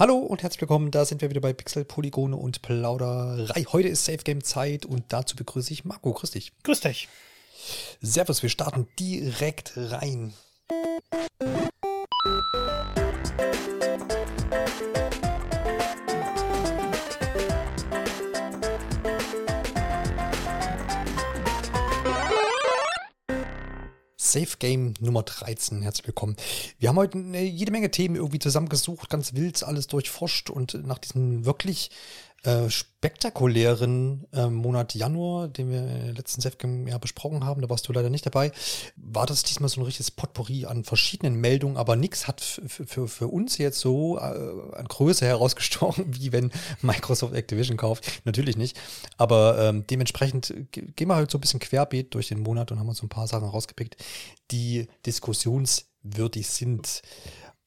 Hallo und herzlich willkommen, da sind wir wieder bei Pixel, Polygone und Plauderei. Heute ist Safe Game Zeit und dazu begrüße ich Marco. Grüß dich. Grüß dich. Servus, wir starten direkt rein. Safe Game Nummer 13. Herzlich willkommen. Wir haben heute eine, jede Menge Themen irgendwie zusammengesucht, ganz wild alles durchforscht und nach diesem wirklich äh, spektakulären äh, Monat Januar, den wir im letzten Sefcam ja besprochen haben, da warst du leider nicht dabei, war das diesmal so ein richtiges Potpourri an verschiedenen Meldungen, aber nichts hat für, für uns jetzt so äh, an Größe herausgestochen, wie wenn Microsoft Activision kauft. Natürlich nicht. Aber ähm, dementsprechend gehen wir halt so ein bisschen querbeet durch den Monat und haben uns so ein paar Sachen rausgepickt, die diskussionswürdig sind.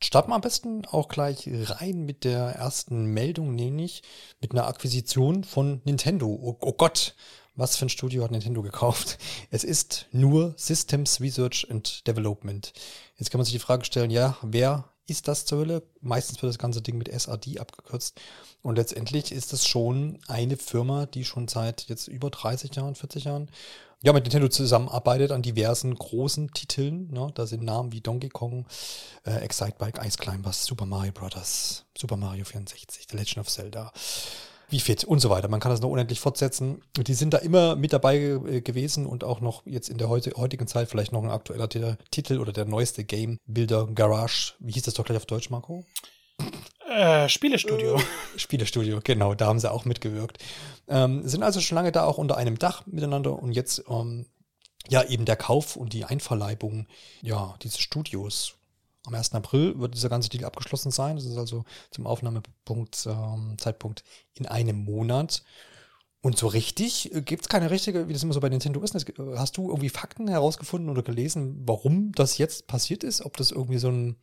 Starten wir am besten auch gleich rein mit der ersten Meldung, nämlich mit einer Akquisition von Nintendo. Oh, oh, Gott, was für ein Studio hat Nintendo gekauft? Es ist nur Systems Research and Development. Jetzt kann man sich die Frage stellen, ja, wer ist das zur Hölle? Meistens wird das ganze Ding mit SAD abgekürzt. Und letztendlich ist es schon eine Firma, die schon seit jetzt über 30 Jahren, 40 Jahren ja, mit Nintendo zusammenarbeitet an diversen großen Titeln. Ne? Da sind Namen wie Donkey Kong, äh, Excitebike, Ice Climbers, Super Mario Bros., Super Mario 64, The Legend of Zelda, wie fit und so weiter. Man kann das noch unendlich fortsetzen. Die sind da immer mit dabei äh, gewesen und auch noch jetzt in der heutigen Zeit vielleicht noch ein aktueller Titel oder der neueste Game Builder Garage. Wie hieß das doch gleich auf Deutsch, Marco? Äh, Spielestudio. Spielestudio, genau, da haben sie auch mitgewirkt. Ähm, sind also schon lange da auch unter einem Dach miteinander und jetzt ähm, ja eben der Kauf und die Einverleibung ja dieses Studios. Am 1. April wird dieser ganze Deal abgeschlossen sein. Das ist also zum Aufnahmepunkt ähm, Zeitpunkt in einem Monat. Und so richtig äh, gibt es keine richtige, wie das immer so bei Nintendo ist. Hast du irgendwie Fakten herausgefunden oder gelesen, warum das jetzt passiert ist? Ob das irgendwie so ein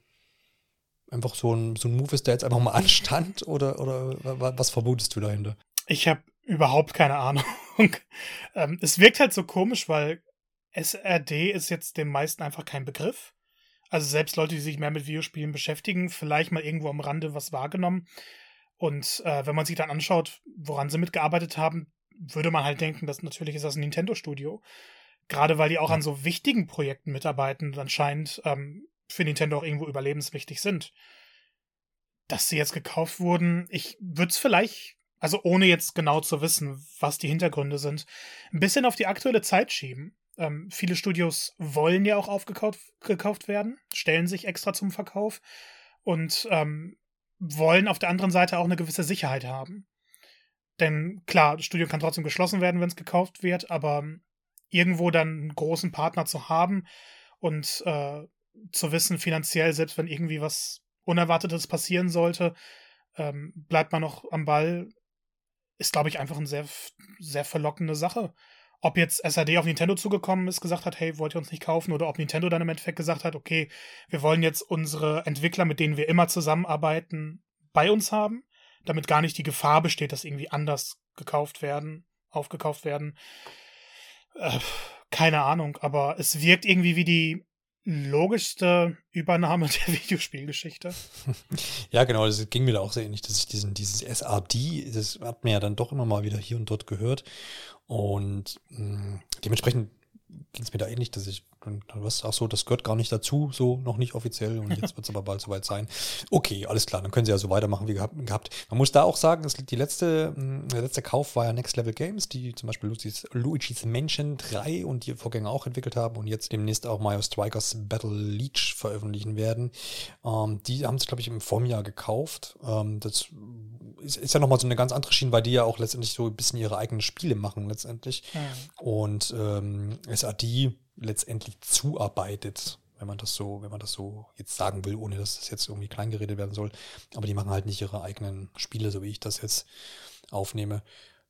einfach so ein, so ein Move ist, der jetzt einfach mal anstand? Oder, oder was vermutest du dahinter? Ich habe überhaupt keine Ahnung. ähm, es wirkt halt so komisch, weil SRD ist jetzt den meisten einfach kein Begriff. Also selbst Leute, die sich mehr mit Videospielen beschäftigen, vielleicht mal irgendwo am Rande was wahrgenommen. Und äh, wenn man sich dann anschaut, woran sie mitgearbeitet haben, würde man halt denken, dass natürlich ist das ein Nintendo-Studio. Gerade weil die auch an so wichtigen Projekten mitarbeiten und anscheinend ähm, für Nintendo auch irgendwo überlebenswichtig sind. Dass sie jetzt gekauft wurden, ich würde es vielleicht, also ohne jetzt genau zu wissen, was die Hintergründe sind, ein bisschen auf die aktuelle Zeit schieben. Ähm, viele Studios wollen ja auch aufgekauft gekauft werden, stellen sich extra zum Verkauf und ähm, wollen auf der anderen Seite auch eine gewisse Sicherheit haben. Denn klar, das Studio kann trotzdem geschlossen werden, wenn es gekauft wird, aber irgendwo dann einen großen Partner zu haben und äh, zu wissen, finanziell, selbst wenn irgendwie was Unerwartetes passieren sollte, ähm, bleibt man noch am Ball, ist, glaube ich, einfach eine sehr, sehr verlockende Sache. Ob jetzt SAD auf Nintendo zugekommen ist, gesagt hat, hey, wollt ihr uns nicht kaufen, oder ob Nintendo dann im Endeffekt gesagt hat, okay, wir wollen jetzt unsere Entwickler, mit denen wir immer zusammenarbeiten, bei uns haben, damit gar nicht die Gefahr besteht, dass irgendwie anders gekauft werden, aufgekauft werden. Äh, keine Ahnung, aber es wirkt irgendwie wie die logischste Übernahme der Videospielgeschichte. ja, genau, das ging mir da auch sehr ähnlich, dass ich diesen, dieses SRD, das hat mir ja dann doch immer mal wieder hier und dort gehört. Und mh, mm, dementsprechend ging es mir da ähnlich, dass ich dann was, ach so, das gehört gar nicht dazu, so noch nicht offiziell und jetzt wird es aber bald soweit sein. Okay, alles klar, dann können sie ja so weitermachen wie gehabt. Man muss da auch sagen, dass die letzte, hm, der letzte Kauf war ja Next Level Games, die zum Beispiel Luigi's, Luigi's Mansion 3 und die Vorgänger auch entwickelt haben und jetzt demnächst auch Mario Strikers Battle Leech veröffentlichen werden. Ähm, die haben es, glaube ich, im Vorjahr gekauft. Ähm, das ist, ist ja nochmal so eine ganz andere Schiene, weil die ja auch letztendlich so ein bisschen ihre eigenen Spiele machen letztendlich. Mhm. Und ähm, SAD letztendlich zuarbeitet, wenn man das so, wenn man das so jetzt sagen will, ohne dass das jetzt irgendwie kleingeredet werden soll. Aber die machen halt nicht ihre eigenen Spiele, so wie ich das jetzt aufnehme.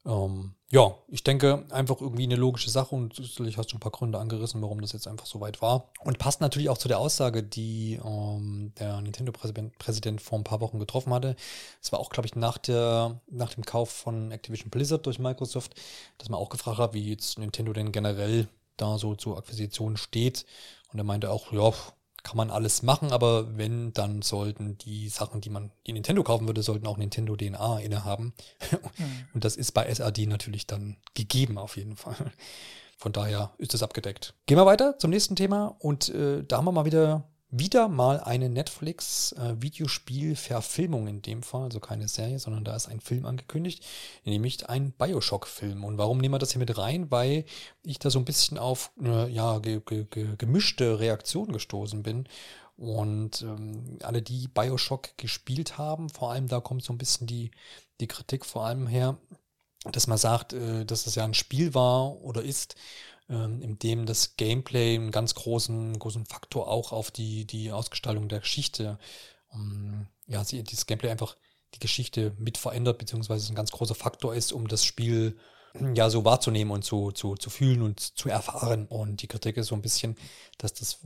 Ähm, ja, ich denke einfach irgendwie eine logische Sache und sicherlich hast du ein paar Gründe angerissen, warum das jetzt einfach so weit war. Und passt natürlich auch zu der Aussage, die ähm, der Nintendo-Präsident vor ein paar Wochen getroffen hatte. Es war auch, glaube ich, nach, der, nach dem Kauf von Activision Blizzard durch Microsoft, dass man auch gefragt hat, wie jetzt Nintendo denn generell da so zur Akquisition steht. Und er meinte auch, ja, kann man alles machen, aber wenn, dann sollten die Sachen, die man die Nintendo kaufen würde, sollten auch Nintendo DNA innehaben. Mhm. Und das ist bei SRD natürlich dann gegeben auf jeden Fall. Von daher ist es abgedeckt. Gehen wir weiter zum nächsten Thema und äh, da haben wir mal wieder wieder mal eine Netflix-Videospiel-Verfilmung in dem Fall, also keine Serie, sondern da ist ein Film angekündigt, nämlich ein Bioshock-Film. Und warum nehmen wir das hier mit rein? Weil ich da so ein bisschen auf äh, ja, ge ge ge gemischte Reaktionen gestoßen bin. Und ähm, alle, die Bioshock gespielt haben, vor allem da kommt so ein bisschen die, die Kritik vor allem her, dass man sagt, äh, dass es ja ein Spiel war oder ist, ähm, in dem das Gameplay einen ganz großen, großen Faktor auch auf die, die Ausgestaltung der Geschichte, um, ja, sie, dieses Gameplay einfach die Geschichte mit verändert, beziehungsweise ein ganz großer Faktor ist, um das Spiel ja so wahrzunehmen und zu, zu, zu fühlen und zu erfahren. Und die Kritik ist so ein bisschen, dass das,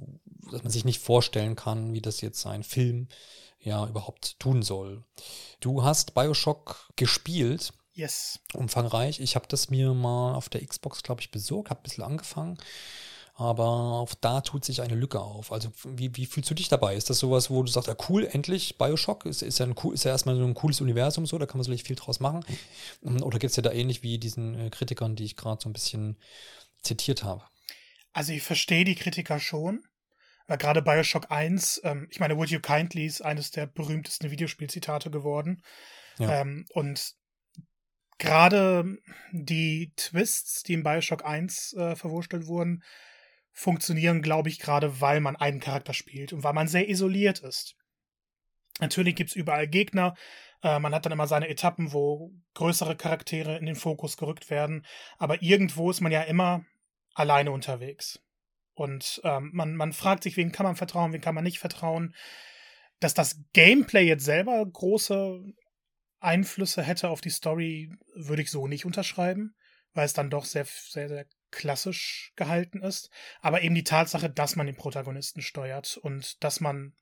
dass man sich nicht vorstellen kann, wie das jetzt ein Film ja überhaupt tun soll. Du hast Bioshock gespielt Yes. Umfangreich. Ich habe das mir mal auf der Xbox, glaube ich, besorgt, habe ein bisschen angefangen. Aber auch da tut sich eine Lücke auf. Also, wie, wie fühlst du dich dabei? Ist das sowas, wo du sagst, ja cool, endlich Bioshock? Ist, ist, ja, ein, ist ja erstmal so ein cooles Universum so, da kann man sicherlich viel draus machen. Oder geht es dir da ähnlich wie diesen äh, Kritikern, die ich gerade so ein bisschen zitiert habe? Also, ich verstehe die Kritiker schon. Weil gerade Bioshock 1, ähm, ich meine, Would You Kindly ist eines der berühmtesten Videospielzitate geworden. Ja. Ähm, und gerade die Twists, die in Bioshock 1 äh, verwurstelt wurden, funktionieren, glaube ich, gerade weil man einen Charakter spielt und weil man sehr isoliert ist. Natürlich gibt es überall Gegner. Äh, man hat dann immer seine Etappen, wo größere Charaktere in den Fokus gerückt werden. Aber irgendwo ist man ja immer alleine unterwegs. Und ähm, man, man fragt sich, wen kann man vertrauen, wen kann man nicht vertrauen. Dass das Gameplay jetzt selber große Einflüsse hätte auf die Story, würde ich so nicht unterschreiben, weil es dann doch sehr, sehr, sehr klassisch gehalten ist. Aber eben die Tatsache, dass man den Protagonisten steuert und dass man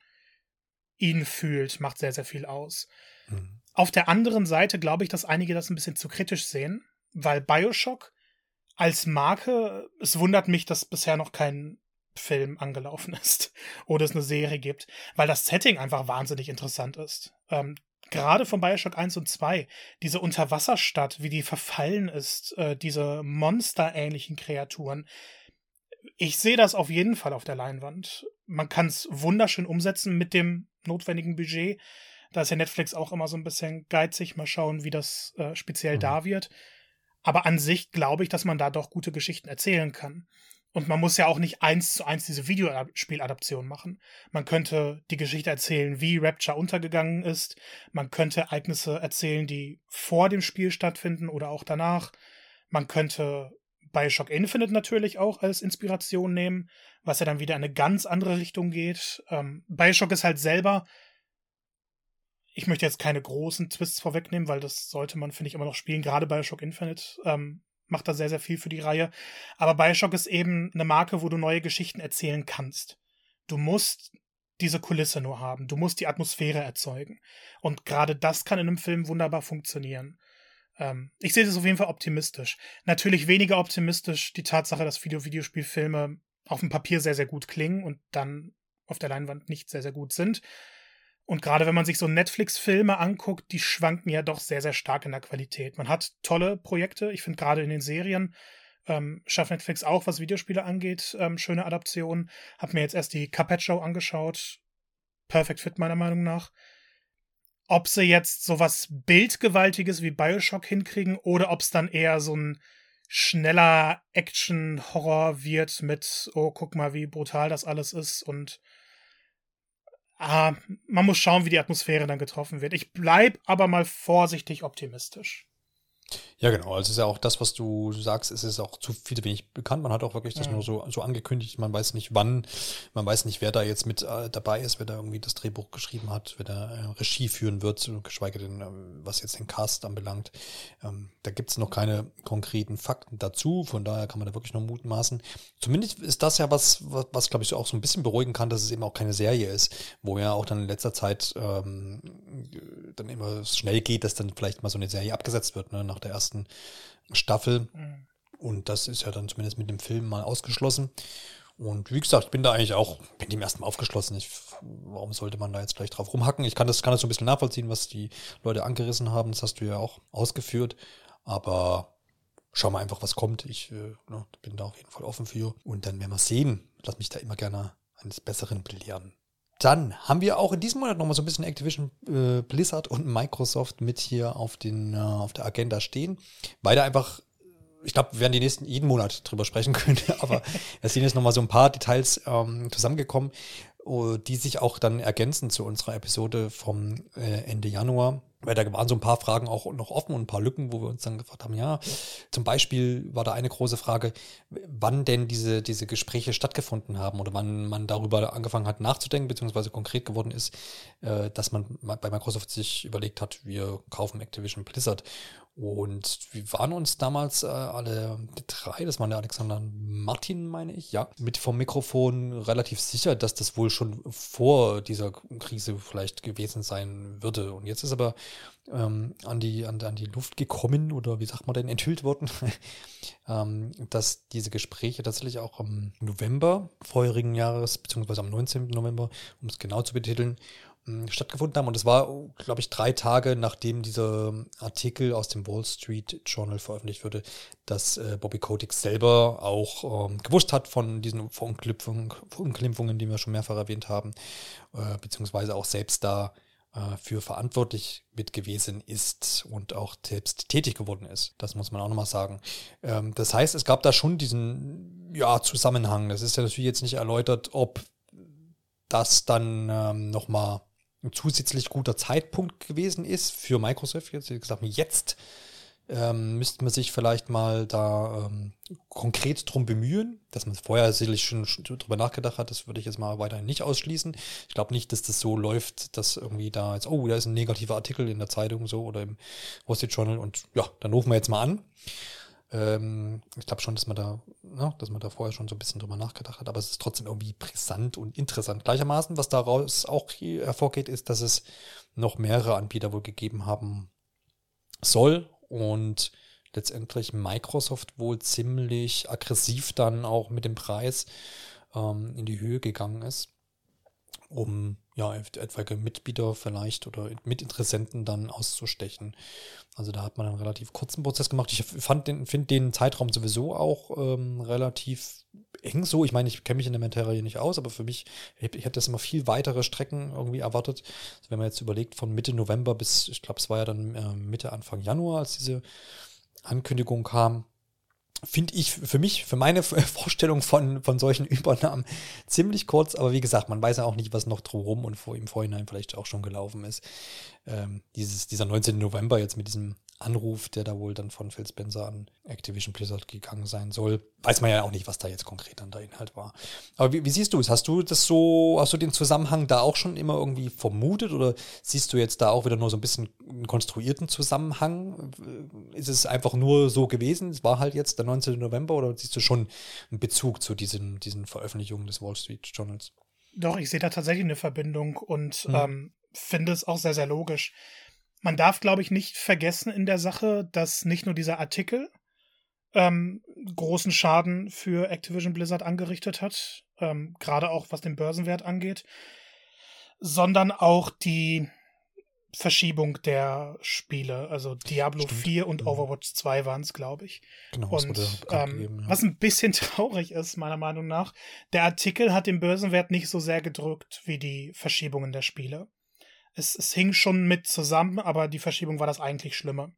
ihn fühlt, macht sehr, sehr viel aus. Mhm. Auf der anderen Seite glaube ich, dass einige das ein bisschen zu kritisch sehen, weil Bioshock als Marke, es wundert mich, dass bisher noch kein Film angelaufen ist oder es eine Serie gibt, weil das Setting einfach wahnsinnig interessant ist. Ähm, gerade von Bioshock 1 und 2, diese Unterwasserstadt, wie die verfallen ist, äh, diese monsterähnlichen Kreaturen. Ich sehe das auf jeden Fall auf der Leinwand. Man kann es wunderschön umsetzen mit dem notwendigen Budget. Da ist ja Netflix auch immer so ein bisschen geizig. Mal schauen, wie das äh, speziell mhm. da wird. Aber an sich glaube ich, dass man da doch gute Geschichten erzählen kann. Und man muss ja auch nicht eins zu eins diese Videospieladaption machen. Man könnte die Geschichte erzählen, wie Rapture untergegangen ist. Man könnte Ereignisse erzählen, die vor dem Spiel stattfinden oder auch danach. Man könnte Bioshock Infinite natürlich auch als Inspiration nehmen, was ja dann wieder in eine ganz andere Richtung geht. Ähm, Bioshock ist halt selber. Ich möchte jetzt keine großen Twists vorwegnehmen, weil das sollte man, finde ich, immer noch spielen, gerade Bioshock Infinite. Ähm, macht da sehr, sehr viel für die Reihe. Aber Bioshock ist eben eine Marke, wo du neue Geschichten erzählen kannst. Du musst diese Kulisse nur haben. Du musst die Atmosphäre erzeugen. Und gerade das kann in einem Film wunderbar funktionieren. Ähm, ich sehe das auf jeden Fall optimistisch. Natürlich weniger optimistisch die Tatsache, dass Video Videospielfilme auf dem Papier sehr, sehr gut klingen und dann auf der Leinwand nicht sehr, sehr gut sind. Und gerade wenn man sich so Netflix-Filme anguckt, die schwanken ja doch sehr, sehr stark in der Qualität. Man hat tolle Projekte. Ich finde gerade in den Serien ähm, schafft Netflix auch, was Videospiele angeht, ähm, schöne Adaptionen. Hab mir jetzt erst die Cuphead Show angeschaut. Perfect Fit meiner Meinung nach. Ob sie jetzt sowas Bildgewaltiges wie Bioshock hinkriegen oder ob es dann eher so ein schneller Action-Horror wird mit, oh, guck mal, wie brutal das alles ist und Ah, man muss schauen, wie die Atmosphäre dann getroffen wird. Ich bleibe aber mal vorsichtig optimistisch. Ja, genau. Also es ist ja auch das, was du sagst, es ist auch zu viel wenig bekannt. Man hat auch wirklich das ja. nur so, so angekündigt. Man weiß nicht wann, man weiß nicht, wer da jetzt mit äh, dabei ist, wer da irgendwie das Drehbuch geschrieben hat, wer da äh, Regie führen wird, geschweige denn, äh, was jetzt den Cast anbelangt. Ähm, da gibt's noch keine konkreten Fakten dazu, von daher kann man da wirklich nur mutmaßen. Zumindest ist das ja was, was, was glaube ich, so auch so ein bisschen beruhigen kann, dass es eben auch keine Serie ist, wo ja auch dann in letzter Zeit ähm, dann immer schnell geht, dass dann vielleicht mal so eine Serie abgesetzt wird, ne, nach der ersten Staffel. Mhm. Und das ist ja dann zumindest mit dem Film mal ausgeschlossen. Und wie gesagt, ich bin da eigentlich auch, bin dem erstmal aufgeschlossen. Ich, warum sollte man da jetzt gleich drauf rumhacken? Ich kann das, kann das so ein bisschen nachvollziehen, was die Leute angerissen haben. Das hast du ja auch ausgeführt. Aber schau mal einfach, was kommt. Ich äh, ne, bin da auf jeden Fall offen für. Und dann werden wir sehen. Lass mich da immer gerne eines Besseren belehren. Dann haben wir auch in diesem Monat nochmal so ein bisschen Activision äh, Blizzard und Microsoft mit hier auf, den, äh, auf der Agenda stehen. Beide einfach, ich glaube, wir werden die nächsten jeden Monat drüber sprechen können, aber es sind jetzt nochmal so ein paar Details ähm, zusammengekommen, oh, die sich auch dann ergänzen zu unserer Episode vom äh, Ende Januar weil da waren so ein paar Fragen auch noch offen und ein paar Lücken, wo wir uns dann gefragt haben, ja, zum Beispiel war da eine große Frage, wann denn diese, diese Gespräche stattgefunden haben oder wann man darüber angefangen hat nachzudenken, beziehungsweise konkret geworden ist, äh, dass man bei Microsoft sich überlegt hat, wir kaufen Activision Blizzard. Und wir waren uns damals äh, alle drei, das war der Alexander Martin, meine ich, ja, mit vom Mikrofon relativ sicher, dass das wohl schon vor dieser Krise vielleicht gewesen sein würde. Und jetzt ist aber ähm, an, die, an, an die Luft gekommen oder wie sagt man denn, enthüllt worden, ähm, dass diese Gespräche tatsächlich auch im November vorherigen Jahres, beziehungsweise am 19. November, um es genau zu betiteln, stattgefunden haben. Und es war, glaube ich, drei Tage, nachdem dieser Artikel aus dem Wall Street Journal veröffentlicht wurde, dass äh, Bobby Kotick selber auch ähm, gewusst hat von diesen Verunglimpfungen, die wir schon mehrfach erwähnt haben, äh, beziehungsweise auch selbst da äh, für verantwortlich mit gewesen ist und auch selbst tätig geworden ist. Das muss man auch nochmal sagen. Ähm, das heißt, es gab da schon diesen ja, Zusammenhang. Das ist ja natürlich jetzt nicht erläutert, ob das dann ähm, nochmal ein zusätzlich guter Zeitpunkt gewesen ist für Microsoft. Jetzt, gesagt, jetzt ähm, müsste man sich vielleicht mal da ähm, konkret drum bemühen, dass man vorher sicherlich schon, schon drüber nachgedacht hat. Das würde ich jetzt mal weiterhin nicht ausschließen. Ich glaube nicht, dass das so läuft, dass irgendwie da jetzt, oh, da ist ein negativer Artikel in der Zeitung so oder im Wall Street Journal und ja, dann rufen wir jetzt mal an. Ähm, ich glaube schon, dass man da, ne, dass man da vorher schon so ein bisschen drüber nachgedacht hat, aber es ist trotzdem irgendwie brisant und interessant. Gleichermaßen, was daraus auch hervorgeht, ist, dass es noch mehrere Anbieter wohl gegeben haben soll und letztendlich Microsoft wohl ziemlich aggressiv dann auch mit dem Preis ähm, in die Höhe gegangen ist, um ja, etwaige Mitbieter vielleicht oder Mitinteressenten dann auszustechen. Also da hat man einen relativ kurzen Prozess gemacht. Ich fand den, finde den Zeitraum sowieso auch ähm, relativ eng so. Ich meine, ich kenne mich in der Materie nicht aus, aber für mich, ich, ich hätte das immer viel weitere Strecken irgendwie erwartet. Also wenn man jetzt überlegt, von Mitte November bis, ich glaube, es war ja dann äh, Mitte, Anfang Januar, als diese Ankündigung kam, finde ich für mich, für meine Vorstellung von, von solchen Übernahmen ziemlich kurz. Aber wie gesagt, man weiß ja auch nicht, was noch drumherum und vor, im Vorhinein vielleicht auch schon gelaufen ist. Ähm, dieses, dieser 19. November jetzt mit diesem Anruf, der da wohl dann von Phil Spencer an Activision Blizzard gegangen sein soll. Weiß man ja auch nicht, was da jetzt konkret an der Inhalt war. Aber wie, wie siehst du es? Hast du das so, hast du den Zusammenhang da auch schon immer irgendwie vermutet oder siehst du jetzt da auch wieder nur so ein bisschen einen konstruierten Zusammenhang? Ist es einfach nur so gewesen? Es war halt jetzt der 19. November oder siehst du schon einen Bezug zu diesen, diesen Veröffentlichungen des Wall Street Journals? Doch, ich sehe da tatsächlich eine Verbindung und mhm. ähm, finde es auch sehr, sehr logisch. Man darf, glaube ich, nicht vergessen in der Sache, dass nicht nur dieser Artikel ähm, großen Schaden für Activision Blizzard angerichtet hat, ähm, gerade auch was den Börsenwert angeht, sondern auch die Verschiebung der Spiele. Also Diablo Stimmt. 4 und mhm. Overwatch 2 waren es, glaube ich. Genau, und ähm, gegeben, ja. was ein bisschen traurig ist, meiner Meinung nach, der Artikel hat den Börsenwert nicht so sehr gedrückt wie die Verschiebungen der Spiele. Es, es hing schon mit zusammen, aber die Verschiebung war das eigentlich Schlimme.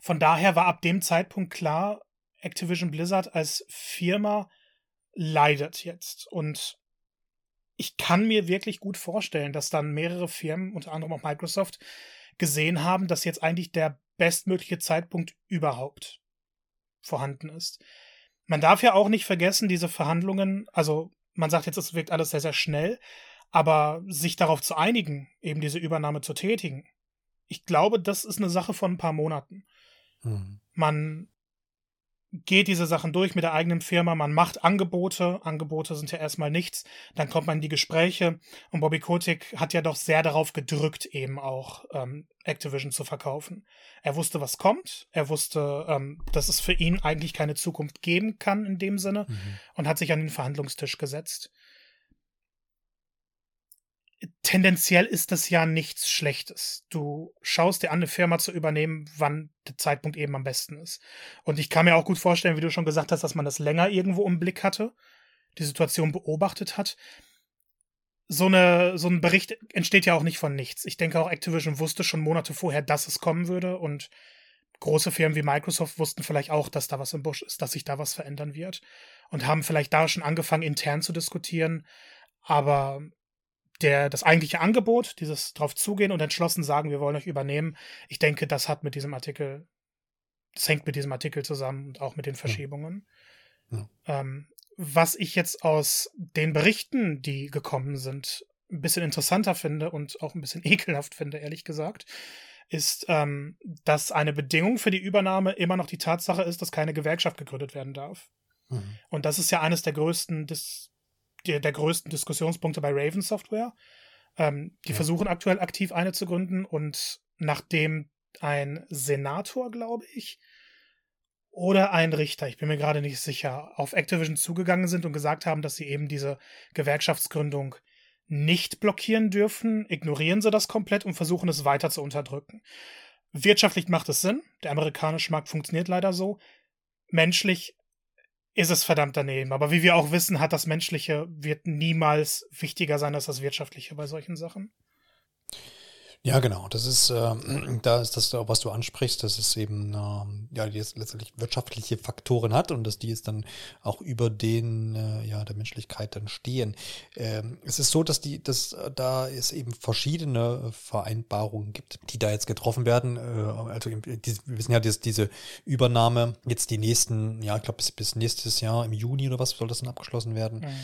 Von daher war ab dem Zeitpunkt klar, Activision Blizzard als Firma leidet jetzt. Und ich kann mir wirklich gut vorstellen, dass dann mehrere Firmen, unter anderem auch Microsoft, gesehen haben, dass jetzt eigentlich der bestmögliche Zeitpunkt überhaupt vorhanden ist. Man darf ja auch nicht vergessen, diese Verhandlungen, also man sagt jetzt, es wirkt alles sehr, sehr schnell, aber sich darauf zu einigen, eben diese Übernahme zu tätigen, ich glaube, das ist eine Sache von ein paar Monaten. Mhm. Man geht diese Sachen durch mit der eigenen Firma, man macht Angebote, Angebote sind ja erstmal nichts, dann kommt man in die Gespräche und Bobby Kotick hat ja doch sehr darauf gedrückt, eben auch ähm, Activision zu verkaufen. Er wusste, was kommt, er wusste, ähm, dass es für ihn eigentlich keine Zukunft geben kann in dem Sinne mhm. und hat sich an den Verhandlungstisch gesetzt tendenziell ist das ja nichts Schlechtes. Du schaust dir an, eine Firma zu übernehmen, wann der Zeitpunkt eben am besten ist. Und ich kann mir auch gut vorstellen, wie du schon gesagt hast, dass man das länger irgendwo im Blick hatte, die Situation beobachtet hat. So, eine, so ein Bericht entsteht ja auch nicht von nichts. Ich denke auch, Activision wusste schon Monate vorher, dass es kommen würde und große Firmen wie Microsoft wussten vielleicht auch, dass da was im Busch ist, dass sich da was verändern wird und haben vielleicht da schon angefangen, intern zu diskutieren. Aber der, das eigentliche Angebot, dieses drauf zugehen und entschlossen sagen, wir wollen euch übernehmen, ich denke, das hat mit diesem Artikel, das hängt mit diesem Artikel zusammen und auch mit den Verschiebungen. Ja. Ja. Ähm, was ich jetzt aus den Berichten, die gekommen sind, ein bisschen interessanter finde und auch ein bisschen ekelhaft finde, ehrlich gesagt, ist, ähm, dass eine Bedingung für die Übernahme immer noch die Tatsache ist, dass keine Gewerkschaft gegründet werden darf. Mhm. Und das ist ja eines der größten des der, der größten Diskussionspunkte bei Raven Software. Ähm, die ja. versuchen aktuell aktiv eine zu gründen und nachdem ein Senator, glaube ich, oder ein Richter, ich bin mir gerade nicht sicher, auf Activision zugegangen sind und gesagt haben, dass sie eben diese Gewerkschaftsgründung nicht blockieren dürfen, ignorieren sie das komplett und versuchen es weiter zu unterdrücken. Wirtschaftlich macht es Sinn, der amerikanische Markt funktioniert leider so. Menschlich ist es verdammt daneben. Aber wie wir auch wissen, hat das Menschliche wird niemals wichtiger sein als das Wirtschaftliche bei solchen Sachen. Ja, genau. Das ist, äh, da ist das, was du ansprichst, dass es eben äh, ja jetzt letztendlich wirtschaftliche Faktoren hat und dass die jetzt dann auch über den äh, ja der Menschlichkeit dann stehen. Ähm, es ist so, dass die, dass äh, da es eben verschiedene Vereinbarungen gibt, die da jetzt getroffen werden. Äh, also wir wissen ja, dass diese Übernahme jetzt die nächsten, ja, ich glaube bis, bis nächstes Jahr im Juni oder was soll das dann abgeschlossen werden. Mhm.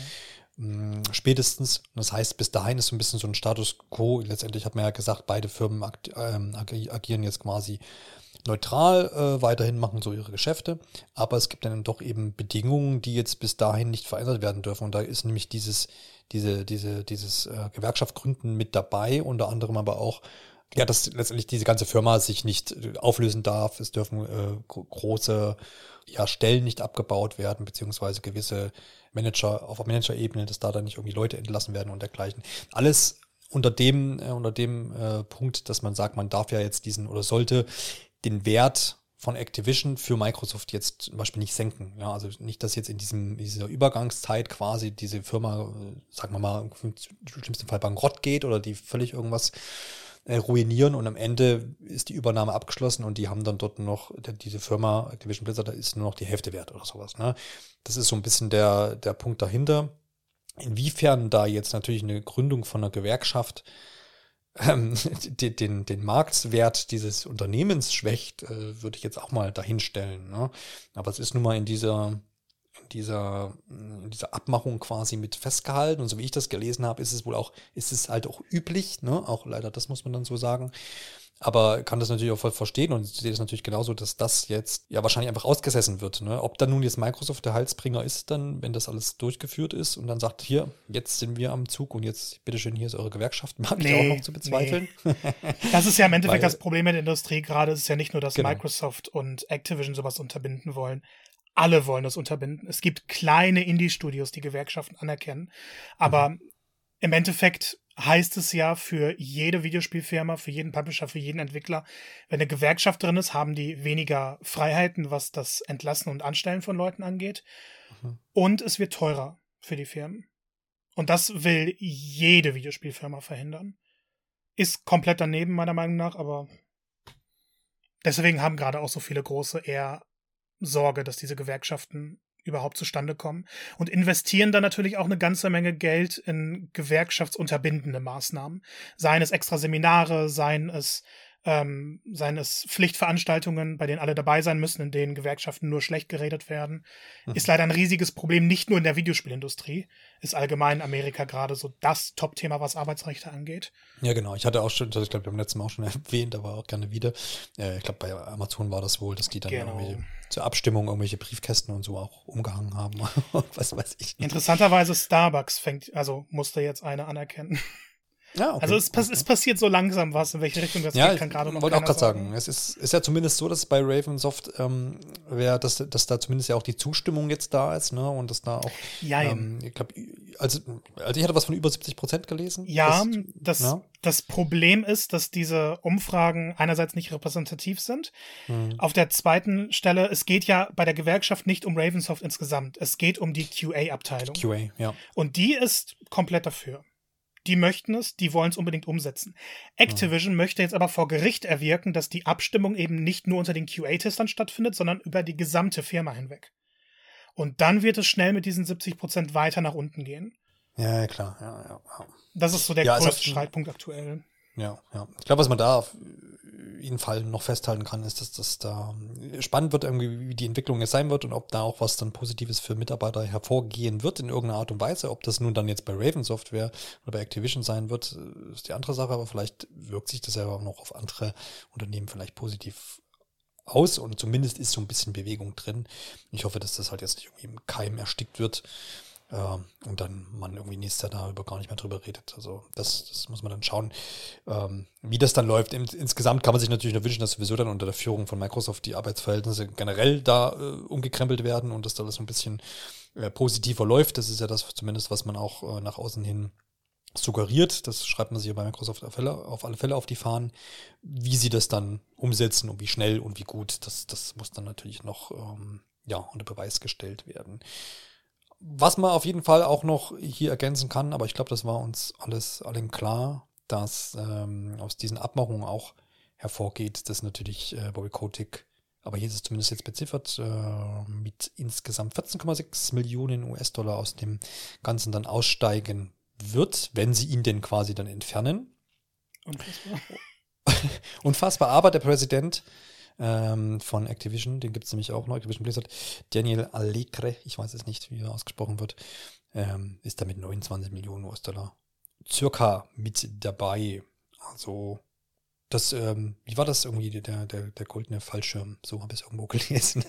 Spätestens. Das heißt, bis dahin ist so ein bisschen so ein Status quo. Letztendlich hat man ja gesagt, beide Firmen ähm, agieren jetzt quasi neutral äh, weiterhin, machen so ihre Geschäfte. Aber es gibt dann doch eben Bedingungen, die jetzt bis dahin nicht verändert werden dürfen. Und da ist nämlich dieses, diese, diese, dieses äh, Gewerkschaftgründen mit dabei, unter anderem aber auch ja, dass letztendlich diese ganze Firma sich nicht äh, auflösen darf. Es dürfen äh, große ja, Stellen nicht abgebaut werden, beziehungsweise gewisse Manager auf Manager-Ebene, dass da dann nicht irgendwie Leute entlassen werden und dergleichen. Alles unter dem, äh, unter dem äh, Punkt, dass man sagt, man darf ja jetzt diesen oder sollte den Wert von Activision für Microsoft jetzt zum Beispiel nicht senken. Ja, also nicht, dass jetzt in diesem, dieser Übergangszeit quasi diese Firma, äh, sagen wir mal, im schlimmsten Fall bankrott geht oder die völlig irgendwas äh, ruinieren und am Ende ist die Übernahme abgeschlossen und die haben dann dort noch, diese Firma Activision Blizzard, da ist nur noch die Hälfte wert oder sowas. Ne? Das ist so ein bisschen der, der Punkt dahinter. Inwiefern da jetzt natürlich eine Gründung von einer Gewerkschaft ähm, den, den, den Marktwert dieses Unternehmens schwächt, äh, würde ich jetzt auch mal dahinstellen. Ne? Aber es ist nun mal in dieser dieser, in dieser Abmachung quasi mit festgehalten. Und so wie ich das gelesen habe, ist es wohl auch, ist es halt auch üblich, ne? Auch leider, das muss man dann so sagen. Aber kann das natürlich auch voll verstehen und sehe es natürlich genauso, dass das jetzt ja wahrscheinlich einfach ausgesessen wird. Ne? Ob dann nun jetzt Microsoft der Halsbringer ist, dann, wenn das alles durchgeführt ist und dann sagt, hier, jetzt sind wir am Zug und jetzt, bitteschön, hier ist eure Gewerkschaft, mag nee, ich auch noch zu bezweifeln. Nee. Das ist ja im Endeffekt Weil, das Problem in der Industrie gerade. Es ist ja nicht nur, dass genau. Microsoft und Activision sowas unterbinden wollen alle wollen das unterbinden. Es gibt kleine Indie-Studios, die Gewerkschaften anerkennen. Aber mhm. im Endeffekt heißt es ja für jede Videospielfirma, für jeden Publisher, für jeden Entwickler, wenn eine Gewerkschaft drin ist, haben die weniger Freiheiten, was das Entlassen und Anstellen von Leuten angeht. Mhm. Und es wird teurer für die Firmen. Und das will jede Videospielfirma verhindern. Ist komplett daneben, meiner Meinung nach, aber deswegen haben gerade auch so viele große eher Sorge, dass diese Gewerkschaften überhaupt zustande kommen und investieren dann natürlich auch eine ganze Menge Geld in gewerkschaftsunterbindende Maßnahmen. Seien es extra Seminare, seien es ähm, seines Pflichtveranstaltungen, bei denen alle dabei sein müssen, in denen Gewerkschaften nur schlecht geredet werden, mhm. ist leider ein riesiges Problem, nicht nur in der Videospielindustrie, ist allgemein in Amerika gerade so das Top-Thema, was Arbeitsrechte angeht. Ja, genau. Ich hatte auch schon, ich glaube, beim letzten Mal auch schon erwähnt, aber auch gerne wieder. Äh, ich glaube, bei Amazon war das wohl, dass die dann genau. irgendwie zur Abstimmung irgendwelche Briefkästen und so auch umgehangen haben. was weiß ich. Interessanterweise Starbucks fängt, also musste jetzt eine anerkennen. Ja, okay. Also es, pass es, passiert so langsam was, in welche Richtung das ja, geht, kann gerade noch wollte auch gerade sagen. sagen. Es ist, ist ja zumindest so, dass bei Ravensoft ähm, wär, dass, dass da zumindest ja auch die Zustimmung jetzt da ist, ne? Und dass da auch ähm, ich glaube, also, also ich hatte was von über 70 Prozent gelesen. Ja, das, das, ja. das Problem ist, dass diese Umfragen einerseits nicht repräsentativ sind. Mhm. Auf der zweiten Stelle, es geht ja bei der Gewerkschaft nicht um Ravensoft insgesamt. Es geht um die QA-Abteilung. QA, ja. Und die ist komplett dafür. Die möchten es, die wollen es unbedingt umsetzen. Activision mhm. möchte jetzt aber vor Gericht erwirken, dass die Abstimmung eben nicht nur unter den QA-Testern stattfindet, sondern über die gesamte Firma hinweg. Und dann wird es schnell mit diesen 70 Prozent weiter nach unten gehen. Ja, klar. Ja, ja, ja. Das ist so der ja, größte Streitpunkt aktuell. Ja, ja. Ich glaube, was man da auf jeden Fall noch festhalten kann, ist, dass das da spannend wird, irgendwie, wie die Entwicklung jetzt sein wird und ob da auch was dann Positives für Mitarbeiter hervorgehen wird in irgendeiner Art und Weise. Ob das nun dann jetzt bei Raven Software oder bei Activision sein wird, ist die andere Sache, aber vielleicht wirkt sich das ja auch noch auf andere Unternehmen vielleicht positiv aus und zumindest ist so ein bisschen Bewegung drin. Ich hoffe, dass das halt jetzt nicht irgendwie im Keim erstickt wird äh, und dann man irgendwie nächstes Jahr darüber gar nicht mehr drüber redet. Also das, das muss man dann schauen, ähm, wie das dann läuft. In, insgesamt kann man sich natürlich nur wünschen, dass sowieso dann unter der Führung von Microsoft die Arbeitsverhältnisse generell da äh, umgekrempelt werden und dass da das ein bisschen äh, positiver läuft. Das ist ja das zumindest, was man auch äh, nach außen hin suggeriert, das schreibt man sich ja bei Microsoft auf alle, auf alle Fälle auf die Fahnen, wie sie das dann umsetzen und wie schnell und wie gut, das, das muss dann natürlich noch ähm, ja, unter Beweis gestellt werden. Was man auf jeden Fall auch noch hier ergänzen kann, aber ich glaube, das war uns alles allen klar, dass ähm, aus diesen Abmachungen auch hervorgeht, dass natürlich äh, Bobby Kotick, aber hier ist es zumindest jetzt beziffert, äh, mit insgesamt 14,6 Millionen US-Dollar aus dem Ganzen dann aussteigen wird, wenn sie ihn denn quasi dann entfernen. Unfassbar. Unfassbar, aber der Präsident ähm, von Activision, den gibt es nämlich auch noch, Activision Blizzard, Daniel Allegre, ich weiß es nicht, wie er ausgesprochen wird, ähm, ist da mit 29 Millionen US-Dollar circa mit dabei. Also, das, ähm, wie war das irgendwie, der, der, der goldene Fallschirm? So habe ich es irgendwo gelesen.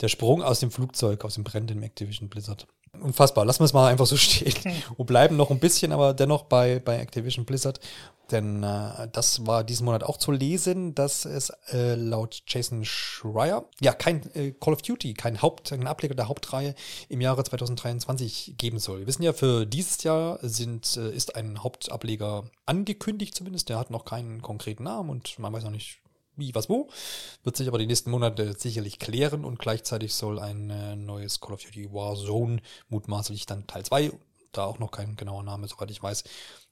der Sprung aus dem Flugzeug, aus dem brennenden Activision Blizzard. Unfassbar. Lassen wir es mal einfach so stehen. Und bleiben noch ein bisschen, aber dennoch bei, bei Activision Blizzard. Denn äh, das war diesen Monat auch zu lesen, dass es äh, laut Jason Schreier ja kein äh, Call of Duty, kein Haupt, ein Ableger der Hauptreihe im Jahre 2023 geben soll. Wir wissen ja, für dieses Jahr sind, äh, ist ein Hauptableger angekündigt zumindest. Der hat noch keinen konkreten Namen und man weiß noch nicht, wie, was, wo. Wird sich aber die nächsten Monate sicherlich klären und gleichzeitig soll ein äh, neues Call of Duty Warzone, mutmaßlich dann Teil 2, da auch noch kein genauer Name, soweit ich weiß.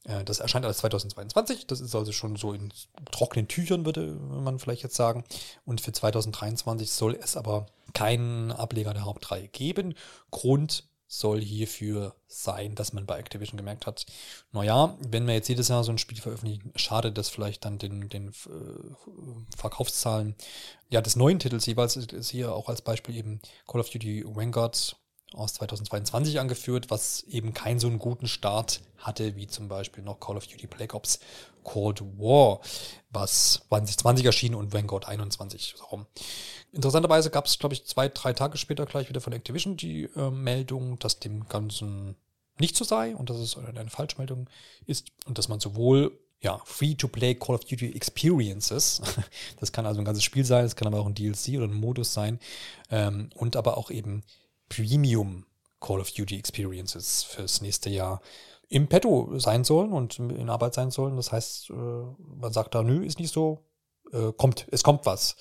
Äh, das erscheint als 2022. Das ist also schon so in trockenen Tüchern, würde man vielleicht jetzt sagen. Und für 2023 soll es aber keinen Ableger der Hauptreihe geben. Grund soll hierfür sein, dass man bei Activision gemerkt hat, naja, wenn wir jetzt jedes Jahr so ein Spiel veröffentlichen, schade das vielleicht dann den, den äh, Verkaufszahlen. Ja, des neuen Titels jeweils ist hier auch als Beispiel eben Call of Duty Vanguard aus 2022 angeführt, was eben keinen so einen guten Start hatte, wie zum Beispiel noch Call of Duty Black Ops Cold War, was 2020 erschien und Vanguard 21. So. Interessanterweise gab es, glaube ich, zwei, drei Tage später gleich wieder von Activision die äh, Meldung, dass dem Ganzen nicht so sei und dass es eine Falschmeldung ist und dass man sowohl ja, Free-to-Play Call of Duty Experiences. Das kann also ein ganzes Spiel sein, das kann aber auch ein DLC oder ein Modus sein. Ähm, und aber auch eben Premium Call of Duty Experiences fürs nächste Jahr im Petto sein sollen und in Arbeit sein sollen. Das heißt, äh, man sagt da, nö, ist nicht so, äh, kommt, es kommt was.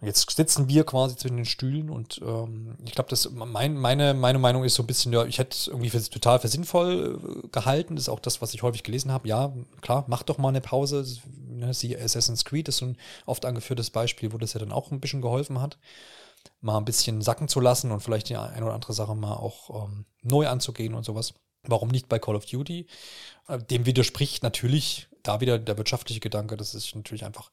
Jetzt sitzen wir quasi zwischen den Stühlen und ähm, ich glaube, dass mein, meine, meine Meinung ist so ein bisschen, ja, ich hätte es irgendwie für, total für sinnvoll äh, gehalten. Das ist auch das, was ich häufig gelesen habe. Ja, klar, mach doch mal eine Pause. Ne, Assassin's Creed ist so ein oft angeführtes Beispiel, wo das ja dann auch ein bisschen geholfen hat mal ein bisschen sacken zu lassen und vielleicht die eine oder andere Sache mal auch ähm, neu anzugehen und sowas. Warum nicht bei Call of Duty? Äh, dem widerspricht natürlich da wieder der wirtschaftliche Gedanke, dass es natürlich einfach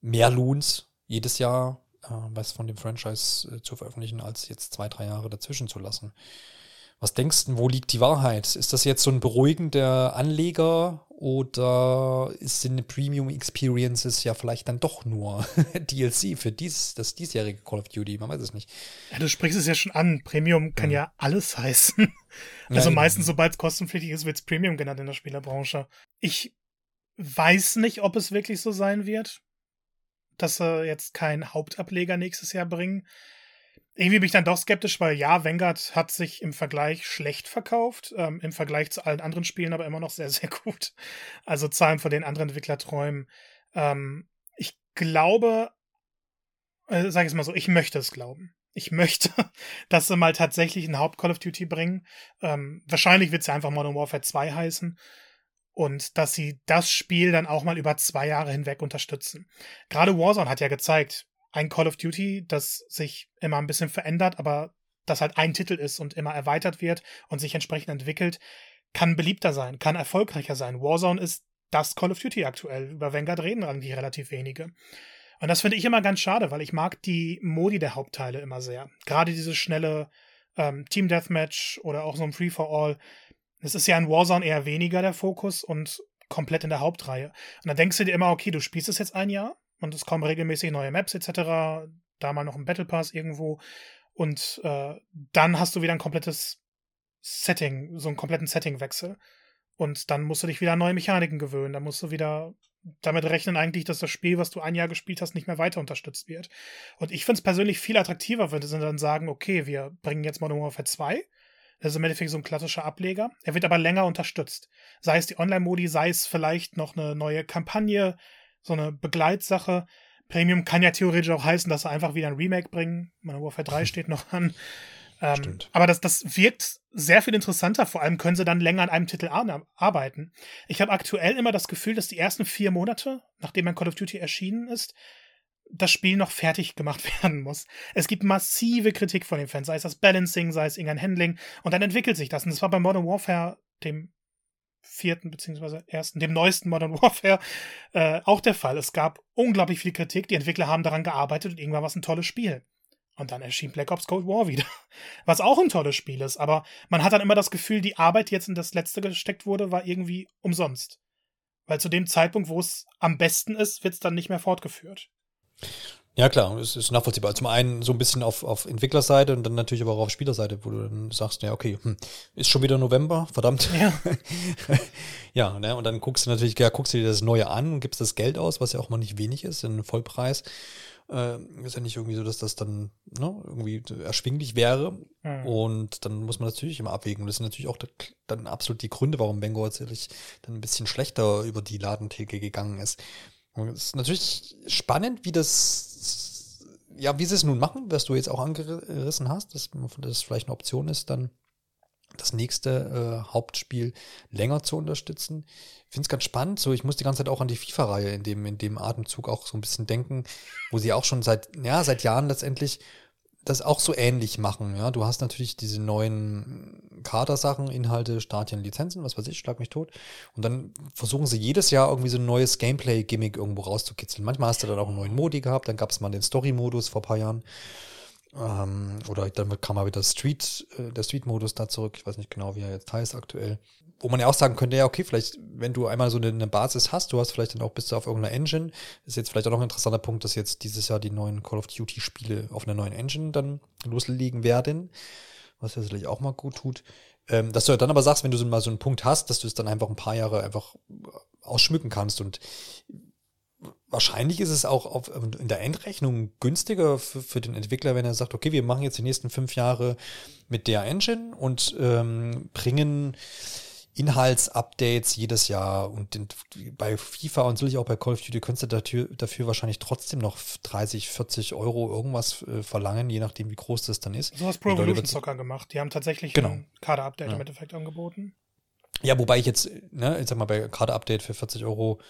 mehr lohnt, jedes Jahr äh, was von dem Franchise äh, zu veröffentlichen, als jetzt zwei, drei Jahre dazwischen zu lassen. Was denkst du, wo liegt die Wahrheit? Ist das jetzt so ein beruhigender Anleger oder sind Premium Experiences ja vielleicht dann doch nur DLC für dies, das diesjährige Call of Duty? Man weiß es nicht. Ja, du sprichst es ja schon an. Premium kann mhm. ja alles heißen. Also ja, meistens, sobald es kostenpflichtig ist, wird es Premium genannt in der Spielerbranche. Ich weiß nicht, ob es wirklich so sein wird, dass sie jetzt keinen Hauptableger nächstes Jahr bringen irgendwie bin ich dann doch skeptisch, weil ja, Vanguard hat sich im Vergleich schlecht verkauft, ähm, im Vergleich zu allen anderen Spielen aber immer noch sehr, sehr gut. Also Zahlen von den anderen Entwicklerträumen. Ähm, ich glaube, äh, sage ich es mal so, ich möchte es glauben. Ich möchte, dass sie mal tatsächlich ein Haupt-Call of Duty bringen. Ähm, wahrscheinlich wird es ja einfach Modern Warfare 2 heißen. Und dass sie das Spiel dann auch mal über zwei Jahre hinweg unterstützen. Gerade Warzone hat ja gezeigt, ein Call of Duty, das sich immer ein bisschen verändert, aber das halt ein Titel ist und immer erweitert wird und sich entsprechend entwickelt, kann beliebter sein, kann erfolgreicher sein. Warzone ist das Call of Duty aktuell. Über Vanguard reden eigentlich relativ wenige. Und das finde ich immer ganz schade, weil ich mag die Modi der Hauptteile immer sehr. Gerade dieses schnelle ähm, Team Deathmatch oder auch so ein Free for All. Das ist ja in Warzone eher weniger der Fokus und komplett in der Hauptreihe. Und dann denkst du dir immer, okay, du spielst es jetzt ein Jahr, und es kommen regelmäßig neue Maps etc. Da mal noch ein Battle Pass irgendwo. Und äh, dann hast du wieder ein komplettes Setting, so einen kompletten Settingwechsel. Und dann musst du dich wieder an neue Mechaniken gewöhnen. Dann musst du wieder damit rechnen eigentlich, dass das Spiel, was du ein Jahr gespielt hast, nicht mehr weiter unterstützt wird. Und ich finde es persönlich viel attraktiver, wenn sie dann sagen, okay, wir bringen jetzt Modern Warfare 2. Das ist im Endeffekt so ein klassischer Ableger. Er wird aber länger unterstützt. Sei es die Online-Modi, sei es vielleicht noch eine neue Kampagne, so eine Begleitsache. Premium kann ja theoretisch auch heißen, dass sie einfach wieder ein Remake bringen. Modern Warfare 3 steht noch an. Ähm, aber das, das wirkt sehr viel interessanter. Vor allem können sie dann länger an einem Titel arbeiten. Ich habe aktuell immer das Gefühl, dass die ersten vier Monate, nachdem ein Call of Duty erschienen ist, das Spiel noch fertig gemacht werden muss. Es gibt massive Kritik von den Fans, sei es das Balancing, sei es irgendein Handling. Und dann entwickelt sich das. Und das war bei Modern Warfare, dem vierten beziehungsweise ersten, dem neuesten Modern Warfare, äh, auch der Fall. Es gab unglaublich viel Kritik, die Entwickler haben daran gearbeitet und irgendwann war es ein tolles Spiel. Und dann erschien Black Ops Cold War wieder, was auch ein tolles Spiel ist, aber man hat dann immer das Gefühl, die Arbeit, die jetzt in das letzte gesteckt wurde, war irgendwie umsonst. Weil zu dem Zeitpunkt, wo es am besten ist, wird es dann nicht mehr fortgeführt. Ja, klar, es ist nachvollziehbar. Zum einen so ein bisschen auf, auf Entwicklerseite und dann natürlich aber auch auf Spielerseite, wo du dann sagst, ja, okay, hm, ist schon wieder November, verdammt. Ja. ja, ne, und dann guckst du natürlich, ja, guckst du dir das Neue an und gibst das Geld aus, was ja auch mal nicht wenig ist, in Vollpreis. Äh, ist ja nicht irgendwie so, dass das dann ne, irgendwie erschwinglich wäre. Mhm. Und dann muss man natürlich immer abwägen. Und das sind natürlich auch dann absolut die Gründe, warum Bengo tatsächlich dann ein bisschen schlechter über die Ladentheke gegangen ist. Es ist natürlich spannend, wie das, ja, wie sie es nun machen, was du jetzt auch angerissen hast, dass das vielleicht eine Option ist, dann das nächste äh, Hauptspiel länger zu unterstützen. Ich finde es ganz spannend. So, ich muss die ganze Zeit auch an die FIFA-Reihe in dem, in dem Atemzug auch so ein bisschen denken, wo sie auch schon seit, ja, seit Jahren letztendlich das auch so ähnlich machen. Ja, du hast natürlich diese neuen Kadersachen, Inhalte, Stadien, Lizenzen, was weiß ich, schlag mich tot. Und dann versuchen sie jedes Jahr irgendwie so ein neues Gameplay-Gimmick irgendwo rauszukitzeln. Manchmal hast du dann auch einen neuen Modi gehabt, dann gab es mal den Story-Modus vor ein paar Jahren. Ähm, oder dann kam mal wieder Street, äh, der Street-Modus da zurück. Ich weiß nicht genau, wie er jetzt heißt aktuell. Wo man ja auch sagen könnte, ja, okay, vielleicht, wenn du einmal so eine, eine Basis hast, du hast vielleicht dann auch bist du auf irgendeiner Engine. ist jetzt vielleicht auch noch ein interessanter Punkt, dass jetzt dieses Jahr die neuen Call of Duty-Spiele auf einer neuen Engine dann loslegen werden. Was ja sicherlich auch mal gut tut. Ähm, dass du dann aber sagst, wenn du so mal so einen Punkt hast, dass du es dann einfach ein paar Jahre einfach ausschmücken kannst und wahrscheinlich ist es auch auf, in der Endrechnung günstiger für, für, den Entwickler, wenn er sagt, okay, wir machen jetzt die nächsten fünf Jahre mit der Engine und ähm, bringen Inhaltsupdates jedes Jahr und den, bei FIFA und sicherlich auch bei Call of Duty könntest du dafür, dafür wahrscheinlich trotzdem noch 30, 40 Euro irgendwas äh, verlangen, je nachdem, wie groß das dann ist. So hat Pro Evolution Soccer gemacht. Die haben tatsächlich genau. ein Kader-Update ja. im Endeffekt angeboten. Ja, wobei ich jetzt, ne, ich sag mal, bei Kader-Update für 40 Euro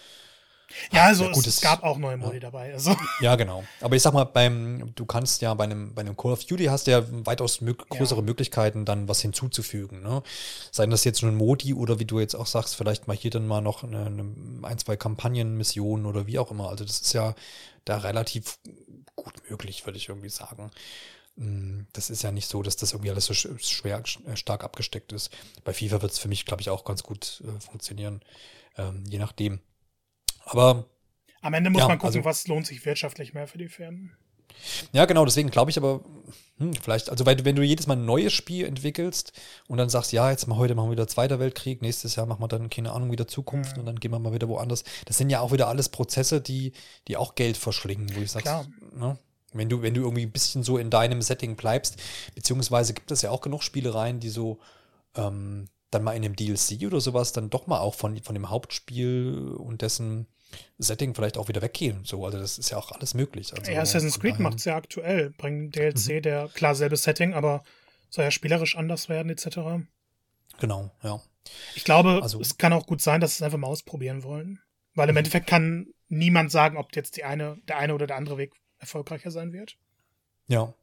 Ja, also ja, gut, es, es, gab auch neue Modi ja. dabei. Also. Ja, genau. Aber ich sag mal, beim, du kannst ja bei einem, bei einem Call of Duty hast du ja weitaus mög größere ja. Möglichkeiten, dann was hinzuzufügen. Ne? Seien das jetzt nur ein Modi oder wie du jetzt auch sagst, vielleicht mal hier dann mal noch eine, eine, ein, zwei Kampagnenmissionen oder wie auch immer. Also das ist ja da relativ gut möglich, würde ich irgendwie sagen. Hm, das ist ja nicht so, dass das irgendwie alles so schwer, äh, stark abgesteckt ist. Bei FIFA wird es für mich, glaube ich, auch ganz gut äh, funktionieren. Ähm, je nachdem. Aber. Am Ende muss ja, man gucken, also, was lohnt sich wirtschaftlich mehr für die Firmen. Ja, genau, deswegen glaube ich aber, hm, vielleicht, also weil, wenn du jedes Mal ein neues Spiel entwickelst und dann sagst, ja, jetzt mal heute machen wir wieder Zweiter Weltkrieg, nächstes Jahr machen wir dann, keine Ahnung, wieder Zukunft mhm. und dann gehen wir mal wieder woanders. Das sind ja auch wieder alles Prozesse, die, die auch Geld verschlingen, wo ich sage, ne? wenn du, wenn du irgendwie ein bisschen so in deinem Setting bleibst, beziehungsweise gibt es ja auch genug Spielereien, die so ähm, dann mal in einem DLC oder sowas dann doch mal auch von, von dem Hauptspiel und dessen Setting vielleicht auch wieder weggehen. So, also das ist ja auch alles möglich. Also, ja, Assassin's Creed macht es ja aktuell, bringen DLC, mhm. der klar selbes Setting, aber soll ja spielerisch anders werden, etc. Genau, ja. Ich glaube, also, es kann auch gut sein, dass sie es einfach mal ausprobieren wollen. Weil im mhm. Endeffekt kann niemand sagen, ob jetzt die eine, der eine oder der andere Weg erfolgreicher sein wird. Ja.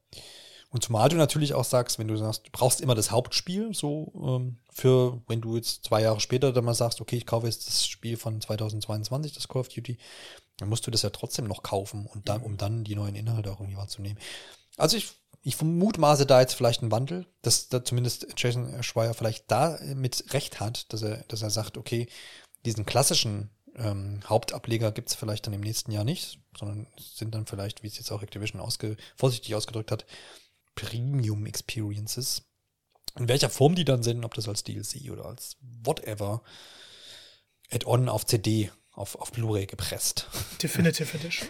Und zumal du natürlich auch sagst, wenn du sagst, du brauchst immer das Hauptspiel, so ähm, für, wenn du jetzt zwei Jahre später dann mal sagst, okay, ich kaufe jetzt das Spiel von 2022, das Call of Duty, dann musst du das ja trotzdem noch kaufen und dann, um dann die neuen Inhalte auch irgendwie wahrzunehmen. Also ich, ich vermutmaße da jetzt vielleicht einen Wandel, dass da zumindest Jason Schreier vielleicht da mit Recht hat, dass er, dass er sagt, okay, diesen klassischen ähm, Hauptableger gibt es vielleicht dann im nächsten Jahr nicht, sondern sind dann vielleicht, wie es jetzt auch Activision ausge vorsichtig ausgedrückt hat, Premium Experiences. In welcher Form die dann sind, ob das als DLC oder als whatever, Add-on auf CD, auf, auf Blu-ray gepresst. Definitive Edition.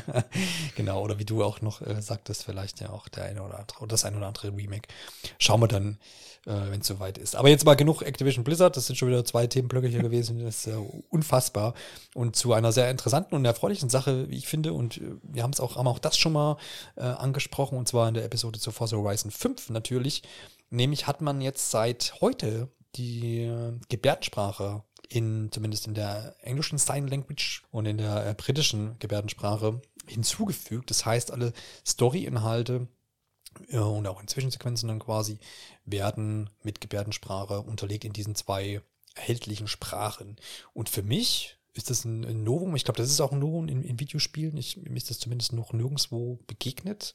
genau, oder wie du auch noch äh, sagtest, vielleicht ja auch der eine oder andere, das eine oder andere Remake. Schauen wir dann, äh, wenn es soweit ist. Aber jetzt mal genug Activision Blizzard, das sind schon wieder zwei Themenblöcke hier gewesen, das ist äh, unfassbar. Und zu einer sehr interessanten und erfreulichen Sache, wie ich finde, und äh, wir haben es auch, haben auch das schon mal äh, angesprochen, und zwar in der Episode zu Forza Horizon 5 natürlich. Nämlich hat man jetzt seit heute die äh, Gebärdensprache in, zumindest in der englischen Sign Language und in der äh, britischen Gebärdensprache hinzugefügt. Das heißt, alle Story-Inhalte äh, und auch in Zwischensequenzen dann quasi werden mit Gebärdensprache unterlegt in diesen zwei erhältlichen Sprachen. Und für mich ist das ein, Novum. Ich glaube, das ist auch ein Novum in, in Videospielen. Ich, mir ist das zumindest noch nirgendwo begegnet.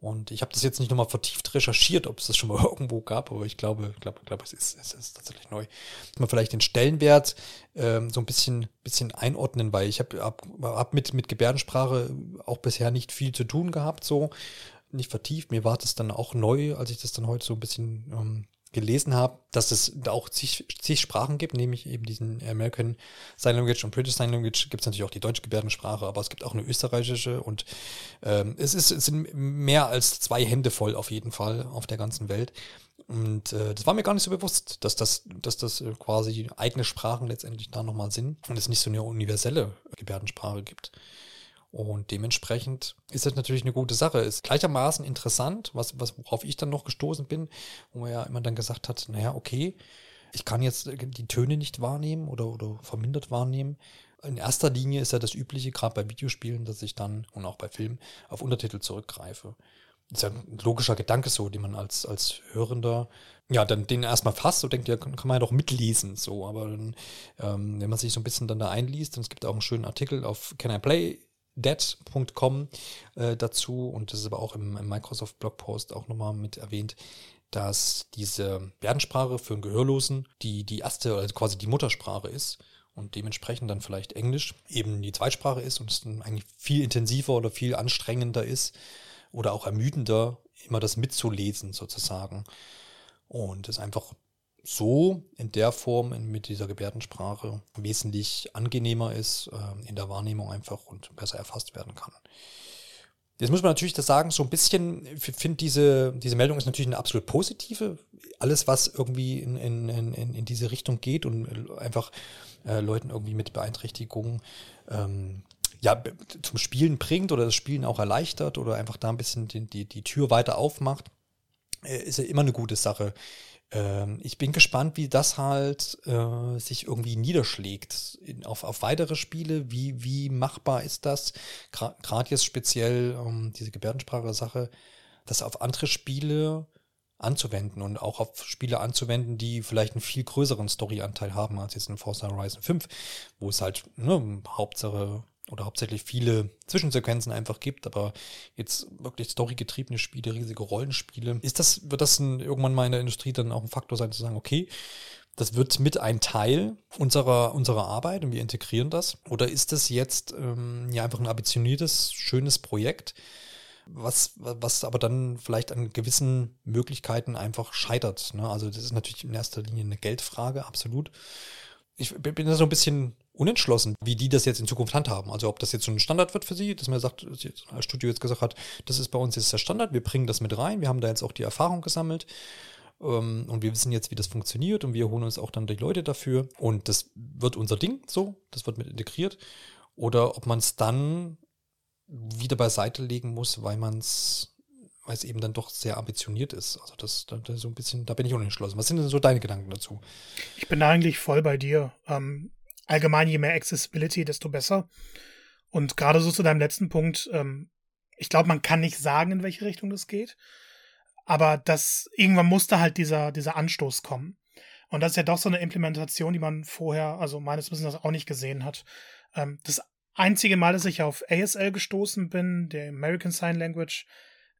Und ich habe das jetzt nicht nochmal vertieft recherchiert, ob es das schon mal irgendwo gab, aber ich glaube, glaube, glaube, es ist, es ist tatsächlich neu. Dass man vielleicht den Stellenwert ähm, so ein bisschen, bisschen einordnen, weil ich habe hab, hab mit, mit Gebärdensprache auch bisher nicht viel zu tun gehabt, so nicht vertieft. Mir war das dann auch neu, als ich das dann heute so ein bisschen ähm, gelesen habe, dass es da auch zig, zig Sprachen gibt, nämlich eben diesen American Sign Language und British Sign Language. Gibt es natürlich auch die deutsche Gebärdensprache, aber es gibt auch eine österreichische und ähm, es, ist, es sind mehr als zwei Hände voll auf jeden Fall auf der ganzen Welt. Und äh, das war mir gar nicht so bewusst, dass das, dass das äh, quasi eigene Sprachen letztendlich da nochmal sind und es nicht so eine universelle Gebärdensprache gibt. Und dementsprechend ist das natürlich eine gute Sache. Ist gleichermaßen interessant, was, was, worauf ich dann noch gestoßen bin, wo man ja immer dann gesagt hat, naja, okay, ich kann jetzt die Töne nicht wahrnehmen oder, oder vermindert wahrnehmen. In erster Linie ist ja das Übliche, gerade bei Videospielen, dass ich dann und auch bei Filmen auf Untertitel zurückgreife. Ist ja ein logischer Gedanke so, den man als, als Hörender, ja, dann den erstmal fasst und denkt, ja, kann, kann man ja doch mitlesen, so. Aber dann, ähm, wenn man sich so ein bisschen dann da einliest, und es gibt auch einen schönen Artikel auf Can I Play dead.com äh, dazu und das ist aber auch im, im Microsoft Blogpost auch nochmal mit erwähnt, dass diese Gebärdensprache für einen Gehörlosen die, die erste, also quasi die Muttersprache ist und dementsprechend dann vielleicht Englisch eben die Zweitsprache ist und es dann eigentlich viel intensiver oder viel anstrengender ist oder auch ermüdender, immer das mitzulesen sozusagen. Und es einfach so in der Form mit dieser Gebärdensprache wesentlich angenehmer ist, äh, in der Wahrnehmung einfach und besser erfasst werden kann. Jetzt muss man natürlich das sagen, so ein bisschen, ich finde diese, diese Meldung ist natürlich eine absolut positive. Alles, was irgendwie in, in, in, in diese Richtung geht und einfach äh, Leuten irgendwie mit Beeinträchtigungen ähm, ja, zum Spielen bringt oder das Spielen auch erleichtert oder einfach da ein bisschen die, die, die Tür weiter aufmacht, äh, ist ja immer eine gute Sache Ähm, ich bin gespannt, wie das halt äh, sich irgendwie niederschlägt in, auf, auf weitere Spiele. Wie, wie machbar ist das? Gerade jetzt speziell ähm, diese Gebärdensprache-Sache, das auf andere Spiele anzuwenden und auch auf Spiele anzuwenden, die vielleicht einen viel größeren Storyanteil haben als jetzt in Forza Horizon 5, wo es halt ne, Hauptsache oder hauptsächlich viele Zwischensequenzen einfach gibt, aber jetzt wirklich storygetriebene Spiele, riesige Rollenspiele. Ist das, wird das ein, irgendwann mal in der Industrie dann auch ein Faktor sein, zu sagen, okay, das wird mit ein Teil unserer, unserer Arbeit und wir integrieren das? Oder ist das jetzt ähm, ja einfach ein ambitioniertes, schönes Projekt, was, was aber dann vielleicht an gewissen Möglichkeiten einfach scheitert? Ne? Also das ist natürlich in erster Linie eine Geldfrage, absolut. Ich bin da so ein bisschen unentschlossen, wie die das jetzt in Zukunft handhaben. Also ob das jetzt so ein Standard wird für sie, dass man sagt, das Studio jetzt gesagt hat, das ist bei uns jetzt der Standard, wir bringen das mit rein, wir haben da jetzt auch die Erfahrung gesammelt ähm, und wir wissen jetzt, wie das funktioniert und wir holen uns auch dann die Leute dafür und das wird unser Ding so, das wird mit integriert. Oder ob man es dann wieder beiseite legen muss, weil man es weil es eben dann doch sehr ambitioniert ist. Also das, das, so ein bisschen, da bin ich unentschlossen. Was sind denn so deine Gedanken dazu? Ich bin eigentlich voll bei dir. Ähm, allgemein, je mehr Accessibility, desto besser. Und gerade so zu deinem letzten Punkt, ähm, ich glaube, man kann nicht sagen, in welche Richtung das geht. Aber das, irgendwann musste halt dieser, dieser Anstoß kommen. Und das ist ja doch so eine Implementation, die man vorher, also meines Wissens auch nicht gesehen hat. Ähm, das einzige Mal, dass ich auf ASL gestoßen bin, der American Sign Language,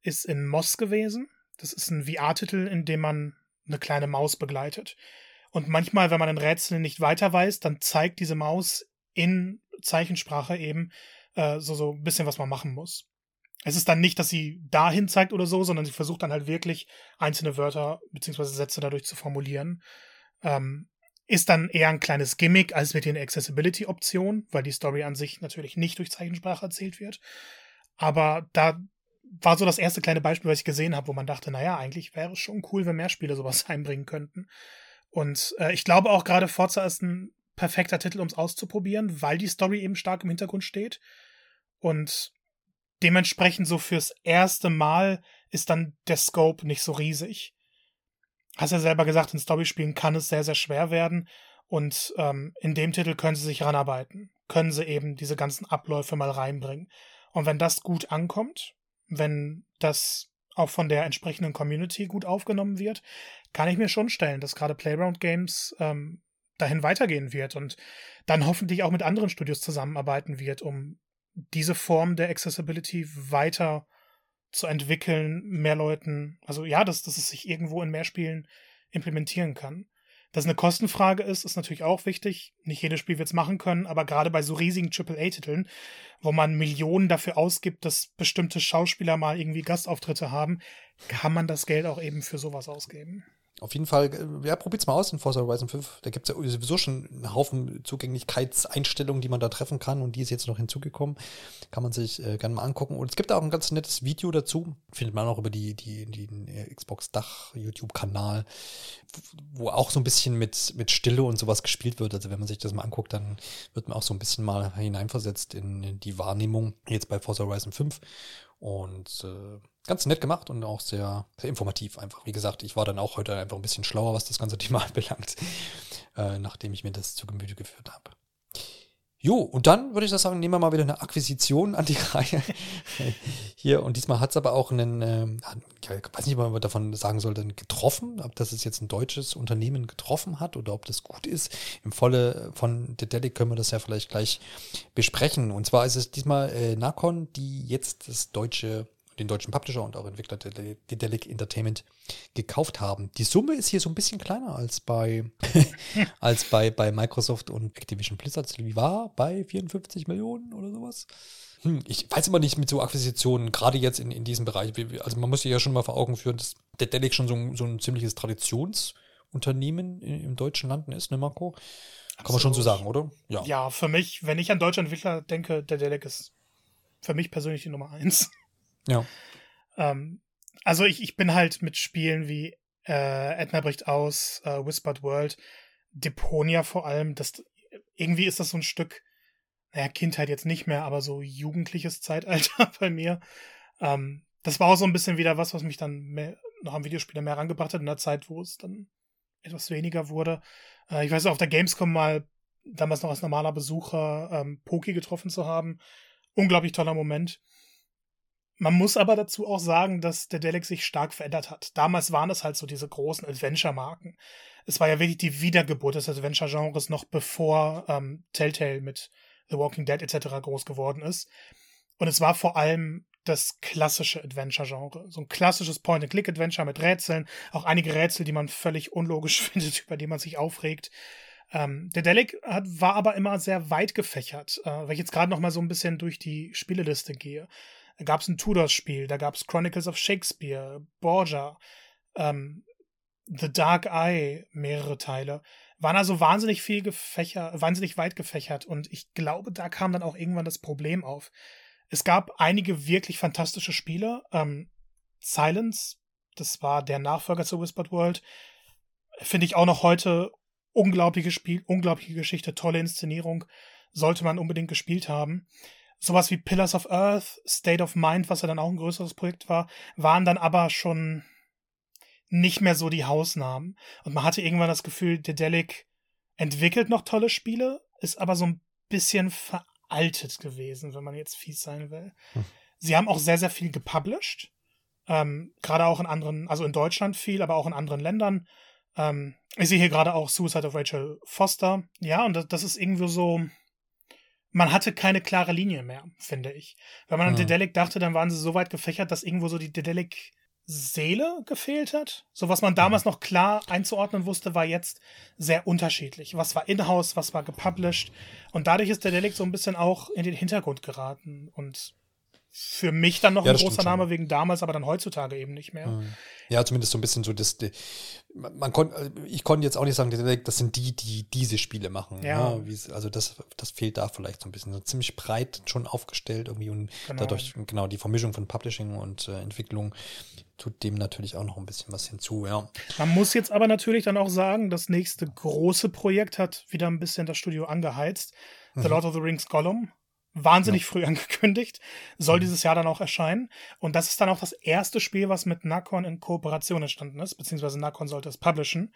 ist in Moss gewesen. Das ist ein VR-Titel, in dem man eine kleine Maus begleitet. Und manchmal, wenn man ein Rätsel nicht weiter weiß, dann zeigt diese Maus in Zeichensprache eben äh, so, so ein bisschen, was man machen muss. Es ist dann nicht, dass sie dahin zeigt oder so, sondern sie versucht dann halt wirklich einzelne Wörter bzw. Sätze dadurch zu formulieren. Ähm, ist dann eher ein kleines Gimmick als mit den Accessibility-Optionen, weil die Story an sich natürlich nicht durch Zeichensprache erzählt wird. Aber da war so das erste kleine Beispiel, was ich gesehen habe, wo man dachte, naja, eigentlich wäre es schon cool, wenn mehr Spiele sowas einbringen könnten. Und äh, ich glaube auch gerade Forza ist ein perfekter Titel, um es auszuprobieren, weil die Story eben stark im Hintergrund steht. Und dementsprechend so fürs erste Mal ist dann der Scope nicht so riesig. Hast ja selber gesagt, in Storyspielen kann es sehr, sehr schwer werden. Und ähm, in dem Titel können sie sich ranarbeiten. Können sie eben diese ganzen Abläufe mal reinbringen. Und wenn das gut ankommt, wenn das auch von der entsprechenden Community gut aufgenommen wird, kann ich mir schon stellen, dass gerade Playground Games ähm, dahin weitergehen wird und dann hoffentlich auch mit anderen Studios zusammenarbeiten wird, um diese Form der Accessibility weiter zu entwickeln, mehr Leuten, also ja, dass, dass es sich irgendwo in mehr Spielen implementieren kann. Dass eine Kostenfrage ist, ist natürlich auch wichtig. Nicht jedes Spiel wird es machen können, aber gerade bei so riesigen AAA-Titeln, wo man Millionen dafür ausgibt, dass bestimmte Schauspieler mal irgendwie Gastauftritte haben, kann man das Geld auch eben für sowas ausgeben. Auf jeden Fall, äh, ja, probiert's mal aus in Forza Horizon 5. Da gibt's ja sowieso schon einen Haufen Zugänglichkeitseinstellungen, die man da treffen kann und die ist jetzt noch hinzugekommen. Kann man sich äh, gerne mal angucken. Und es gibt auch ein ganz nettes Video dazu. Findet man auch über die, die, die äh, Xbox Dach YouTube-Kanal, wo auch so ein bisschen mit, mit Stille und sowas gespielt wird. Also wenn man sich das mal anguckt, dann wird man auch so ein bisschen mal hineinversetzt in, in die Wahrnehmung jetzt bei Forza Horizon 5. Und äh, ganz nett gemacht und auch sehr, sehr informativ einfach. Wie gesagt, ich war dann auch heute einfach ein bisschen schlauer, was das ganze Thema anbelangt, äh, nachdem ich mir das zu Gemüte geführt habe. Jo, und dann würde ich das sagen, nehmen wir mal wieder eine Akquisition an die Reihe. Hier, und diesmal hat es aber auch einen, äh, ich weiß nicht, ob man davon sagen sollte, getroffen, ob das jetzt ein deutsches Unternehmen getroffen hat oder ob das gut ist. Im Falle von Dedelic können wir das ja vielleicht gleich besprechen. Und zwar ist es diesmal äh, Nakon, die jetzt das deutsche den deutschen Publisher und auch Entwickler Dedelic Entertainment gekauft haben. Die Summe ist hier so ein bisschen kleiner als bei, als bei, bei Microsoft und Activision Blizzard. Wie war bei 54 Millionen oder sowas? Hm, ich weiß immer nicht mit so Akquisitionen, gerade jetzt in, in diesem Bereich. Also man muss sich ja schon mal vor Augen führen, dass Dedelic schon so ein, so ein ziemliches Traditionsunternehmen im deutschen Landen ist, ne Marco? Kann man schon so sagen, oder? Ja. ja, für mich, wenn ich an deutsche Entwickler denke, der Dedelic ist für mich persönlich die Nummer eins. Ja. Ähm, also ich, ich bin halt mit Spielen wie äh, Edna bricht aus, äh, Whispered World, Deponia vor allem, das irgendwie ist das so ein Stück, naja, Kindheit jetzt nicht mehr, aber so jugendliches Zeitalter bei mir. Ähm, das war auch so ein bisschen wieder was, was mich dann mehr, noch am Videospieler mehr rangebracht hat, in der Zeit, wo es dann etwas weniger wurde. Äh, ich weiß auf der Gamescom mal damals noch als normaler Besucher ähm, Poki getroffen zu haben. Unglaublich toller Moment. Man muss aber dazu auch sagen, dass der Delic sich stark verändert hat. Damals waren es halt so diese großen Adventure-Marken. Es war ja wirklich die Wiedergeburt des Adventure-Genres noch bevor ähm, Telltale mit The Walking Dead etc. groß geworden ist. Und es war vor allem das klassische Adventure-Genre. So ein klassisches Point-and-Click-Adventure mit Rätseln. Auch einige Rätsel, die man völlig unlogisch findet, über die man sich aufregt. Ähm, der Delic hat, war aber immer sehr weit gefächert. Äh, weil ich jetzt gerade noch mal so ein bisschen durch die Spieleliste gehe. Da gab es ein Tudors-Spiel, da gab es Chronicles of Shakespeare, Borgia, ähm, The Dark Eye, mehrere Teile. Waren also wahnsinnig viel gefächert, wahnsinnig weit gefächert und ich glaube, da kam dann auch irgendwann das Problem auf. Es gab einige wirklich fantastische Spiele. Ähm, Silence, das war der Nachfolger zu Whispered World, finde ich auch noch heute unglaubliche Spiel, unglaubliche Geschichte, tolle Inszenierung, sollte man unbedingt gespielt haben sowas wie Pillars of Earth, State of Mind, was ja dann auch ein größeres Projekt war, waren dann aber schon nicht mehr so die Hausnamen. Und man hatte irgendwann das Gefühl, Dedelic entwickelt noch tolle Spiele, ist aber so ein bisschen veraltet gewesen, wenn man jetzt fies sein will. Hm. Sie haben auch sehr, sehr viel gepublished. Ähm, gerade auch in anderen, also in Deutschland viel, aber auch in anderen Ländern. Ähm, ich sehe hier gerade auch Suicide of Rachel Foster. Ja, und das, das ist irgendwie so, man hatte keine klare Linie mehr, finde ich. Wenn man an Dedelic dachte, dann waren sie so weit gefächert, dass irgendwo so die Dedelic Seele gefehlt hat. So was man damals noch klar einzuordnen wusste, war jetzt sehr unterschiedlich. Was war in-house, was war gepublished. Und dadurch ist der Delic so ein bisschen auch in den Hintergrund geraten. Und für mich dann noch ja, ein großer Name wegen damals, aber dann heutzutage eben nicht mehr. Hm. Ja, zumindest so ein bisschen so das, man konnte, also ich konnte jetzt auch nicht sagen, das sind die, die diese Spiele machen. Ja. Ne? also das, das fehlt da vielleicht so ein bisschen. So ziemlich breit schon aufgestellt irgendwie und genau. dadurch, genau, die Vermischung von Publishing und äh, Entwicklung tut dem natürlich auch noch ein bisschen was hinzu, ja. Man muss jetzt aber natürlich dann auch sagen, das nächste große Projekt hat wieder ein bisschen das Studio angeheizt. The mhm. Lord of the Rings Gollum wahnsinnig ja. früh angekündigt, soll mhm. dieses Jahr dann auch erscheinen. Und das ist dann auch das erste Spiel, was mit Nacon in Kooperation entstanden ist, beziehungsweise Nacon sollte es publishen.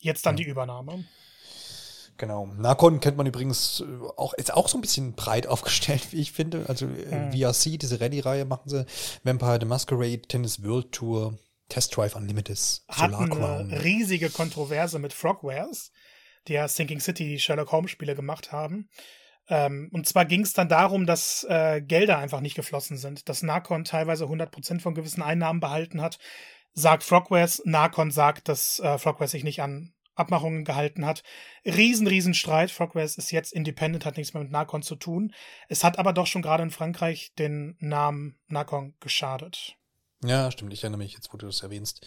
Jetzt dann ja. die Übernahme. Genau. Nacon kennt man übrigens äh, auch, ist auch so ein bisschen breit aufgestellt, wie ich finde. Also mhm. VRC, diese Rallye-Reihe machen sie. Vampire the Masquerade, Tennis World Tour, Test Drive Unlimited, Solar Crown. riesige Kontroverse mit Frogwares, die ja Sinking City, die Sherlock Holmes Spiele gemacht haben. Ähm, und zwar ging es dann darum, dass äh, Gelder einfach nicht geflossen sind, dass Narcon teilweise 100% von gewissen Einnahmen behalten hat. Sagt Frogwares, Narcon sagt, dass äh, Frogwares sich nicht an Abmachungen gehalten hat. Riesen, riesen Streit. Frogwares ist jetzt independent, hat nichts mehr mit Narcon zu tun. Es hat aber doch schon gerade in Frankreich den Namen Narcon geschadet. Ja, stimmt. Ich erinnere mich jetzt, wo du das erwähnst.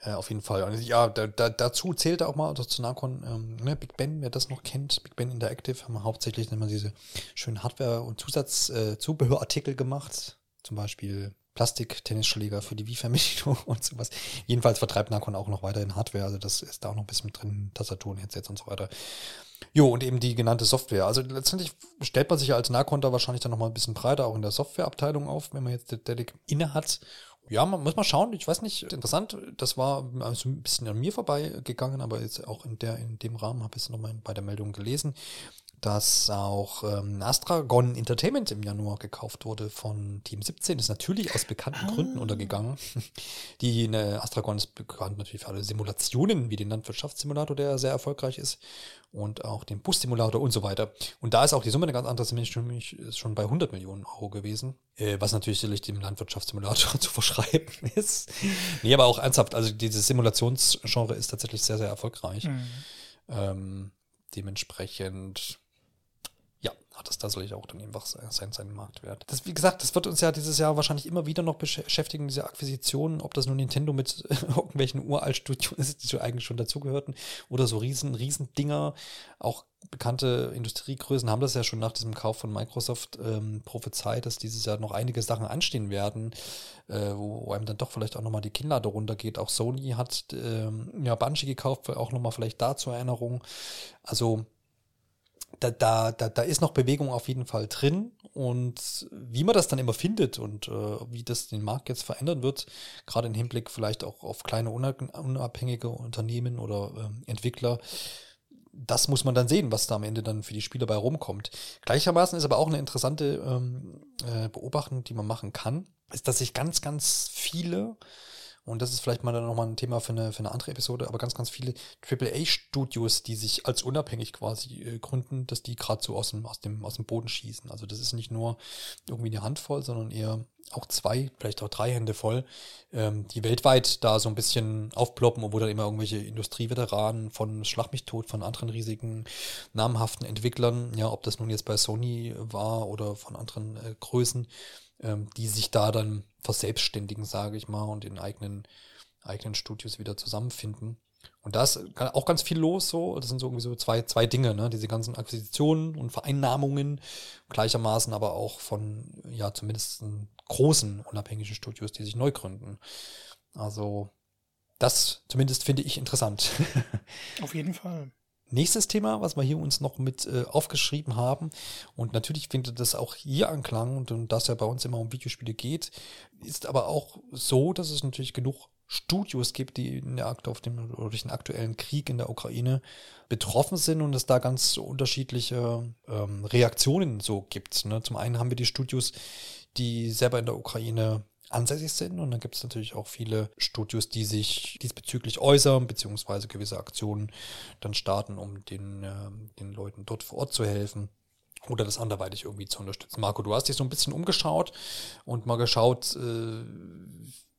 Äh, auf jeden Fall. Und ja, da, da, dazu zählt auch mal, also zu Narcon, ähm, ne, Big Ben, wer das noch kennt, Big Ben Interactive, haben wir hauptsächlich immer diese schönen Hardware- und Zusatzzubehörartikel äh, gemacht. Zum Beispiel Plastik-Tennisschläger für die Wii-Fernbedienung und sowas. Jedenfalls vertreibt Narcon auch noch weiterhin Hardware, also das ist da auch noch ein bisschen drin, Tastaturen, Headsets und so weiter. Jo, und eben die genannte Software. Also letztendlich stellt man sich ja als Narcon da wahrscheinlich dann nochmal ein bisschen breiter auch in der Softwareabteilung auf, wenn man jetzt der Delic inne hat ja, man muss mal schauen. Ich weiß nicht, interessant. Das war also ein bisschen an mir vorbeigegangen, aber jetzt auch in der in dem Rahmen habe ich es nochmal bei der Meldung gelesen, dass auch ähm, Astragon Entertainment im Januar gekauft wurde von Team 17. Ist natürlich aus bekannten ah. Gründen untergegangen. Die ne, Astragon ist bekannt natürlich für alle Simulationen, wie den Landwirtschaftssimulator, der sehr erfolgreich ist und auch den Bus-Simulator und so weiter. Und da ist auch die Summe eine ganz andere, nämlich schon bei 100 Millionen Euro gewesen, äh, was natürlich sicherlich dem Landwirtschaftssimulator zu verschreiben ist. nee, aber auch ernsthaft, also dieses Simulationsgenre ist tatsächlich sehr, sehr erfolgreich. Mhm. Ähm, dementsprechend hat das tatsächlich auch dann einfach seinen, seinen Marktwert. Das, wie gesagt, das wird uns ja dieses Jahr wahrscheinlich immer wieder noch beschäftigen, diese Akquisitionen, ob das nun Nintendo mit irgendwelchen Uraltstudios ist, die eigentlich schon dazugehörten, oder so riesen, riesen Dinger. Auch bekannte Industriegrößen haben das ja schon nach diesem Kauf von Microsoft ähm, prophezeit, dass dieses Jahr noch einige Sachen anstehen werden, äh, wo, einem dann doch vielleicht auch nochmal die Kinnlade runtergeht. Auch Sony hat ähm, ja Bungie gekauft, auch nochmal vielleicht da zur Erinnerung. Also da, da, da, da ist noch Bewegung auf jeden Fall drin. Und wie man das dann immer findet und äh, wie das den Markt jetzt verändern wird, gerade im Hinblick vielleicht auch auf kleine unabhängige Unternehmen oder äh, Entwickler, das muss man dann sehen, was da am Ende dann für die Spieler bei rumkommt. Gleichermaßen ist aber auch eine interessante ähm, äh, Beobachtung, die man machen kann, ist, dass sich ganz, ganz viele und das ist vielleicht mal dann nochmal ein Thema für eine, für eine andere Episode, aber ganz, ganz viele AAA-Studios, die sich als unabhängig quasi äh, gründen, dass die gerade so aus dem, aus, dem, aus dem Boden schießen. Also das ist nicht nur irgendwie eine Handvoll, sondern eher auch zwei, vielleicht auch drei Hände voll, ähm, die weltweit da so ein bisschen aufploppen, obwohl dann immer irgendwelche Industrieveteranen von Schlag mich tot, von anderen riesigen, namhaften Entwicklern, ja, ob das nun jetzt bei Sony war oder von anderen äh, Größen, ähm, die sich da dann verselbstständigen, sage ich mal, und in eigenen, eigenen Studios wieder zusammenfinden. Und da ist auch ganz viel los, so. Das sind so irgendwie so zwei, zwei Dinge, ne? Diese ganzen Akquisitionen und Vereinnahmungen, gleichermaßen aber auch von, ja, zumindest großen unabhängigen Studios, die sich neu gründen. Also, das zumindest finde ich interessant. Auf jeden Fall. Nächstes Thema, was wir hier uns noch mit äh, aufgeschrieben haben, und natürlich findet das auch hier Anklang, und, und das ja bei uns immer um Videospiele geht, ist aber auch so, dass es natürlich genug Studios gibt, die in der Akt auf dem, durch den aktuellen Krieg in der Ukraine betroffen sind und es da ganz unterschiedliche ähm, Reaktionen so gibt. Ne? Zum einen haben wir die Studios, die selber in der Ukraine ansässig sind. Und dann gibt es natürlich auch viele Studios, die sich diesbezüglich äußern, beziehungsweise gewisse Aktionen dann starten, um den, äh, den Leuten dort vor Ort zu helfen. Oder das anderweitig irgendwie zu unterstützen. Marco, du hast dich so ein bisschen umgeschaut und mal geschaut, äh,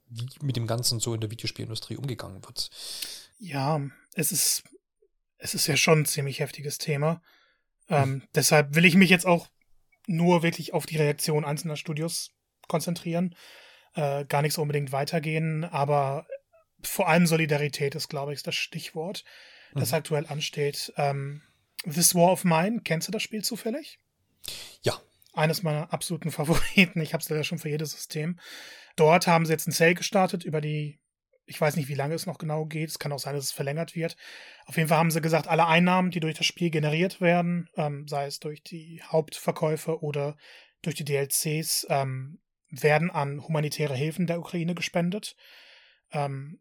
wie mit dem Ganzen so in der Videospielindustrie umgegangen wird. Ja, es ist, es ist ja schon ein ziemlich heftiges Thema. Ähm, hm. Deshalb will ich mich jetzt auch nur wirklich auf die Reaktion einzelner Studios konzentrieren äh, gar nicht so unbedingt weitergehen, aber vor allem Solidarität ist, glaube ich, das Stichwort, das mhm. aktuell ansteht. Ähm, This War of Mine, kennst du das Spiel zufällig? Ja. Eines meiner absoluten Favoriten. Ich habe es ja schon für jedes System. Dort haben sie jetzt ein Sale gestartet über die, ich weiß nicht, wie lange es noch genau geht. Es kann auch sein, dass es verlängert wird. Auf jeden Fall haben sie gesagt, alle Einnahmen, die durch das Spiel generiert werden, ähm, sei es durch die Hauptverkäufe oder durch die DLCs, ähm, werden an humanitäre Hilfen der Ukraine gespendet. Ähm,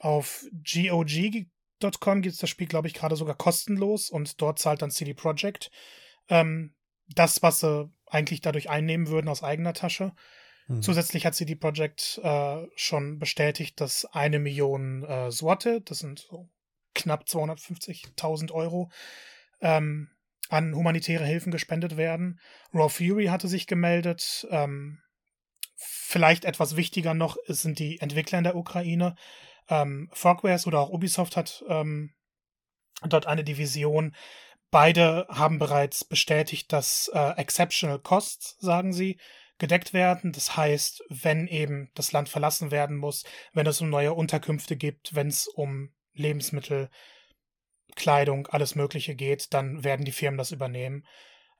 auf GOG.com gibt es das Spiel, glaube ich, gerade sogar kostenlos und dort zahlt dann CD Projekt ähm, das, was sie eigentlich dadurch einnehmen würden aus eigener Tasche. Mhm. Zusätzlich hat CD Projekt äh, schon bestätigt, dass eine Million äh, Sorte, das sind so knapp 250.000 Euro, ähm, an humanitäre Hilfen gespendet werden. Raw Fury hatte sich gemeldet. Ähm, Vielleicht etwas wichtiger noch sind die Entwickler in der Ukraine. Ähm, Frogwares oder auch Ubisoft hat ähm, dort eine Division. Beide haben bereits bestätigt, dass äh, Exceptional Costs, sagen sie, gedeckt werden. Das heißt, wenn eben das Land verlassen werden muss, wenn es um neue Unterkünfte gibt, wenn es um Lebensmittel, Kleidung, alles Mögliche geht, dann werden die Firmen das übernehmen.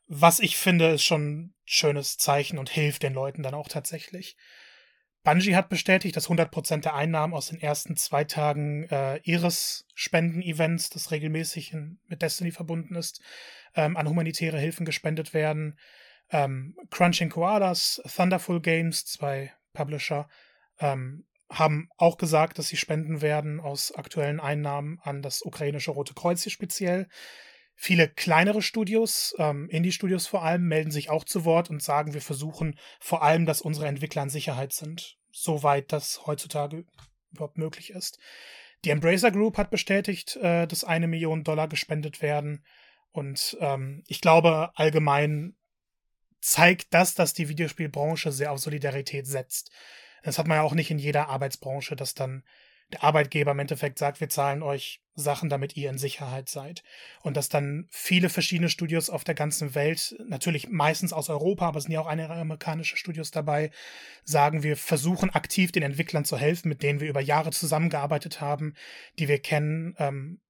Was ich finde, ist schon schönes Zeichen und hilft den Leuten dann auch tatsächlich. Bungie hat bestätigt, dass 100% der Einnahmen aus den ersten zwei Tagen äh, ihres Spenden-Events, das regelmäßig in, mit Destiny verbunden ist, ähm, an humanitäre Hilfen gespendet werden. Ähm, Crunching Koalas, Thunderful Games, zwei Publisher, ähm, haben auch gesagt, dass sie spenden werden aus aktuellen Einnahmen an das ukrainische Rote Kreuz hier speziell. Viele kleinere Studios, ähm, Indie-Studios vor allem, melden sich auch zu Wort und sagen, wir versuchen vor allem, dass unsere Entwickler in Sicherheit sind, soweit das heutzutage überhaupt möglich ist. Die Embracer Group hat bestätigt, äh, dass eine Million Dollar gespendet werden. Und ähm, ich glaube, allgemein zeigt das, dass die Videospielbranche sehr auf Solidarität setzt. Das hat man ja auch nicht in jeder Arbeitsbranche, dass dann der Arbeitgeber im Endeffekt sagt, wir zahlen euch Sachen, damit ihr in Sicherheit seid. Und dass dann viele verschiedene Studios auf der ganzen Welt, natürlich meistens aus Europa, aber es sind ja auch einige amerikanische Studios dabei, sagen, wir versuchen aktiv den Entwicklern zu helfen, mit denen wir über Jahre zusammengearbeitet haben, die wir kennen, ähm,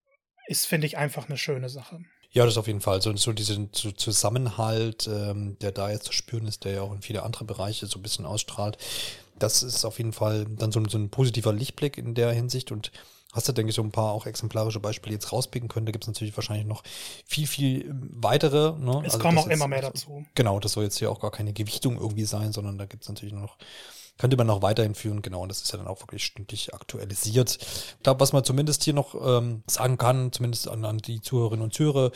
ist, finde ich, einfach eine schöne Sache. Ja, das auf jeden Fall. So, so diesen Zusammenhalt, ähm, der da jetzt zu spüren ist, der ja auch in viele andere Bereiche so ein bisschen ausstrahlt. Das ist auf jeden Fall dann so, so ein positiver Lichtblick in der Hinsicht. Und hast du, denke ich, so ein paar auch exemplarische Beispiele jetzt rauspicken können. Da gibt es natürlich wahrscheinlich noch viel, viel ähm, weitere. Ne? Es also kommen auch immer mehr dazu. Genau, das soll jetzt hier auch gar keine Gewichtung irgendwie sein, sondern da gibt es natürlich noch könnte man noch weiterhin führen, genau, und das ist ja dann auch wirklich stündlich aktualisiert. Ich glaube, was man zumindest hier noch ähm, sagen kann, zumindest an, an, die Zuhörerinnen und Zuhörer,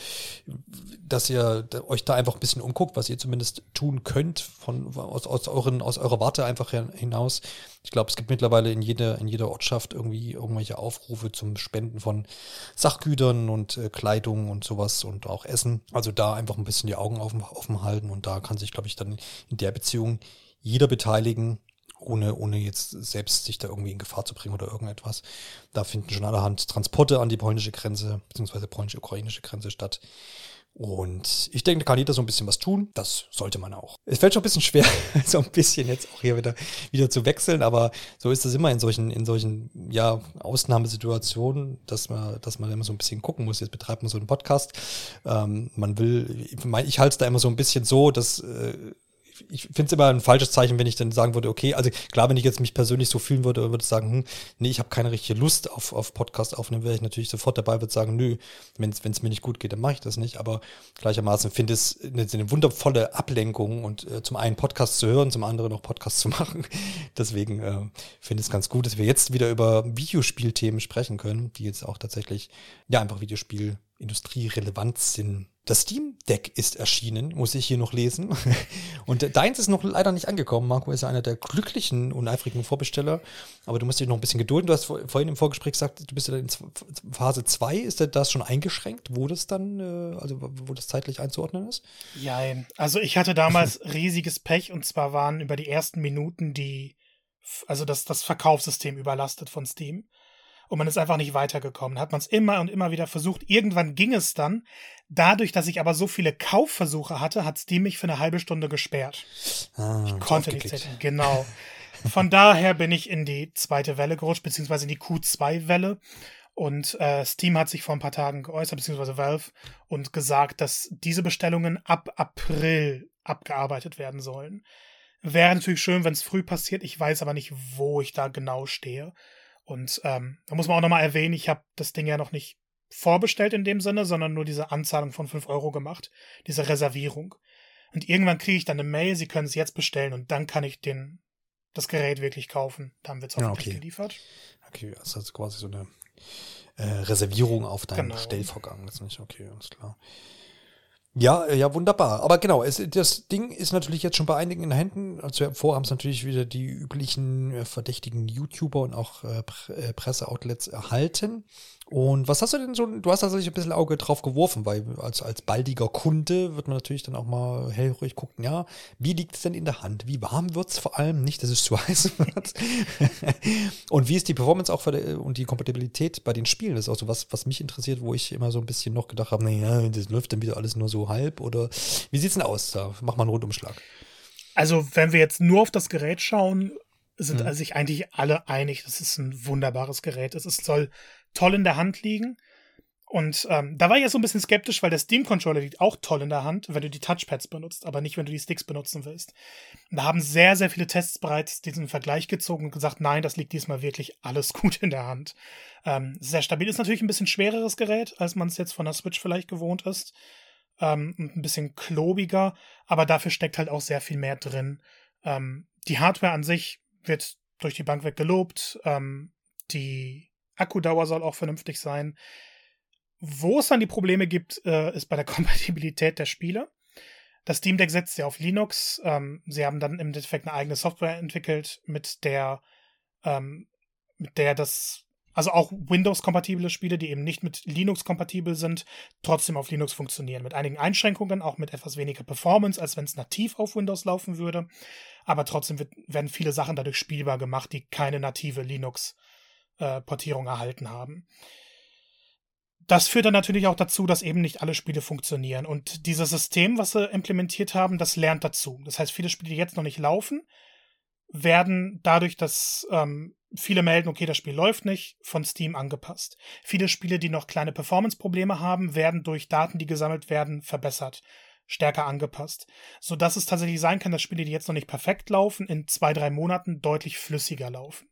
dass ihr euch da einfach ein bisschen umguckt, was ihr zumindest tun könnt von, aus, aus, euren, aus eurer Warte einfach hinaus. Ich glaube, es gibt mittlerweile in jeder, in jeder Ortschaft irgendwie irgendwelche Aufrufe zum Spenden von Sachgütern und äh, Kleidung und sowas und auch Essen. Also da einfach ein bisschen die Augen offen, offen halten und da kann sich, glaube ich, dann in der Beziehung jeder beteiligen, ohne, ohne jetzt selbst sich da irgendwie in Gefahr zu bringen oder irgendetwas. Da finden schon allerhand Transporte an die polnische Grenze, beziehungsweise polnisch-ukrainische Grenze statt. Und ich denke, da kann jeder so ein bisschen was tun. Das sollte man auch. Es fällt schon ein bisschen schwer, so ein bisschen jetzt auch hier wieder, wieder zu wechseln, aber so ist es immer in solchen, in solchen, ja, Ausnahmesituationen, dass man, dass man immer so ein bisschen gucken muss. Jetzt betreibt man so einen Podcast. Ähm, man will, ich, ich halte es da immer so ein bisschen so, dass, äh, ich finde es immer ein falsches Zeichen, wenn ich dann sagen würde, okay, also klar, wenn ich jetzt mich persönlich so fühlen würde, würde ich sagen, hm, nee, ich habe keine richtige Lust auf, auf Podcast aufnehmen, wäre ich natürlich sofort dabei, würde sagen, nö, wenn es mir nicht gut geht, dann mache ich das nicht. Aber gleichermaßen finde ich es eine, eine, wundervolle Ablenkung und äh, zum einen Podcast zu hören, zum anderen auch Podcast zu machen. Deswegen äh, finde ich es ganz gut, dass wir jetzt wieder über Videospielthemen sprechen können, die jetzt auch tatsächlich, ja, einfach Videospiel industrierelevant sind. Das Steam Deck ist erschienen, muss ich hier noch lesen. Und deins ist noch leider nicht angekommen. Marco ist ja einer der glücklichen und eifrigen Vorbesteller. Aber du musst dich noch ein bisschen gedulden. Du hast vorhin im Vorgespräch gesagt, du bist ja in Phase 2. Ist das schon eingeschränkt, wo das dann, äh, also wo das zeitlich einzuordnen ist? Ja, also ich hatte damals riesiges Pech und zwar waren über die ersten Minuten die, also das, das Verkaufssystem überlastet von Steam und man ist einfach nicht weitergekommen. Hat man es immer und immer wieder versucht. Irgendwann ging es dann. Dadurch, dass ich aber so viele Kaufversuche hatte, hat Steam mich für eine halbe Stunde gesperrt. Ah, ich konnte nicht zählen. Genau. Von daher bin ich in die zweite Welle gerutscht, beziehungsweise in die Q2-Welle. Und äh, Steam hat sich vor ein paar Tagen geäußert, beziehungsweise Valve, und gesagt, dass diese Bestellungen ab April abgearbeitet werden sollen. Wäre natürlich schön, wenn es früh passiert. Ich weiß aber nicht, wo ich da genau stehe. Und ähm, da muss man auch nochmal erwähnen, ich habe das Ding ja noch nicht vorbestellt in dem Sinne, sondern nur diese Anzahlung von 5 Euro gemacht, diese Reservierung. Und irgendwann kriege ich dann eine Mail, sie können es jetzt bestellen und dann kann ich den, das Gerät wirklich kaufen. Dann wird es auch ja, okay. geliefert. Okay, also das ist quasi so eine äh, Reservierung auf deinen genau. Bestellvorgang. Das ist nicht okay, alles klar. Ja, äh, ja, wunderbar. Aber genau, es, das Ding ist natürlich jetzt schon bei einigen in Händen. Also vor haben es natürlich wieder die üblichen äh, verdächtigen YouTuber und auch äh, äh Presseoutlets erhalten. Und was hast du denn so, du hast tatsächlich ein bisschen Auge drauf geworfen, weil als, als baldiger Kunde wird man natürlich dann auch mal hellruhig gucken, ja, wie liegt es denn in der Hand? Wie warm wird es vor allem? Nicht, dass es zu heiß wird. und wie ist die Performance auch der, und die Kompatibilität bei den Spielen? Das ist auch so was, was mich interessiert, wo ich immer so ein bisschen noch gedacht habe, naja, das läuft dann wieder alles nur so halb oder wie sieht's denn aus? Da mach mal einen Rundumschlag. Also, wenn wir jetzt nur auf das Gerät schauen, sind mhm. sich eigentlich alle einig, das ist ein wunderbares Gerät. Es soll toll in der Hand liegen. Und ähm, da war ich ja so ein bisschen skeptisch, weil der Steam-Controller liegt auch toll in der Hand, wenn du die Touchpads benutzt, aber nicht, wenn du die Sticks benutzen willst. Und da haben sehr, sehr viele Tests bereits diesen Vergleich gezogen und gesagt, nein, das liegt diesmal wirklich alles gut in der Hand. Ähm, sehr stabil ist natürlich ein bisschen schwereres Gerät, als man es jetzt von der Switch vielleicht gewohnt ist. Ähm, ein bisschen klobiger, aber dafür steckt halt auch sehr viel mehr drin. Ähm, die Hardware an sich wird durch die Bank weg gelobt. Ähm, die Akkudauer soll auch vernünftig sein. Wo es dann die Probleme gibt, äh, ist bei der Kompatibilität der Spiele. Das Steam Deck setzt ja auf Linux. Ähm, sie haben dann im Endeffekt eine eigene Software entwickelt, mit der, ähm, mit der das, also auch Windows-kompatible Spiele, die eben nicht mit Linux kompatibel sind, trotzdem auf Linux funktionieren. Mit einigen Einschränkungen, auch mit etwas weniger Performance, als wenn es nativ auf Windows laufen würde. Aber trotzdem wird, werden viele Sachen dadurch spielbar gemacht, die keine native Linux äh, Portierung erhalten haben. Das führt dann natürlich auch dazu, dass eben nicht alle Spiele funktionieren. Und dieses System, was sie implementiert haben, das lernt dazu. Das heißt, viele Spiele, die jetzt noch nicht laufen, werden dadurch, dass ähm, viele melden, okay, das Spiel läuft nicht, von Steam angepasst. Viele Spiele, die noch kleine Performance-Probleme haben, werden durch Daten, die gesammelt werden, verbessert, stärker angepasst. Sodass es tatsächlich sein kann, dass Spiele, die jetzt noch nicht perfekt laufen, in zwei, drei Monaten deutlich flüssiger laufen.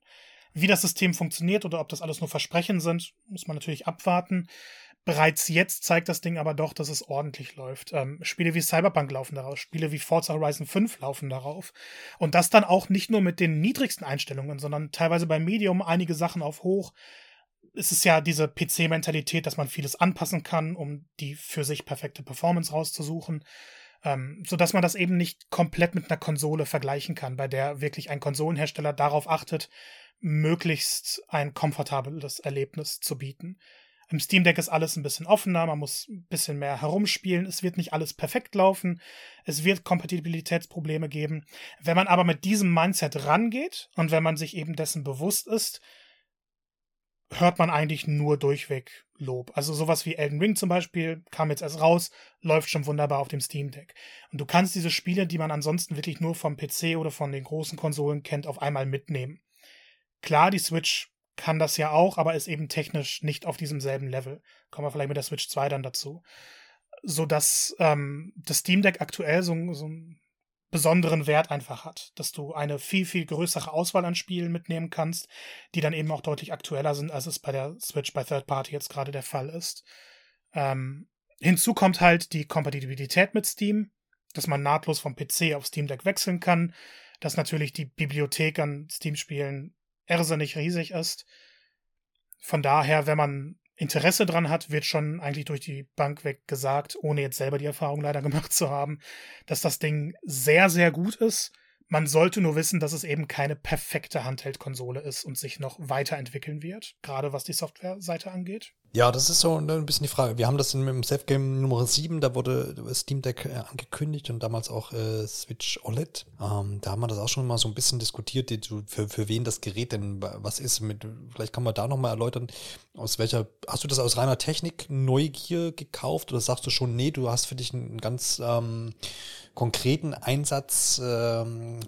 Wie das System funktioniert oder ob das alles nur Versprechen sind, muss man natürlich abwarten. Bereits jetzt zeigt das Ding aber doch, dass es ordentlich läuft. Ähm, Spiele wie Cyberpunk laufen darauf, Spiele wie Forza Horizon 5 laufen darauf. Und das dann auch nicht nur mit den niedrigsten Einstellungen, sondern teilweise bei Medium einige Sachen auf hoch. Es ist ja diese PC-Mentalität, dass man vieles anpassen kann, um die für sich perfekte Performance rauszusuchen. Ähm, so dass man das eben nicht komplett mit einer Konsole vergleichen kann, bei der wirklich ein Konsolenhersteller darauf achtet, möglichst ein komfortables Erlebnis zu bieten. Im Steam Deck ist alles ein bisschen offener, man muss ein bisschen mehr herumspielen, es wird nicht alles perfekt laufen, es wird Kompatibilitätsprobleme geben. Wenn man aber mit diesem Mindset rangeht und wenn man sich eben dessen bewusst ist, hört man eigentlich nur durchweg Lob. Also sowas wie Elden Ring zum Beispiel kam jetzt erst raus, läuft schon wunderbar auf dem Steam Deck. Und du kannst diese Spiele, die man ansonsten wirklich nur vom PC oder von den großen Konsolen kennt, auf einmal mitnehmen. Klar, die Switch kann das ja auch, aber ist eben technisch nicht auf diesem selben Level. Kommen wir vielleicht mit der Switch 2 dann dazu. Sodass ähm, das Steam Deck aktuell so, so einen besonderen Wert einfach hat, dass du eine viel, viel größere Auswahl an Spielen mitnehmen kannst, die dann eben auch deutlich aktueller sind, als es bei der Switch bei Third Party jetzt gerade der Fall ist. Ähm, hinzu kommt halt die Kompatibilität mit Steam, dass man nahtlos vom PC auf Steam Deck wechseln kann, dass natürlich die Bibliothek an Steam-Spielen irrsinnig riesig ist. Von daher, wenn man Interesse dran hat, wird schon eigentlich durch die Bank weg gesagt, ohne jetzt selber die Erfahrung leider gemacht zu haben, dass das Ding sehr, sehr gut ist. Man sollte nur wissen, dass es eben keine perfekte Handheld-Konsole ist und sich noch weiterentwickeln wird, gerade was die Software-Seite angeht. Ja, das ist so ein bisschen die Frage. Wir haben das in, im Safe Game Nummer 7, da wurde Steam Deck äh, angekündigt und damals auch äh, Switch OLED. Ähm, da haben wir das auch schon mal so ein bisschen diskutiert, die, für, für wen das Gerät denn was ist. Mit, vielleicht kann man da nochmal erläutern, aus welcher, hast du das aus reiner Technik Neugier gekauft oder sagst du schon, nee, du hast für dich einen ganz ähm, konkreten Einsatzplan,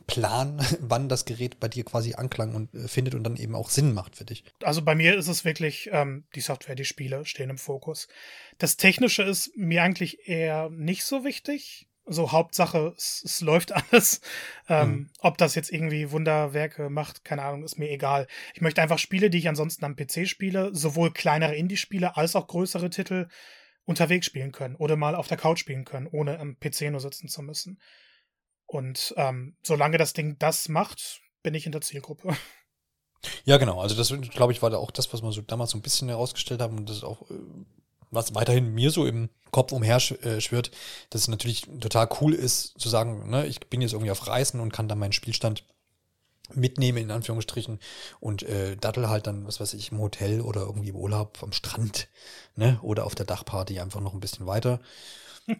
ähm, wann das Gerät bei dir quasi Anklang und äh, findet und dann eben auch Sinn macht für dich? Also bei mir ist es wirklich ähm, die Software, die Spiele stehen im Fokus. Das Technische ist mir eigentlich eher nicht so wichtig. So Hauptsache, es, es läuft alles. Ähm, mhm. Ob das jetzt irgendwie Wunderwerke macht, keine Ahnung, ist mir egal. Ich möchte einfach Spiele, die ich ansonsten am PC spiele, sowohl kleinere Indie-Spiele als auch größere Titel unterwegs spielen können oder mal auf der Couch spielen können, ohne am PC nur sitzen zu müssen. Und ähm, solange das Ding das macht, bin ich in der Zielgruppe. Ja, genau. Also das, glaube ich, war da auch das, was wir so damals so ein bisschen herausgestellt haben und das ist auch, äh, was weiterhin mir so im Kopf umher schwirrt, dass es natürlich total cool ist, zu sagen, ne, ich bin jetzt irgendwie auf Reisen und kann dann meinen Spielstand mitnehmen, in Anführungsstrichen, und äh, dattel halt dann, was weiß ich, im Hotel oder irgendwie im Urlaub am Strand, ne, oder auf der Dachparty einfach noch ein bisschen weiter.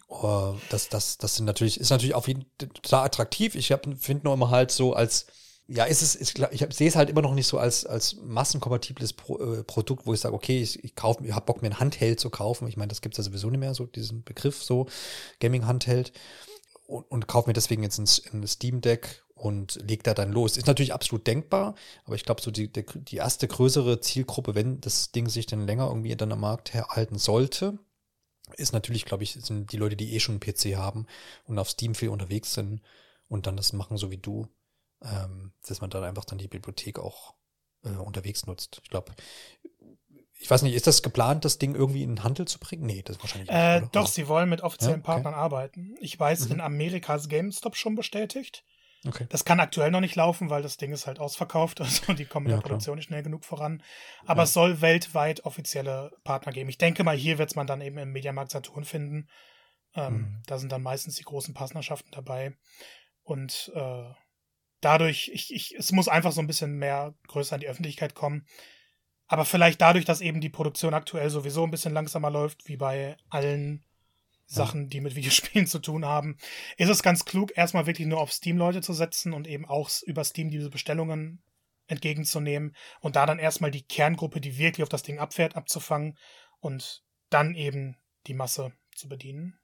uh, das, das, das sind natürlich, ist natürlich auf jeden Fall total attraktiv. Ich finde nur immer halt so als ja, ist es, ist, ich sehe es halt immer noch nicht so als, als massenkompatibles Pro, äh, Produkt, wo ich sage, okay, ich, ich kaufe, ich habe Bock, mir ein Handheld zu kaufen. Ich meine, das gibt es ja sowieso nicht mehr, so diesen Begriff, so Gaming-Handheld. Und, und kaufe mir deswegen jetzt ein, ein Steam Deck und leg da dann los. Ist natürlich absolut denkbar, aber ich glaube, so die, die, die erste größere Zielgruppe, wenn das Ding sich dann länger irgendwie dann am Markt erhalten sollte, ist natürlich, glaube ich, sind die Leute, die eh schon einen PC haben und auf Steam viel unterwegs sind und dann das machen, so wie du ähm, dass man dann einfach dann die Bibliothek auch äh, unterwegs nutzt. Ich glaube, ich weiß nicht, ist das geplant, das Ding irgendwie in den Handel zu bringen? Nee, das ist wahrscheinlich äh, nicht. Doch, oder? sie wollen mit offiziellen ja, okay. Partnern arbeiten. Ich weiß, mhm. in Amerika ist GameStop schon bestätigt. Okay. Das kann aktuell noch nicht laufen, weil das Ding ist halt ausverkauft. Also die kommen in ja, der Produktion nicht schnell genug voran. Aber ja. es soll weltweit offizielle Partner geben. Ich denke mal, hier wird es man dann eben im Mediamarkt Saturn finden. Ähm, mhm. Da sind dann meistens die großen Partnerschaften dabei. Und äh, dadurch, ich, ich, es muss einfach so ein bisschen mehr größer in die Öffentlichkeit kommen. Aber vielleicht dadurch, dass eben die Produktion aktuell sowieso ein bisschen langsamer läuft, wie bei allen Sachen, die mit Videospielen zu tun haben, ist es ganz klug, erstmal wirklich nur auf Steam Leute zu setzen und eben auch über Steam diese Bestellungen entgegenzunehmen und da dann erstmal die Kerngruppe, die wirklich auf das Ding abfährt, abzufangen und dann eben die Masse zu bedienen.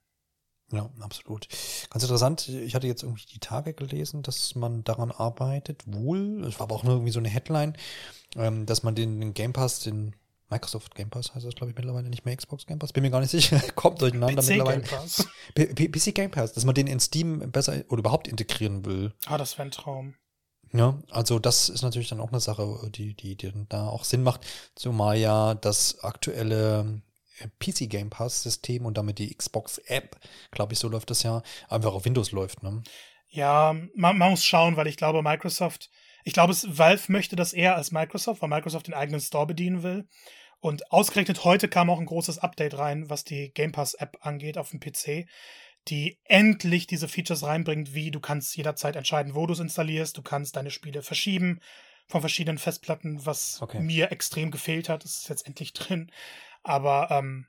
Ja, absolut. Ganz interessant. Ich hatte jetzt irgendwie die Tage gelesen, dass man daran arbeitet, wohl, es war aber auch nur irgendwie so eine Headline, ähm, dass man den, den Game Pass, den Microsoft Game Pass heißt das, glaube ich, mittlerweile nicht mehr Xbox Game Pass. Bin mir gar nicht sicher. Kommt durcheinander PC mittlerweile. Game Pass. PC Game Pass, dass man den in Steam besser oder überhaupt integrieren will. Ah, das wäre ein Traum. Ja, also das ist natürlich dann auch eine Sache, die, die, die da auch Sinn macht, zumal ja das aktuelle äh, PC Game Pass System und damit die Xbox App, glaube ich, so läuft das ja, einfach auf Windows läuft, ne? Ja, man, man muss schauen, weil ich glaube, Microsoft, ich glaube, Valve möchte das eher als Microsoft, weil Microsoft den eigenen Store bedienen will. Und ausgerechnet heute kam auch ein großes Update rein, was die Game Pass App angeht auf dem PC, die endlich diese Features reinbringt, wie du kannst jederzeit entscheiden, wo du es installierst, du kannst deine Spiele verschieben von verschiedenen Festplatten, was okay. mir extrem gefehlt hat, das ist jetzt endlich drin. Aber ähm,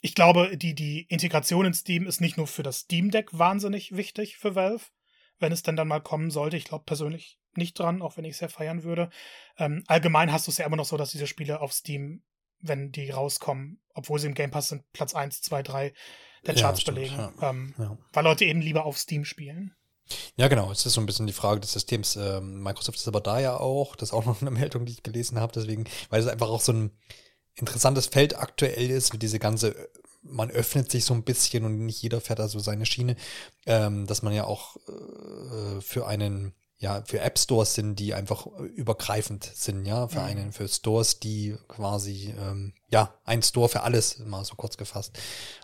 ich glaube, die, die Integration in Steam ist nicht nur für das Steam Deck wahnsinnig wichtig für Valve, wenn es denn dann mal kommen sollte. Ich glaube persönlich nicht dran, auch wenn ich es sehr feiern würde. Ähm, allgemein hast du es ja immer noch so, dass diese Spiele auf Steam, wenn die rauskommen, obwohl sie im Game Pass sind, Platz 1, 2, 3 der Charts ja, belegen. Ja. Ähm, ja. Weil Leute eben lieber auf Steam spielen. Ja, genau. Es ist so ein bisschen die Frage des Systems. Ähm, Microsoft ist aber da ja auch. Das ist auch noch eine Meldung, die ich gelesen habe. Deswegen, weil es einfach auch so ein interessantes Feld aktuell ist, mit diese ganze man öffnet sich so ein bisschen und nicht jeder fährt also seine Schiene, ähm, dass man ja auch äh, für einen ja, für App Stores sind, die einfach übergreifend sind, ja, für mhm. einen, für Stores, die quasi, ähm, ja, ein Store für alles, mal so kurz gefasst,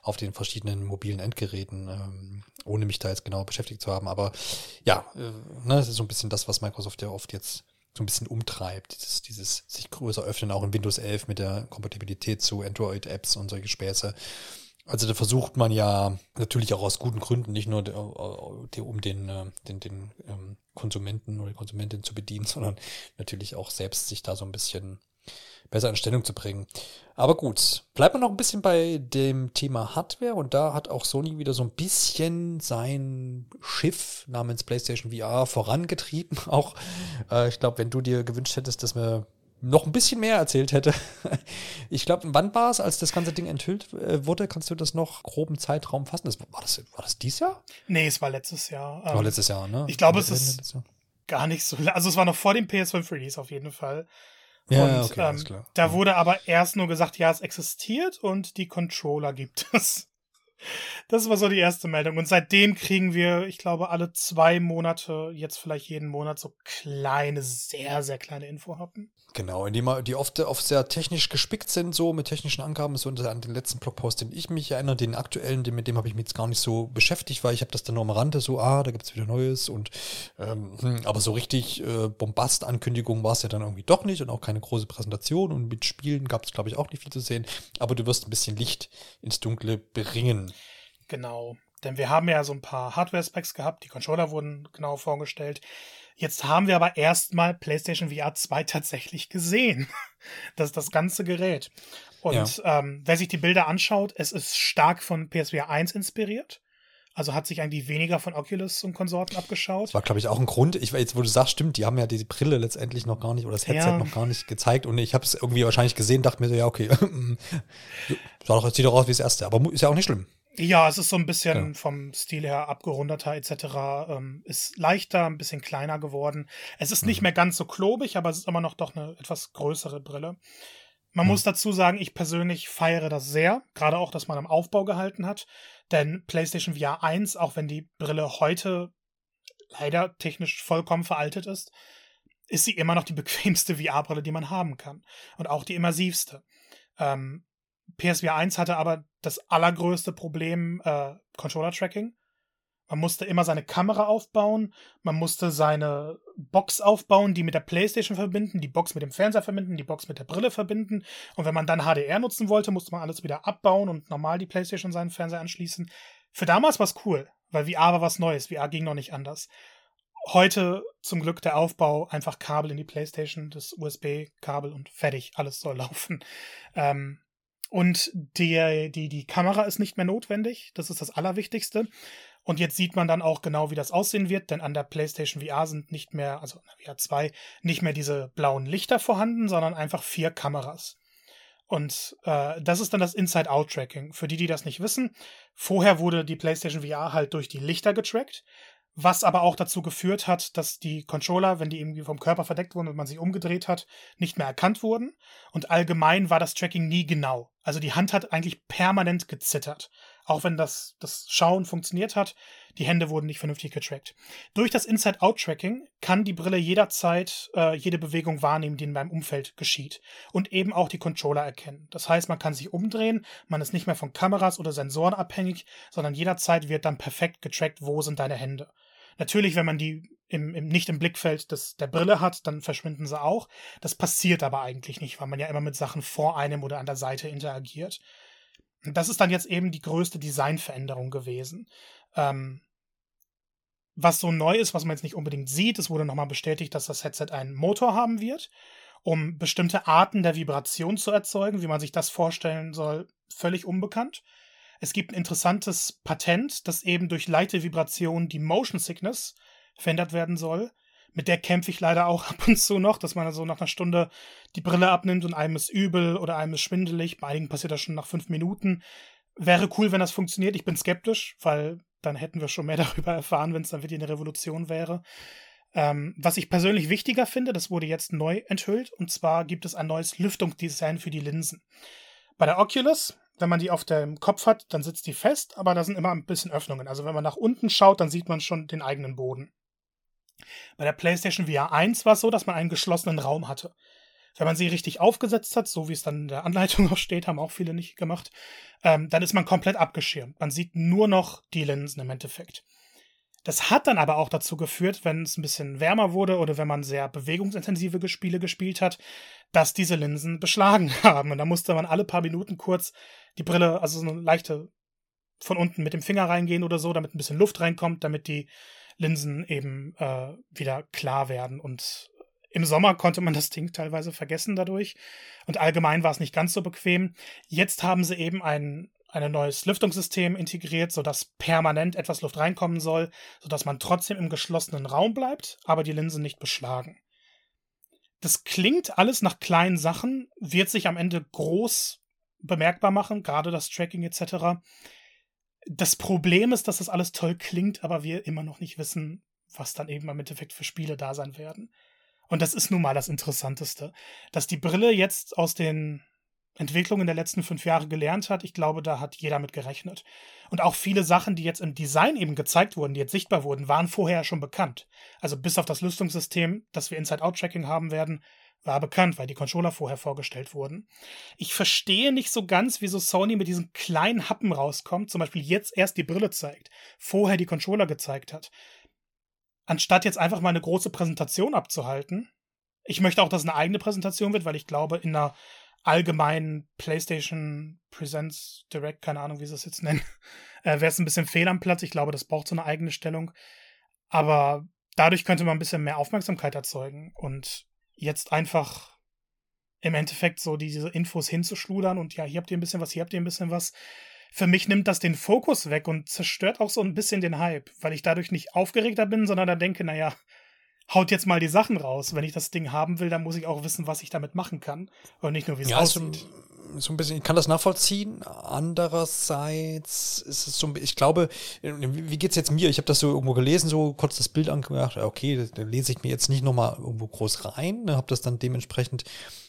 auf den verschiedenen mobilen Endgeräten, ähm, ohne mich da jetzt genau beschäftigt zu haben. Aber ja, äh, ne, das ist so ein bisschen das, was Microsoft ja oft jetzt so ein bisschen umtreibt, dieses, dieses sich größer öffnen, auch in Windows 11 mit der Kompatibilität zu Android-Apps und solche Späße. Also da versucht man ja natürlich auch aus guten Gründen, nicht nur um den, äh, den, den ähm, Konsumenten oder die Konsumentin zu bedienen, sondern natürlich auch selbst sich da so ein bisschen besser in Stellung zu bringen. Aber gut, bleibt man noch ein bisschen bei dem Thema Hardware und da hat auch Sony wieder so ein bisschen sein Schiff namens PlayStation VR vorangetrieben. Auch äh, ich glaube, wenn du dir gewünscht hättest, dass wir noch ein bisschen mehr erzählt hätte. Ich glaube, wann war es, als das ganze Ding enthüllt äh, wurde? Kannst du das noch groben Zeitraum fassen? Das, war, das, war das dieses Jahr? Nee, es war letztes Jahr. war letztes Jahr, ne? Ich glaube, es ist gar nicht so. Also, es war noch vor dem PS5 Release auf jeden Fall. Ja, und, okay, ähm, klar. Da wurde aber erst nur gesagt, ja, es existiert und die Controller gibt es. Das war so die erste Meldung. Und seitdem kriegen wir, ich glaube, alle zwei Monate, jetzt vielleicht jeden Monat, so kleine, sehr, sehr kleine Infohappen. Genau, in die, die oft, oft sehr technisch gespickt sind, so mit technischen Angaben. So an den letzten Blogpost, den ich mich erinnere, den aktuellen, den, mit dem habe ich mich jetzt gar nicht so beschäftigt, weil ich habe das dann nur am Rande so, ah, da gibt es wieder Neues. Und ähm, hm, aber so richtig äh, Bombast-Ankündigung war es ja dann irgendwie doch nicht und auch keine große Präsentation. Und mit Spielen gab es, glaube ich, auch nicht viel zu sehen. Aber du wirst ein bisschen Licht ins Dunkle bringen. Genau. Denn wir haben ja so ein paar Hardware-Specs gehabt, die Controller wurden genau vorgestellt. Jetzt haben wir aber erstmal PlayStation VR 2 tatsächlich gesehen. Das ist das ganze Gerät. Und ja. ähm, wer sich die Bilder anschaut, es ist stark von PSVR 1 inspiriert. Also hat sich eigentlich weniger von Oculus und Konsorten abgeschaut. Das war, glaube ich, auch ein Grund. Ich jetzt, wo du sagst, stimmt, die haben ja diese Brille letztendlich noch gar nicht oder das Headset ja. noch gar nicht gezeigt. Und ich habe es irgendwie wahrscheinlich gesehen, dachte mir so, ja, okay, sah doch, sieht doch aus wie das erste. Aber ist ja auch nicht schlimm. Ja, es ist so ein bisschen ja. vom Stil her abgerundeter etc. Ähm, ist leichter, ein bisschen kleiner geworden. Es ist mhm. nicht mehr ganz so klobig, aber es ist immer noch doch eine etwas größere Brille. Man mhm. muss dazu sagen, ich persönlich feiere das sehr, gerade auch, dass man am Aufbau gehalten hat. Denn PlayStation VR 1, auch wenn die Brille heute leider technisch vollkommen veraltet ist, ist sie immer noch die bequemste VR-Brille, die man haben kann. Und auch die immersivste. Ähm, PSVR 1 hatte aber das allergrößte Problem äh, Controller-Tracking. Man musste immer seine Kamera aufbauen, man musste seine Box aufbauen, die mit der Playstation verbinden, die Box mit dem Fernseher verbinden, die Box mit der Brille verbinden. Und wenn man dann HDR nutzen wollte, musste man alles wieder abbauen und normal die Playstation seinen Fernseher anschließen. Für damals war es cool, weil VR war was Neues, VR ging noch nicht anders. Heute zum Glück der Aufbau, einfach Kabel in die Playstation, das USB-Kabel und fertig, alles soll laufen. Ähm, und der, die, die Kamera ist nicht mehr notwendig. Das ist das Allerwichtigste. Und jetzt sieht man dann auch genau, wie das aussehen wird, denn an der PlayStation VR sind nicht mehr, also VR 2, nicht mehr diese blauen Lichter vorhanden, sondern einfach vier Kameras. Und äh, das ist dann das Inside-Out-Tracking. Für die, die das nicht wissen, vorher wurde die PlayStation VR halt durch die Lichter getrackt was aber auch dazu geführt hat, dass die Controller, wenn die irgendwie vom Körper verdeckt wurden und man sie umgedreht hat, nicht mehr erkannt wurden. Und allgemein war das Tracking nie genau. Also die Hand hat eigentlich permanent gezittert. Auch wenn das, das Schauen funktioniert hat, die Hände wurden nicht vernünftig getrackt. Durch das Inside-Out-Tracking kann die Brille jederzeit äh, jede Bewegung wahrnehmen, die in meinem Umfeld geschieht. Und eben auch die Controller erkennen. Das heißt, man kann sich umdrehen, man ist nicht mehr von Kameras oder Sensoren abhängig, sondern jederzeit wird dann perfekt getrackt, wo sind deine Hände. Natürlich, wenn man die im, im, nicht im Blickfeld des, der Brille hat, dann verschwinden sie auch. Das passiert aber eigentlich nicht, weil man ja immer mit Sachen vor einem oder an der Seite interagiert. Und das ist dann jetzt eben die größte Designveränderung gewesen. Ähm, was so neu ist, was man jetzt nicht unbedingt sieht, es wurde nochmal bestätigt, dass das Headset einen Motor haben wird, um bestimmte Arten der Vibration zu erzeugen. Wie man sich das vorstellen soll, völlig unbekannt. Es gibt ein interessantes Patent, das eben durch leichte Vibration die Motion Sickness verändert werden soll. Mit der kämpfe ich leider auch ab und zu noch, dass man also nach einer Stunde die Brille abnimmt und einem ist übel oder einem ist schwindelig. Bei einigen passiert das schon nach fünf Minuten. Wäre cool, wenn das funktioniert. Ich bin skeptisch, weil dann hätten wir schon mehr darüber erfahren, wenn es dann wirklich eine Revolution wäre. Ähm, was ich persönlich wichtiger finde, das wurde jetzt neu enthüllt, und zwar gibt es ein neues Lüftungsdesign für die Linsen. Bei der Oculus, wenn man die auf dem Kopf hat, dann sitzt die fest, aber da sind immer ein bisschen Öffnungen. Also wenn man nach unten schaut, dann sieht man schon den eigenen Boden. Bei der PlayStation VR 1 war es so, dass man einen geschlossenen Raum hatte. Wenn man sie richtig aufgesetzt hat, so wie es dann in der Anleitung auch steht, haben auch viele nicht gemacht, ähm, dann ist man komplett abgeschirmt. Man sieht nur noch die Linsen im Endeffekt. Das hat dann aber auch dazu geführt, wenn es ein bisschen wärmer wurde oder wenn man sehr bewegungsintensive Spiele gespielt hat, dass diese Linsen beschlagen haben. Und da musste man alle paar Minuten kurz die Brille, also so eine leichte von unten mit dem Finger reingehen oder so, damit ein bisschen Luft reinkommt, damit die Linsen eben äh, wieder klar werden. Und im Sommer konnte man das Ding teilweise vergessen dadurch. Und allgemein war es nicht ganz so bequem. Jetzt haben sie eben ein, ein neues Lüftungssystem integriert, sodass permanent etwas Luft reinkommen soll, sodass man trotzdem im geschlossenen Raum bleibt, aber die Linsen nicht beschlagen. Das klingt alles nach kleinen Sachen, wird sich am Ende groß bemerkbar machen, gerade das Tracking etc. Das Problem ist, dass das alles toll klingt, aber wir immer noch nicht wissen, was dann eben im Endeffekt für Spiele da sein werden. Und das ist nun mal das Interessanteste. Dass die Brille jetzt aus den Entwicklungen der letzten fünf Jahre gelernt hat, ich glaube, da hat jeder mit gerechnet. Und auch viele Sachen, die jetzt im Design eben gezeigt wurden, die jetzt sichtbar wurden, waren vorher schon bekannt. Also bis auf das Lüstungssystem, das wir Inside-Out-Tracking haben werden, war bekannt, weil die Controller vorher vorgestellt wurden. Ich verstehe nicht so ganz, wieso Sony mit diesen kleinen Happen rauskommt, zum Beispiel jetzt erst die Brille zeigt, vorher die Controller gezeigt hat. Anstatt jetzt einfach mal eine große Präsentation abzuhalten. Ich möchte auch, dass es eine eigene Präsentation wird, weil ich glaube, in einer allgemeinen PlayStation Presents Direct, keine Ahnung, wie sie es jetzt nennen, äh, wäre es ein bisschen fehl am Platz. Ich glaube, das braucht so eine eigene Stellung. Aber dadurch könnte man ein bisschen mehr Aufmerksamkeit erzeugen und jetzt einfach im Endeffekt so diese Infos hinzuschludern und ja, hier habt ihr ein bisschen was, hier habt ihr ein bisschen was. Für mich nimmt das den Fokus weg und zerstört auch so ein bisschen den Hype, weil ich dadurch nicht aufgeregter bin, sondern da denke, naja, haut jetzt mal die Sachen raus. Wenn ich das Ding haben will, dann muss ich auch wissen, was ich damit machen kann und nicht nur, wie es ja, aussieht so ein bisschen, ich kann das nachvollziehen. Andererseits ist es so ein bisschen, ich glaube, wie geht's jetzt mir? Ich habe das so irgendwo gelesen, so kurz das Bild angemacht. Okay, da lese ich mir jetzt nicht nochmal irgendwo groß rein, ne, habe das dann dementsprechend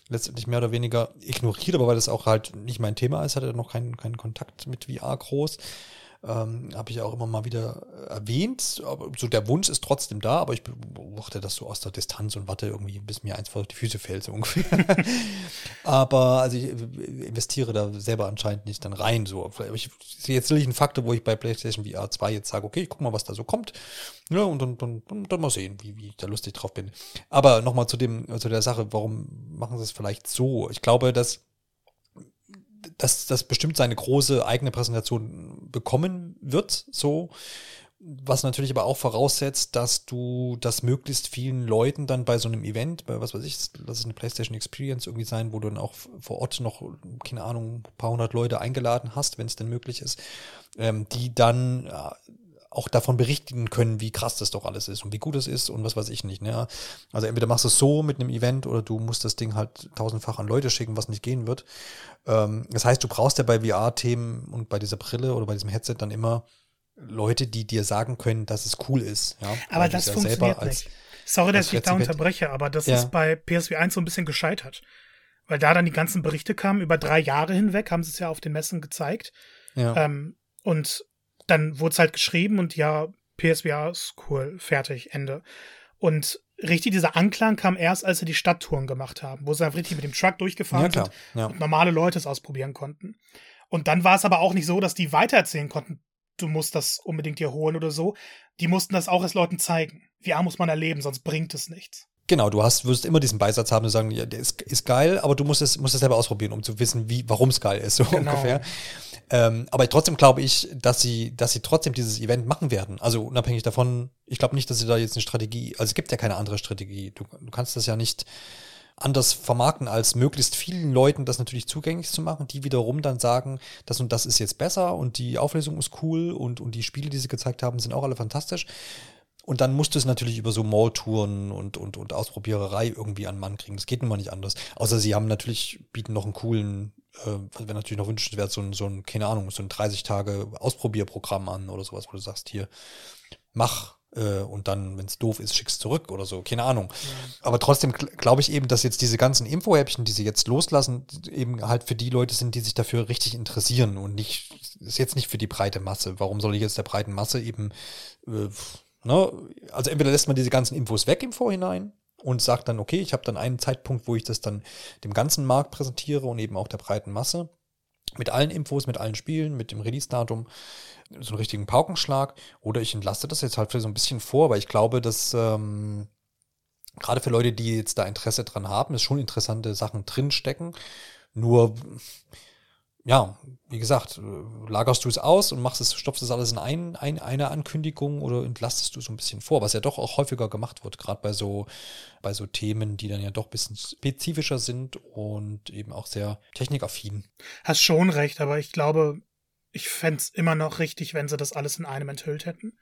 letztendlich mehr oder weniger ignoriert, aber weil das auch halt nicht mein Thema ist, hatte er noch keinen, keinen Kontakt mit VR groß ähm, habe ich auch immer mal wieder erwähnt. Aber so der Wunsch ist trotzdem da, aber ich beobachte das so aus der Distanz und warte irgendwie, bis mir eins vor die Füße fällt, so ungefähr. aber also ich investiere da selber anscheinend nicht dann rein. So. Ich jetzt nicht einen Faktor, wo ich bei PlayStation VR 2 jetzt sage, okay, ich guck mal, was da so kommt. Ja, und dann, dann, dann, mal sehen, wie, wie ich da lustig drauf bin. Aber nochmal zu dem, zu der Sache, warum machen sie es vielleicht so? Ich glaube, dass dass das bestimmt seine große eigene Präsentation bekommen wird, so. Was natürlich aber auch voraussetzt, dass du das möglichst vielen Leuten dann bei so einem Event, bei was weiß ich, lass es eine PlayStation Experience irgendwie sein, wo du dann auch vor Ort noch, keine Ahnung, ein paar hundert Leute eingeladen hast, wenn es denn möglich ist, ähm, die dann auch davon berichten können, wie krass das doch alles ist und wie gut es ist und was weiß ich nicht. Ne? Also entweder machst du es so mit einem Event oder du musst das Ding halt tausendfach an Leute schicken, was nicht gehen wird. Ähm, das heißt, du brauchst ja bei VR-Themen und bei dieser Brille oder bei diesem Headset dann immer Leute, die dir sagen können, dass es cool ist. Ja? Aber Weil das ja funktioniert nicht. Sorry, dass ich da unterbreche, aber das ja. ist bei PSV 1 so ein bisschen gescheitert. Weil da dann die ganzen Berichte kamen, über drei Jahre hinweg haben sie es ja auf den Messen gezeigt. Ja. Ähm, Und dann wurde es halt geschrieben und ja, PSVR ist cool, fertig, Ende. Und richtig dieser Anklang kam erst, als sie die Stadttouren gemacht haben, wo sie einfach richtig mit dem Truck durchgefahren ja, sind ja. und normale Leute es ausprobieren konnten. Und dann war es aber auch nicht so, dass die weitererzählen konnten, du musst das unbedingt dir holen oder so. Die mussten das auch erst Leuten zeigen. VR muss man erleben, sonst bringt es nichts. Genau, du hast, wirst immer diesen Beisatz haben, zu sagen, ja, der ist, ist geil, aber du musst es, musst es selber ausprobieren, um zu wissen, wie, warum es geil ist, so genau. ungefähr. Ähm, aber trotzdem glaube ich, dass sie, dass sie trotzdem dieses Event machen werden. Also unabhängig davon, ich glaube nicht, dass sie da jetzt eine Strategie, also es gibt ja keine andere Strategie. Du, du kannst das ja nicht anders vermarkten, als möglichst vielen Leuten das natürlich zugänglich zu machen, die wiederum dann sagen, das und das ist jetzt besser und die Auflösung ist cool und, und die Spiele, die sie gezeigt haben, sind auch alle fantastisch. Und dann musst du es natürlich über so Malltouren und, und, und Ausprobiererei irgendwie an Mann kriegen. Das geht nun mal nicht anders. Außer sie haben natürlich, bieten noch einen coolen, äh, wäre natürlich noch wünschenswert, so ein, so ein, keine Ahnung, so ein 30 Tage Ausprobierprogramm an oder sowas, wo du sagst, hier, mach äh, und dann, wenn es doof ist, schickst zurück oder so. Keine Ahnung. Ja. Aber trotzdem glaube ich eben, dass jetzt diese ganzen Info-Häppchen, die sie jetzt loslassen, eben halt für die Leute sind, die sich dafür richtig interessieren und nicht, ist jetzt nicht für die breite Masse. Warum soll ich jetzt der breiten Masse eben äh, Ne? Also entweder lässt man diese ganzen Infos weg im Vorhinein und sagt dann, okay, ich habe dann einen Zeitpunkt, wo ich das dann dem ganzen Markt präsentiere und eben auch der breiten Masse. Mit allen Infos, mit allen Spielen, mit dem Release-Datum, so einen richtigen Paukenschlag. Oder ich entlaste das jetzt halt für so ein bisschen vor, weil ich glaube, dass ähm, gerade für Leute, die jetzt da Interesse dran haben, ist schon interessante Sachen drinstecken. Nur ja, wie gesagt, äh, lagerst du es aus und machst es, stopfst es alles in ein, ein, eine Ankündigung oder entlastest du so ein bisschen vor, was ja doch auch häufiger gemacht wird, gerade bei so, bei so Themen, die dann ja doch ein bisschen spezifischer sind und eben auch sehr technikaffin. Hast schon recht, aber ich glaube, ich fände es immer noch richtig, wenn sie das alles in einem enthüllt hätten.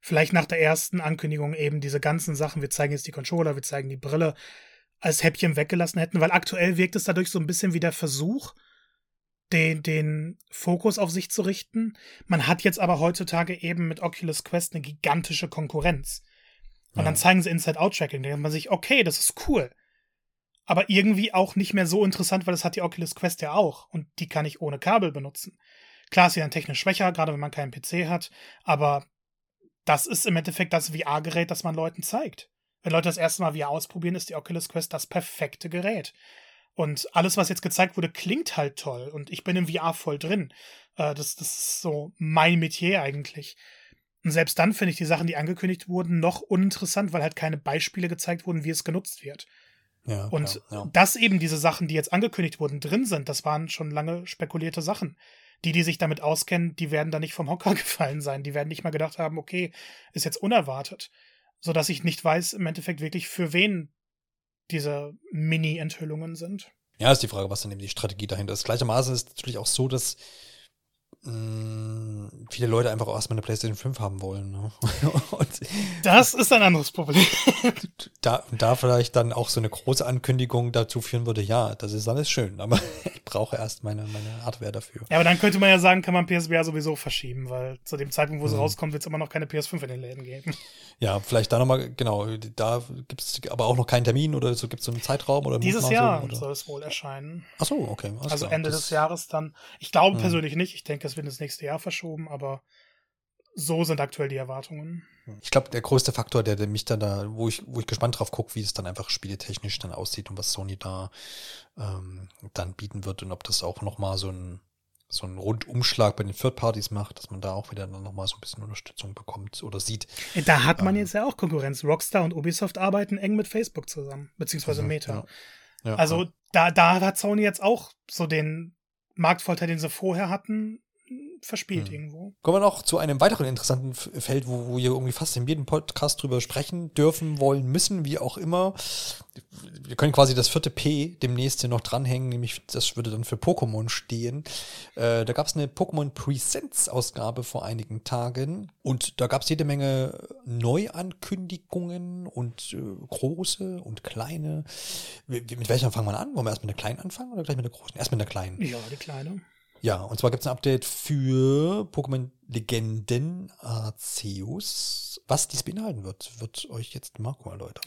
Vielleicht nach der ersten Ankündigung eben diese ganzen Sachen, wir zeigen jetzt die Controller, wir zeigen die Brille, als Häppchen weggelassen hätten, weil aktuell wirkt es dadurch so ein bisschen wie der Versuch, den, den Fokus auf sich zu richten. Man hat jetzt aber heutzutage eben mit Oculus Quest eine gigantische Konkurrenz. Und ja. dann zeigen sie Inside-Out-Tracking. Da denkt man sich, okay, das ist cool. Aber irgendwie auch nicht mehr so interessant, weil das hat die Oculus Quest ja auch. Und die kann ich ohne Kabel benutzen. Klar ist sie dann technisch schwächer, gerade wenn man keinen PC hat. Aber das ist im Endeffekt das VR-Gerät, das man Leuten zeigt. Wenn Leute das erste Mal VR ausprobieren, ist die Oculus Quest das perfekte Gerät. Und alles, was jetzt gezeigt wurde, klingt halt toll. Und ich bin im VR voll drin. Äh, das, das ist so mein Metier eigentlich. Und selbst dann finde ich die Sachen, die angekündigt wurden, noch uninteressant, weil halt keine Beispiele gezeigt wurden, wie es genutzt wird. Ja, und ja, ja. dass eben diese Sachen, die jetzt angekündigt wurden, drin sind, das waren schon lange spekulierte Sachen. Die, die sich damit auskennen, die werden da nicht vom Hocker gefallen sein. Die werden nicht mal gedacht haben, okay, ist jetzt unerwartet. Sodass ich nicht weiß, im Endeffekt wirklich, für wen diese Mini-Enthüllungen sind. Ja, ist die Frage, was dann eben die Strategie dahinter ist. Gleichermaßen ist es natürlich auch so, dass mh, viele Leute einfach auch erstmal eine PlayStation 5 haben wollen. Ne? das ist ein anderes Problem. da, da vielleicht dann auch so eine große Ankündigung dazu führen würde, ja, das ist alles schön, aber ich brauche erst meine, meine Hardware dafür. Ja, aber dann könnte man ja sagen, kann man PSVR sowieso verschieben, weil zu dem Zeitpunkt, wo sie mhm. rauskommt, wird es immer noch keine PS5 in den Läden geben. Ja, vielleicht da nochmal, genau, da gibt es aber auch noch keinen Termin oder so gibt es so einen Zeitraum oder Dieses Jahr oder? soll es wohl erscheinen. Ach so, okay. Also klar. Ende das des Jahres dann. Ich glaube mhm. persönlich nicht. Ich denke, es wird ins nächste Jahr verschoben, aber so sind aktuell die Erwartungen. Ich glaube, der größte Faktor, der, der, mich dann da, wo ich, wo ich gespannt drauf gucke, wie es dann einfach spieletechnisch dann aussieht und was Sony da ähm, dann bieten wird und ob das auch nochmal so ein so einen Rundumschlag bei den Third Parties macht, dass man da auch wieder nochmal so ein bisschen Unterstützung bekommt oder sieht. Da hat man ähm, jetzt ja auch Konkurrenz. Rockstar und Ubisoft arbeiten eng mit Facebook zusammen, beziehungsweise mhm, Meta. Ja. Ja, also. Da, da hat Sony jetzt auch so den Marktvorteil, den sie vorher hatten, verspielt hm. irgendwo. Kommen wir noch zu einem weiteren interessanten Feld, wo, wo wir irgendwie fast in jedem Podcast drüber sprechen dürfen, wollen, müssen, wie auch immer. Wir können quasi das vierte P demnächst hier noch dranhängen, nämlich das würde dann für Pokémon stehen. Äh, da gab es eine Pokémon Presents-Ausgabe vor einigen Tagen und da gab es jede Menge Neuankündigungen und äh, große und kleine. Mit welcher fangen wir an? Wollen wir erst mit der kleinen anfangen oder gleich mit der großen? Erst mit der kleinen. Ja, die kleine. Ja, und zwar gibt es ein Update für Pokémon Legenden Arceus. Was dies beinhalten wird, wird euch jetzt Marco erläutern.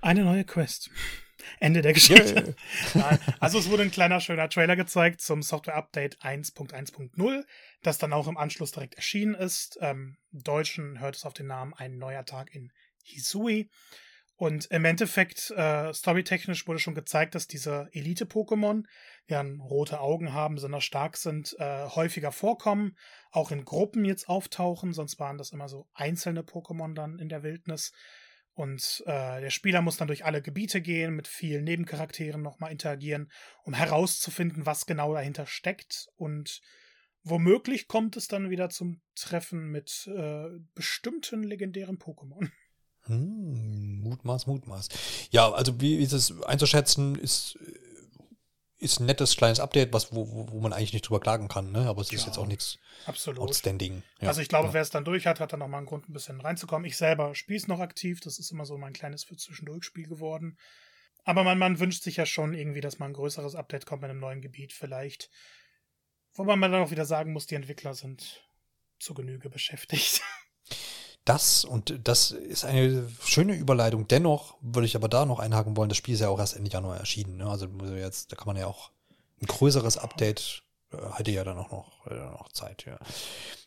Eine neue Quest. Ende der Geschichte. Yeah. also es wurde ein kleiner, schöner Trailer gezeigt zum Software-Update 1.1.0, das dann auch im Anschluss direkt erschienen ist. Ähm, Im Deutschen hört es auf den Namen Ein neuer Tag in Hisui. Und im Endeffekt, äh, storytechnisch wurde schon gezeigt, dass diese Elite-Pokémon, die dann rote Augen haben, besonders stark sind, äh, häufiger vorkommen, auch in Gruppen jetzt auftauchen, sonst waren das immer so einzelne Pokémon dann in der Wildnis. Und äh, der Spieler muss dann durch alle Gebiete gehen, mit vielen Nebencharakteren nochmal interagieren, um herauszufinden, was genau dahinter steckt. Und womöglich kommt es dann wieder zum Treffen mit äh, bestimmten legendären Pokémon. Hm, Mutmaß, Mutmaß. Ja, also wie ist es einzuschätzen, ist, ist ein nettes kleines Update, was, wo, wo man eigentlich nicht drüber klagen kann, ne? Aber es ist ja, jetzt auch nichts outstanding. Ja, also ich glaube, ja. wer es dann durch hat, hat dann nochmal einen Grund, ein bisschen reinzukommen. Ich selber spiele es noch aktiv, das ist immer so mein kleines für Zwischendurchspiel geworden. Aber man, man wünscht sich ja schon irgendwie, dass mal ein größeres Update kommt in einem neuen Gebiet vielleicht. Wobei man dann auch wieder sagen muss, die Entwickler sind zu Genüge beschäftigt. Das, und das ist eine schöne Überleitung. Dennoch würde ich aber da noch einhaken wollen, das Spiel ist ja auch erst Ende Januar erschienen. Ne? Also jetzt, da kann man ja auch ein größeres Update äh, hätte ja dann auch noch, äh, noch Zeit, ja.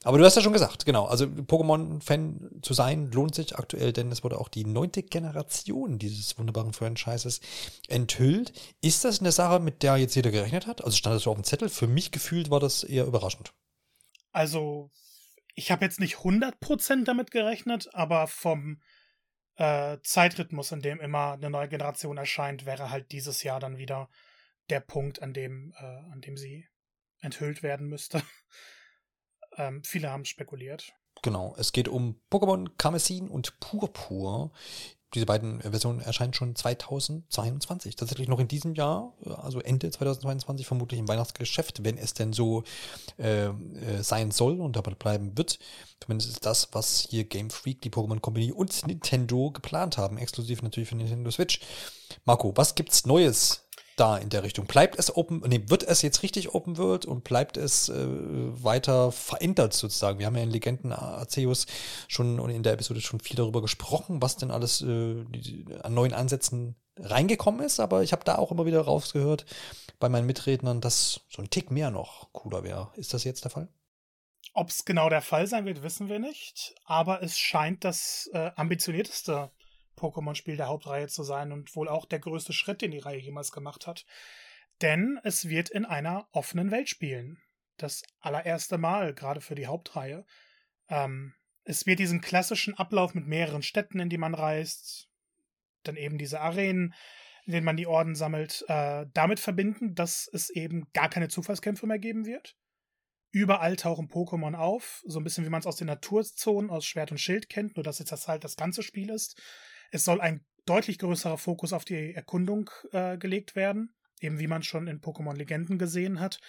Aber du hast ja schon gesagt, genau, also Pokémon-Fan zu sein lohnt sich aktuell, denn es wurde auch die neunte Generation dieses wunderbaren Franchises enthüllt. Ist das eine Sache, mit der jetzt jeder gerechnet hat? Also stand das so auf dem Zettel? Für mich gefühlt war das eher überraschend. Also ich habe jetzt nicht 100% damit gerechnet, aber vom äh, Zeitrhythmus, in dem immer eine neue Generation erscheint, wäre halt dieses Jahr dann wieder der Punkt, an dem, äh, an dem sie enthüllt werden müsste. ähm, viele haben spekuliert. Genau, es geht um Pokémon Karmesin und Purpur, diese beiden Versionen erscheinen schon 2022, tatsächlich noch in diesem Jahr, also Ende 2022, vermutlich im Weihnachtsgeschäft, wenn es denn so äh, äh, sein soll und dabei bleiben wird. Zumindest ist das, was hier Game Freak, die Pokémon Company und Nintendo geplant haben, exklusiv natürlich für Nintendo Switch. Marco, was gibt's Neues da in der Richtung? Bleibt es Open, nee, wird es jetzt richtig Open World und bleibt es äh, weiter verändert sozusagen? Wir haben ja in Legenden Arceus schon und in der Episode schon viel darüber gesprochen, was denn alles äh, an neuen Ansätzen reingekommen ist, aber ich habe da auch immer wieder rausgehört bei meinen Mitrednern, dass so ein Tick mehr noch cooler wäre. Ist das jetzt der Fall? Ob es genau der Fall sein wird, wissen wir nicht, aber es scheint das äh, ambitionierteste Pokémon-Spiel der Hauptreihe zu sein und wohl auch der größte Schritt, den die Reihe jemals gemacht hat. Denn es wird in einer offenen Welt spielen. Das allererste Mal, gerade für die Hauptreihe. Ähm, es wird diesen klassischen Ablauf mit mehreren Städten, in die man reist, dann eben diese Arenen, in denen man die Orden sammelt, äh, damit verbinden, dass es eben gar keine Zufallskämpfe mehr geben wird. Überall tauchen Pokémon auf, so ein bisschen wie man es aus den Naturzonen aus Schwert und Schild kennt, nur dass jetzt das halt das ganze Spiel ist. Es soll ein deutlich größerer Fokus auf die Erkundung äh, gelegt werden, eben wie man schon in Pokémon Legenden gesehen hat.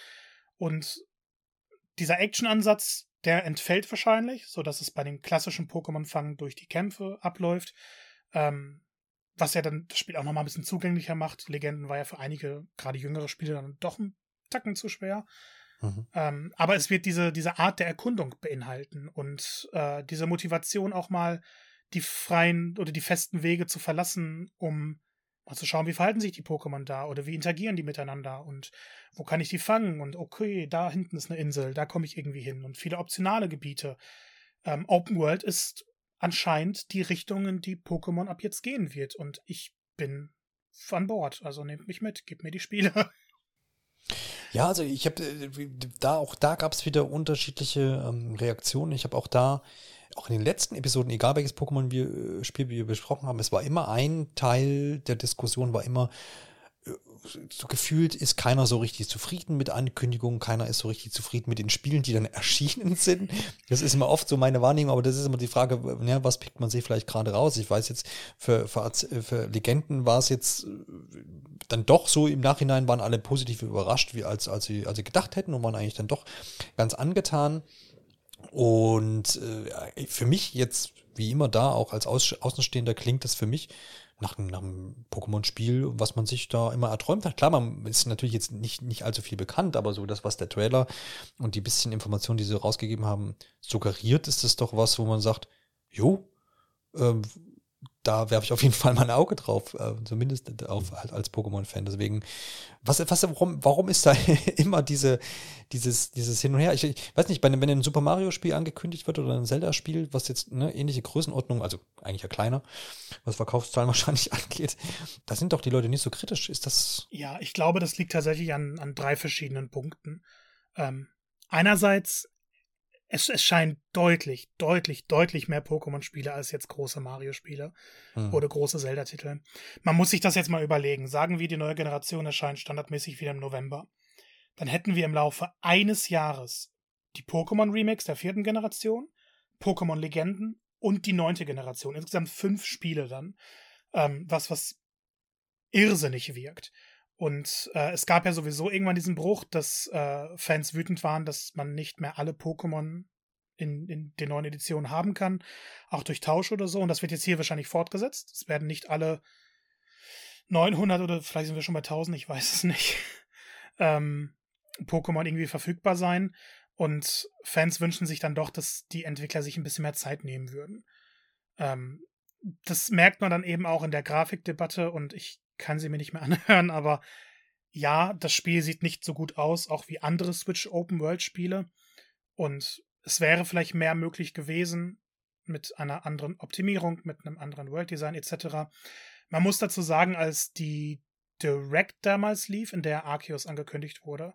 Und dieser Action-Ansatz, der entfällt wahrscheinlich, sodass es bei den klassischen Pokémon-Fangen durch die Kämpfe abläuft. Ähm, was ja dann das Spiel auch nochmal ein bisschen zugänglicher macht. Legenden war ja für einige, gerade jüngere Spieler, dann doch ein Tacken zu schwer. Mhm. Ähm, aber es wird diese, diese Art der Erkundung beinhalten und äh, diese Motivation auch mal die freien oder die festen Wege zu verlassen, um mal zu schauen, wie verhalten sich die Pokémon da oder wie interagieren die miteinander und wo kann ich die fangen und okay, da hinten ist eine Insel, da komme ich irgendwie hin und viele optionale Gebiete. Ähm, Open World ist anscheinend die Richtung, in die Pokémon ab jetzt gehen wird und ich bin an Bord, also nehmt mich mit, gebt mir die Spiele. Ja, also ich habe äh, da auch da gab es wieder unterschiedliche ähm, Reaktionen. Ich habe auch da auch in den letzten Episoden, egal welches Pokémon-Spiel wir besprochen haben, es war immer ein Teil der Diskussion, war immer äh, so gefühlt ist keiner so richtig zufrieden mit Ankündigungen, keiner ist so richtig zufrieden mit den Spielen, die dann erschienen sind. Das ist immer oft so meine Wahrnehmung, aber das ist immer die Frage, ja, was pickt man sich vielleicht gerade raus? Ich weiß jetzt, für, für, für Legenden war es jetzt äh, dann doch so im Nachhinein, waren alle positiv überrascht, wie als, als, sie, als sie gedacht hätten und waren eigentlich dann doch ganz angetan. Und äh, für mich jetzt, wie immer da, auch als Außenstehender, klingt das für mich nach, nach einem Pokémon-Spiel, was man sich da immer erträumt hat. Klar, man ist natürlich jetzt nicht, nicht allzu viel bekannt, aber so das, was der Trailer und die bisschen Informationen, die sie rausgegeben haben, suggeriert, ist das doch was, wo man sagt, jo, ähm, da werfe ich auf jeden Fall mal ein Auge drauf, äh, zumindest auf, halt als Pokémon-Fan. Deswegen, was, was, warum, warum ist da immer diese, dieses, dieses Hin und Her? Ich, ich weiß nicht, wenn ein Super Mario-Spiel angekündigt wird oder ein Zelda-Spiel, was jetzt eine ähnliche Größenordnung, also eigentlich ja kleiner, was Verkaufszahlen wahrscheinlich angeht, da sind doch die Leute nicht so kritisch. Ist das. Ja, ich glaube, das liegt tatsächlich an, an drei verschiedenen Punkten. Ähm, einerseits es, es scheint deutlich, deutlich, deutlich mehr Pokémon-Spiele als jetzt große Mario-Spiele hm. oder große Zelda-Titel. Man muss sich das jetzt mal überlegen. Sagen wir, die neue Generation erscheint standardmäßig wieder im November. Dann hätten wir im Laufe eines Jahres die Pokémon-Remakes der vierten Generation, Pokémon-Legenden und die neunte Generation. Insgesamt fünf Spiele dann. Ähm, was, was irrsinnig wirkt. Und äh, es gab ja sowieso irgendwann diesen Bruch, dass äh, Fans wütend waren, dass man nicht mehr alle Pokémon in, in den neuen Editionen haben kann, auch durch Tausch oder so. Und das wird jetzt hier wahrscheinlich fortgesetzt. Es werden nicht alle 900 oder vielleicht sind wir schon bei 1000, ich weiß es nicht, ähm, Pokémon irgendwie verfügbar sein. Und Fans wünschen sich dann doch, dass die Entwickler sich ein bisschen mehr Zeit nehmen würden. Ähm, das merkt man dann eben auch in der Grafikdebatte und ich kann sie mir nicht mehr anhören, aber ja, das Spiel sieht nicht so gut aus, auch wie andere Switch Open World Spiele. Und es wäre vielleicht mehr möglich gewesen mit einer anderen Optimierung, mit einem anderen World Design etc. Man muss dazu sagen, als die Direct damals lief, in der Arceus angekündigt wurde,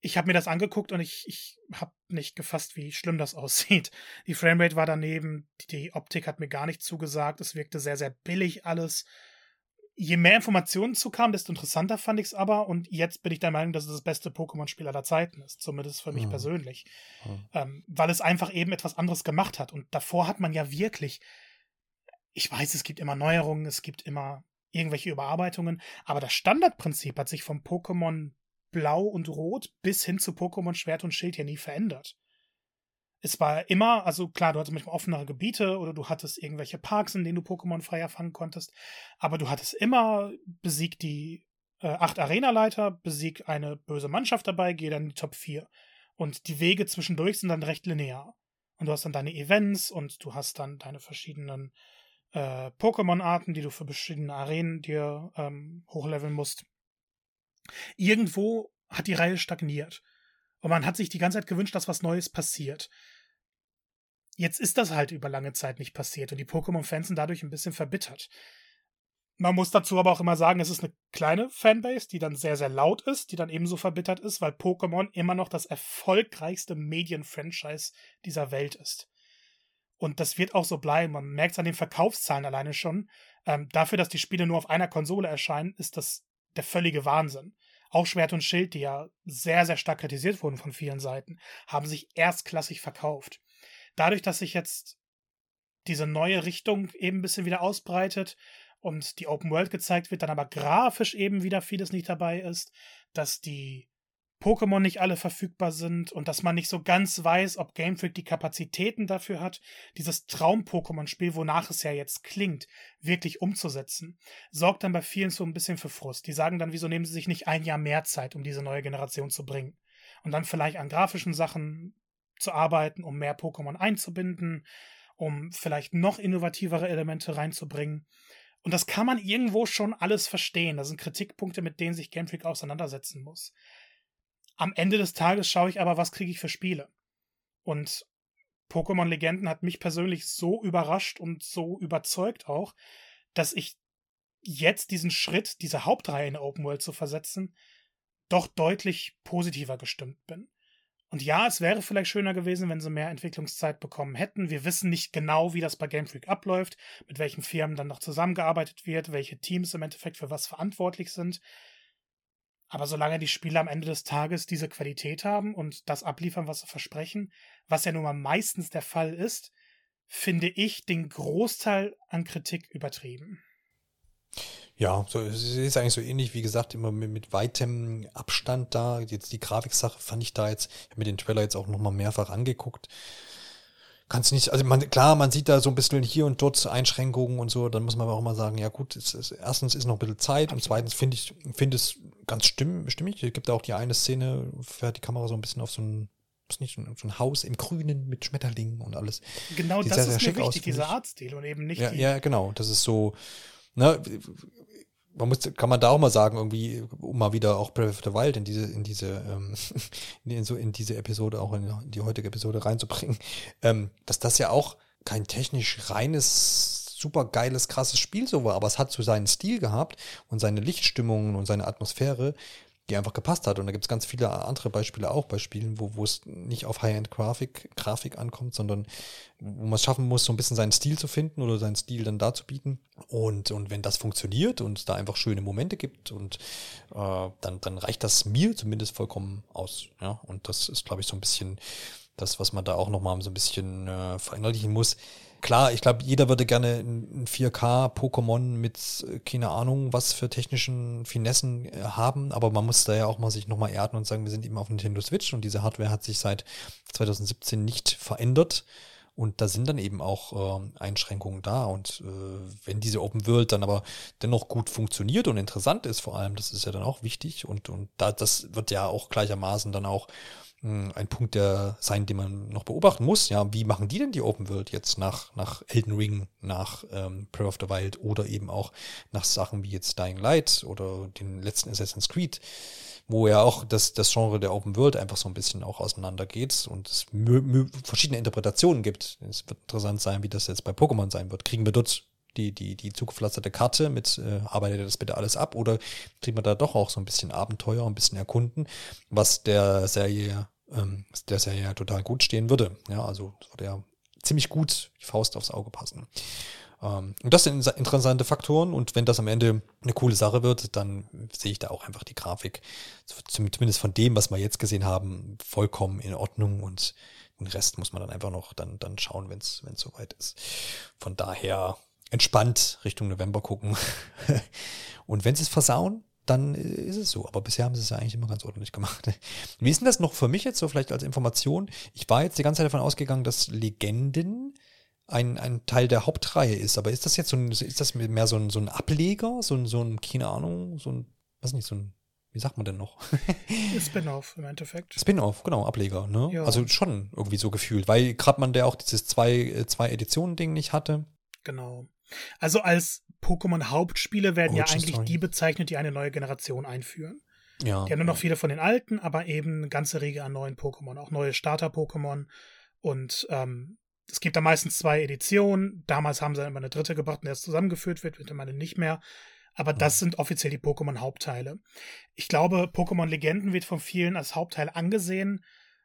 ich habe mir das angeguckt und ich, ich habe nicht gefasst, wie schlimm das aussieht. Die Framerate war daneben, die Optik hat mir gar nicht zugesagt, es wirkte sehr, sehr billig alles je mehr Informationen zu kam, desto interessanter fand ich es aber. Und jetzt bin ich der Meinung, dass es das beste Pokémon-Spiel aller Zeiten ist. Zumindest für mich mhm. persönlich. Mhm. Ähm, weil es einfach eben etwas anderes gemacht hat. Und davor hat man ja wirklich. Ich weiß, es gibt immer Neuerungen, es gibt immer irgendwelche Überarbeitungen. Aber das Standardprinzip hat sich vom Pokémon Blau und Rot bis hin zu Pokémon Schwert und Schild ja nie verändert es war immer, also klar, du hattest manchmal offenere Gebiete oder du hattest irgendwelche Parks, in denen du Pokémon freier fangen konntest, aber du hattest immer besiegt die äh, acht Arenaleiter, besieg eine böse Mannschaft dabei, geh dann in die Top 4. Und die Wege zwischendurch sind dann recht linear. Und du hast dann deine Events und du hast dann deine verschiedenen äh, Pokémon-Arten, die du für verschiedene Arenen dir ähm, hochleveln musst. Irgendwo hat die Reihe stagniert. Und man hat sich die ganze Zeit gewünscht, dass was Neues passiert. Jetzt ist das halt über lange Zeit nicht passiert und die Pokémon-Fans sind dadurch ein bisschen verbittert. Man muss dazu aber auch immer sagen, es ist eine kleine Fanbase, die dann sehr, sehr laut ist, die dann ebenso verbittert ist, weil Pokémon immer noch das erfolgreichste Medienfranchise dieser Welt ist. Und das wird auch so bleiben. Man merkt es an den Verkaufszahlen alleine schon. Ähm, dafür, dass die Spiele nur auf einer Konsole erscheinen, ist das der völlige Wahnsinn. Auch Schwert und Schild, die ja sehr, sehr stark kritisiert wurden von vielen Seiten, haben sich erstklassig verkauft. Dadurch, dass sich jetzt diese neue Richtung eben ein bisschen wieder ausbreitet und die Open World gezeigt wird, dann aber grafisch eben wieder vieles nicht dabei ist, dass die Pokémon nicht alle verfügbar sind und dass man nicht so ganz weiß, ob Game Freak die Kapazitäten dafür hat, dieses Traum-Pokémon-Spiel, wonach es ja jetzt klingt, wirklich umzusetzen, sorgt dann bei vielen so ein bisschen für Frust. Die sagen dann, wieso nehmen sie sich nicht ein Jahr mehr Zeit, um diese neue Generation zu bringen? Und dann vielleicht an grafischen Sachen zu arbeiten, um mehr Pokémon einzubinden, um vielleicht noch innovativere Elemente reinzubringen. Und das kann man irgendwo schon alles verstehen. Das sind Kritikpunkte, mit denen sich Game Freak auseinandersetzen muss. Am Ende des Tages schaue ich aber, was kriege ich für Spiele. Und Pokémon Legenden hat mich persönlich so überrascht und so überzeugt auch, dass ich jetzt diesen Schritt, diese Hauptreihe in der Open World zu versetzen, doch deutlich positiver gestimmt bin. Und ja, es wäre vielleicht schöner gewesen, wenn sie mehr Entwicklungszeit bekommen hätten. Wir wissen nicht genau, wie das bei Game Freak abläuft, mit welchen Firmen dann noch zusammengearbeitet wird, welche Teams im Endeffekt für was verantwortlich sind. Aber solange die Spieler am Ende des Tages diese Qualität haben und das abliefern, was sie versprechen, was ja nun mal meistens der Fall ist, finde ich den Großteil an Kritik übertrieben. Ja, so, es ist eigentlich so ähnlich, wie gesagt, immer mit, mit weitem Abstand da. Jetzt die Grafiksache fand ich da jetzt, ich habe mir den Trailer jetzt auch nochmal mehrfach angeguckt. Kannst nicht, also man, klar, man sieht da so ein bisschen hier und dort Einschränkungen und so, dann muss man aber auch mal sagen, ja gut, es ist, erstens ist noch ein bisschen Zeit und zweitens finde ich, finde es ganz stimm, stimmig. Es gibt da auch die eine Szene, fährt die Kamera so ein bisschen auf so ein nicht so ein, Haus im Grünen mit Schmetterlingen und alles. Genau, Sieht das sehr, ist sehr mir wichtig, aus, dieser. Artstil und eben nicht Ja, die. ja, genau. Das ist so, ne, man muss, kann man da auch mal sagen, irgendwie, um mal wieder auch Breath of the Wild in diese, in diese, ähm, in, so in diese Episode, auch in die heutige Episode reinzubringen, ähm, dass das ja auch kein technisch reines, super geiles, krasses Spiel so war, aber es hat so seinen Stil gehabt und seine Lichtstimmungen und seine Atmosphäre, die einfach gepasst hat. Und da gibt es ganz viele andere Beispiele auch bei Spielen, wo, wo es nicht auf High-End-Grafik Grafik ankommt, sondern wo man es schaffen muss, so ein bisschen seinen Stil zu finden oder seinen Stil dann darzubieten. Und, und wenn das funktioniert und es da einfach schöne Momente gibt und äh, dann, dann reicht das mir zumindest vollkommen aus. Ja? Und das ist, glaube ich, so ein bisschen das, was man da auch nochmal so ein bisschen äh, verinnerlichen muss. Klar, ich glaube, jeder würde gerne ein 4K-Pokémon mit, äh, keine Ahnung, was für technischen Finessen äh, haben, aber man muss da ja auch mal sich nochmal erden und sagen, wir sind eben auf Nintendo Switch und diese Hardware hat sich seit 2017 nicht verändert. Und da sind dann eben auch äh, Einschränkungen da. Und äh, wenn diese Open World dann aber dennoch gut funktioniert und interessant ist, vor allem, das ist ja dann auch wichtig. Und, und da, das wird ja auch gleichermaßen dann auch ein Punkt der sein, den man noch beobachten muss. Ja, wie machen die denn die Open World jetzt nach, nach Elden Ring, nach ähm, Breath of the Wild oder eben auch nach Sachen wie jetzt Dying Light oder den letzten Assassin's Creed? wo ja auch das, das Genre der Open World einfach so ein bisschen auch auseinandergeht und es verschiedene Interpretationen gibt. Es wird interessant sein, wie das jetzt bei Pokémon sein wird. Kriegen wir dort die, die, die zugepflasterte Karte mit, äh, arbeitet das bitte alles ab oder kriegen wir da doch auch so ein bisschen Abenteuer, ein bisschen erkunden, was der Serie, ähm, der Serie ja total gut stehen würde. Ja, also würde ja ziemlich gut die Faust aufs Auge passen. Ähm, und das sind interessante Faktoren und wenn das am Ende eine coole Sache wird, dann sehe ich da auch einfach die Grafik, zumindest von dem, was wir jetzt gesehen haben, vollkommen in Ordnung und den Rest muss man dann einfach noch dann, dann schauen, wenn es soweit ist. Von daher entspannt Richtung November gucken. und wenn sie es versauen, dann ist es so. Aber bisher haben sie es ja eigentlich immer ganz ordentlich gemacht. Wie ist denn das noch für mich jetzt so vielleicht als Information? Ich war jetzt die ganze Zeit davon ausgegangen, dass Legenden ein, ein Teil der Hauptreihe ist. Aber ist das jetzt so ein, ist das mehr so ein, so ein Ableger, so ein, so ein, keine Ahnung, so ein, was nicht, so ein, wie sagt man denn noch? Spin-off im Endeffekt. Spin-off, genau, Ableger, ne? Ja. Also schon irgendwie so gefühlt, weil gerade man der auch dieses zwei, äh, zwei Editionen-Ding nicht hatte. Genau. Also als Pokémon-Hauptspiele werden ja Origin eigentlich Story. die bezeichnet, die eine neue Generation einführen. Ja. Die haben nur noch viele von den alten, aber eben eine ganze Riege an neuen Pokémon, auch neue Starter-Pokémon. Und ähm, es gibt da meistens zwei Editionen. Damals haben sie dann immer eine dritte gebracht, in der es zusammengeführt wird, wird immer nicht mehr. Aber das sind offiziell die Pokémon-Hauptteile. Ich glaube, Pokémon Legenden wird von vielen als Hauptteil angesehen,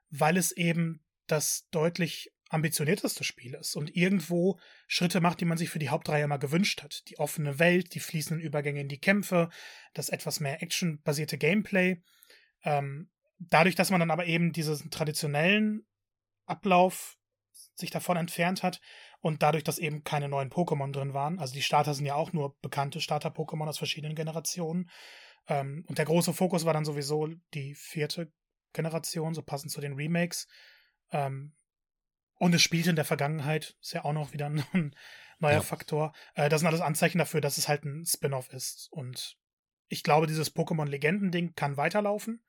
weil es eben das deutlich ambitionierteste Spiel ist und irgendwo Schritte macht, die man sich für die Hauptreihe mal gewünscht hat. Die offene Welt, die fließenden Übergänge in die Kämpfe, das etwas mehr actionbasierte Gameplay. Ähm, dadurch, dass man dann aber eben diesen traditionellen Ablauf sich davon entfernt hat und dadurch, dass eben keine neuen Pokémon drin waren, also die Starter sind ja auch nur bekannte Starter-Pokémon aus verschiedenen Generationen. Ähm, und der große Fokus war dann sowieso die vierte Generation, so passend zu den Remakes. Ähm, und es spielt in der Vergangenheit, ist ja auch noch wieder ein neuer Ja. Faktor. Äh, das sind alles Anzeichen dafür, dass es halt ein Spin-off ist. Und ich glaube, dieses Pokémon-Legenden-Ding kann weiterlaufen.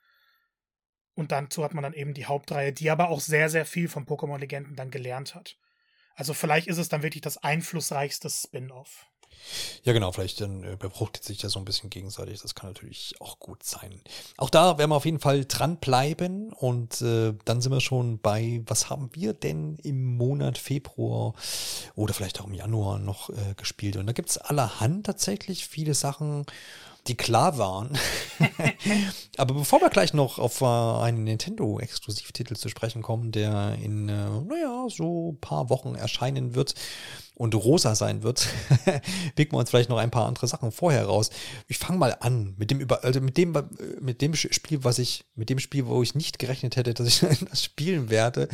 Und dazu hat man dann eben die Hauptreihe, die aber auch sehr, sehr viel von Pokémon-Legenden dann gelernt hat. Also vielleicht ist es dann wirklich das einflussreichste Spin-off. Ja, genau, vielleicht dann äh, befruchtet sich das so ein bisschen gegenseitig. Das kann natürlich auch gut sein. Auch da werden wir auf jeden Fall dranbleiben und äh, dann sind wir schon bei, was haben wir denn im Monat Februar oder vielleicht auch im Januar noch äh, gespielt? Und da gibt's allerhand tatsächlich viele Sachen, die klar waren. Aber bevor wir gleich noch auf äh, einen Nintendo-Exklusivtitel zu sprechen kommen, der in, äh, naja, so ein paar Wochen erscheinen wird und rosa sein wird, picken wir uns vielleicht noch ein paar andere Sachen vorher raus. Ich fange mal an mit dem über, also mit dem, äh, mit dem Spiel, was ich, mit dem Spiel, wo ich nicht gerechnet hätte, dass ich das spielen werde,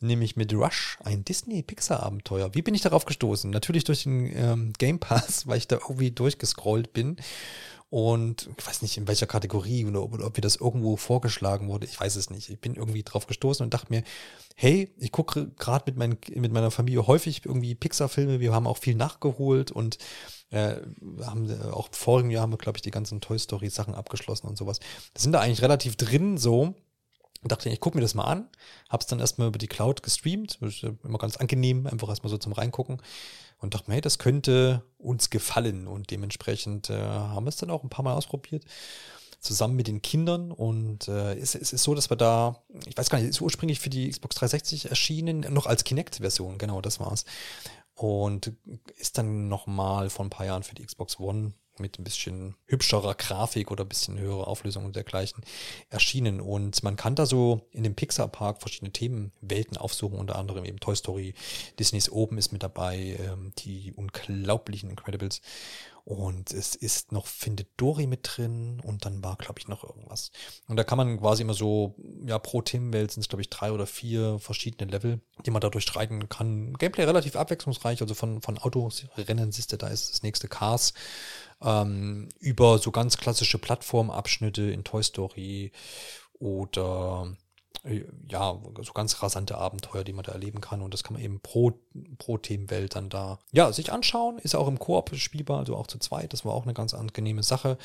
nämlich mit Rush, ein Disney-Pixar-Abenteuer. Wie bin ich darauf gestoßen? Natürlich durch den ähm, Game Pass, weil ich da irgendwie durchgescrollt bin. Und ich weiß nicht, in welcher Kategorie oder ob, ob mir das irgendwo vorgeschlagen wurde. Ich weiß es nicht. Ich bin irgendwie drauf gestoßen und dachte mir, hey, ich gucke gerade mit, mein, mit meiner Familie häufig irgendwie Pixar-Filme. Wir haben auch viel nachgeholt und äh, haben äh, auch vorigen Jahr haben wir, glaube ich, die ganzen Toy Story-Sachen abgeschlossen und sowas. Das sind da eigentlich relativ drin so. Und dachte, ich gucke mir das mal an. Hab's dann erstmal über die Cloud gestreamt. Immer ganz angenehm, einfach erstmal so zum Reingucken. Und dachte mir, hey, das könnte uns gefallen. Und dementsprechend äh, haben wir es dann auch ein paar Mal ausprobiert zusammen mit den Kindern und äh, es, es ist so, dass wir da, ich weiß gar nicht, ist ursprünglich für die Xbox 360 erschienen, noch als Kinect-Version, genau, das war's. Und ist dann nochmal vor ein paar Jahren für die Xbox One mit ein bisschen hübscherer Grafik oder ein bisschen höherer Auflösung und dergleichen erschienen. Und man kann da so in dem Pixar Park verschiedene Themenwelten aufsuchen, unter anderem eben Toy Story, Disneys Oben ist mit dabei, ähm, die unglaublichen Incredibles. Und es ist noch Findet Dory mit drin und dann war, glaube ich, noch irgendwas. Und da kann man quasi immer so, ja, pro Themenwelt sind es, glaube ich, drei oder vier verschiedene Level, die man da durchstreiten kann. Gameplay relativ abwechslungsreich, also von, von Autorennen siehst du, da ist das nächste Cars ähm, über so ganz klassische Plattformabschnitte in Toy Story oder ja, so ganz rasante Abenteuer, die man da erleben kann. Und das kann man eben pro, pro Themenwelt dann da, ja, sich anschauen. Ist auch im Koop spielbar, also auch zu zweit. Das war auch eine ganz angenehme Sache.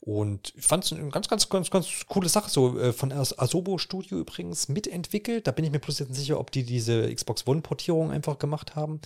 Und ich fand es eine ganz, ganz, ganz, ganz coole Sache. So äh, von Asobo Studio übrigens mitentwickelt. Da bin ich mir bloß jetzt nicht sicher, ob die diese Xbox One-Portierung einfach gemacht haben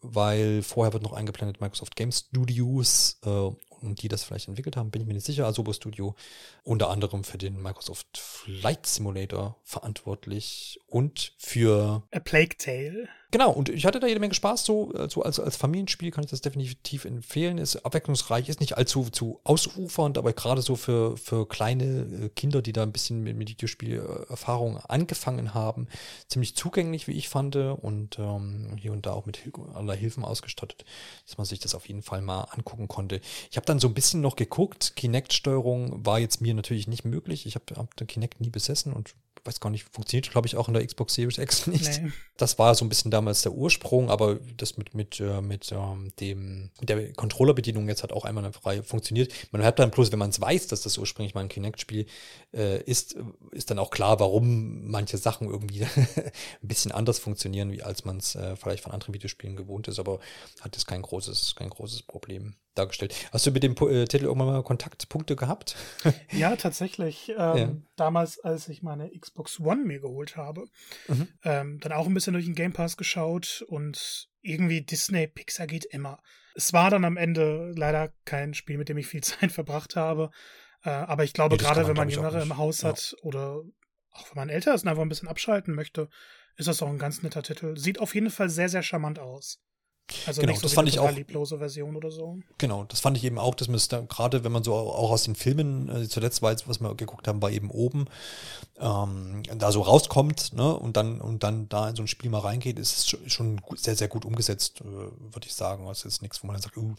weil vorher wird noch eingeblendet Microsoft Game Studios äh, die das vielleicht entwickelt haben, bin ich mir nicht sicher. Asobo Studio unter anderem für den Microsoft Flight Simulator verantwortlich und für A Plague Tale. Genau, und ich hatte da jede Menge Spaß, so also als, als Familienspiel kann ich das definitiv empfehlen. Ist abwechslungsreich, ist nicht allzu zu ausufernd, aber gerade so für, für kleine äh, Kinder, die da ein bisschen mit, mit Videospielerfahrung angefangen haben, ziemlich zugänglich, wie ich fand, und ähm, hier und da auch mit aller Hilfen ausgestattet, dass man sich das auf jeden Fall mal angucken konnte. Ich habe dann so ein bisschen noch geguckt, Kinect-Steuerung war jetzt mir natürlich nicht möglich. Ich habe hab den Kinect nie besessen und weiß gar nicht, funktioniert, glaube ich, auch in der Xbox Series X nicht. Nee. Das war so ein bisschen damals der Ursprung, aber das mit, mit, äh, mit ähm, dem, mit der Controllerbedienung jetzt hat auch einmal frei funktioniert. Man hat dann bloß, wenn man es weiß, dass das ursprünglich mal ein Kinect-Spiel äh, ist, ist dann auch klar, warum manche Sachen irgendwie ein bisschen anders funktionieren, wie als man es äh, vielleicht von anderen Videospielen gewohnt ist, aber hat es kein großes, kein großes Problem dargestellt. Hast du mit dem äh, Titel irgendwann mal Kontaktpunkte gehabt? ja, tatsächlich. Ähm, ja. Damals, als ich meine Xbox One mir geholt habe, mhm. ähm, dann auch ein bisschen durch den Game Pass geschaut und irgendwie Disney Pixar geht immer. Es war dann am Ende leider kein Spiel, mit dem ich viel Zeit verbracht habe. Äh, aber ich glaube, nee, gerade wenn man Jüngere im Haus ja. hat oder auch wenn man älter ist und einfach ein bisschen abschalten möchte, ist das auch ein ganz netter Titel. Sieht auf jeden Fall sehr, sehr charmant aus. Also genau, so das fand ich auch. lieblose Version oder so. Genau, das fand ich eben auch, dass man es da gerade, wenn man so auch aus den Filmen, äh, zuletzt war jetzt, was wir geguckt haben, war eben oben, ähm, da so rauskommt, ne, und dann, und dann da in so ein Spiel mal reingeht, ist es schon sehr, sehr gut umgesetzt, äh, würde ich sagen. Das ist nichts, wo man dann sagt, uh,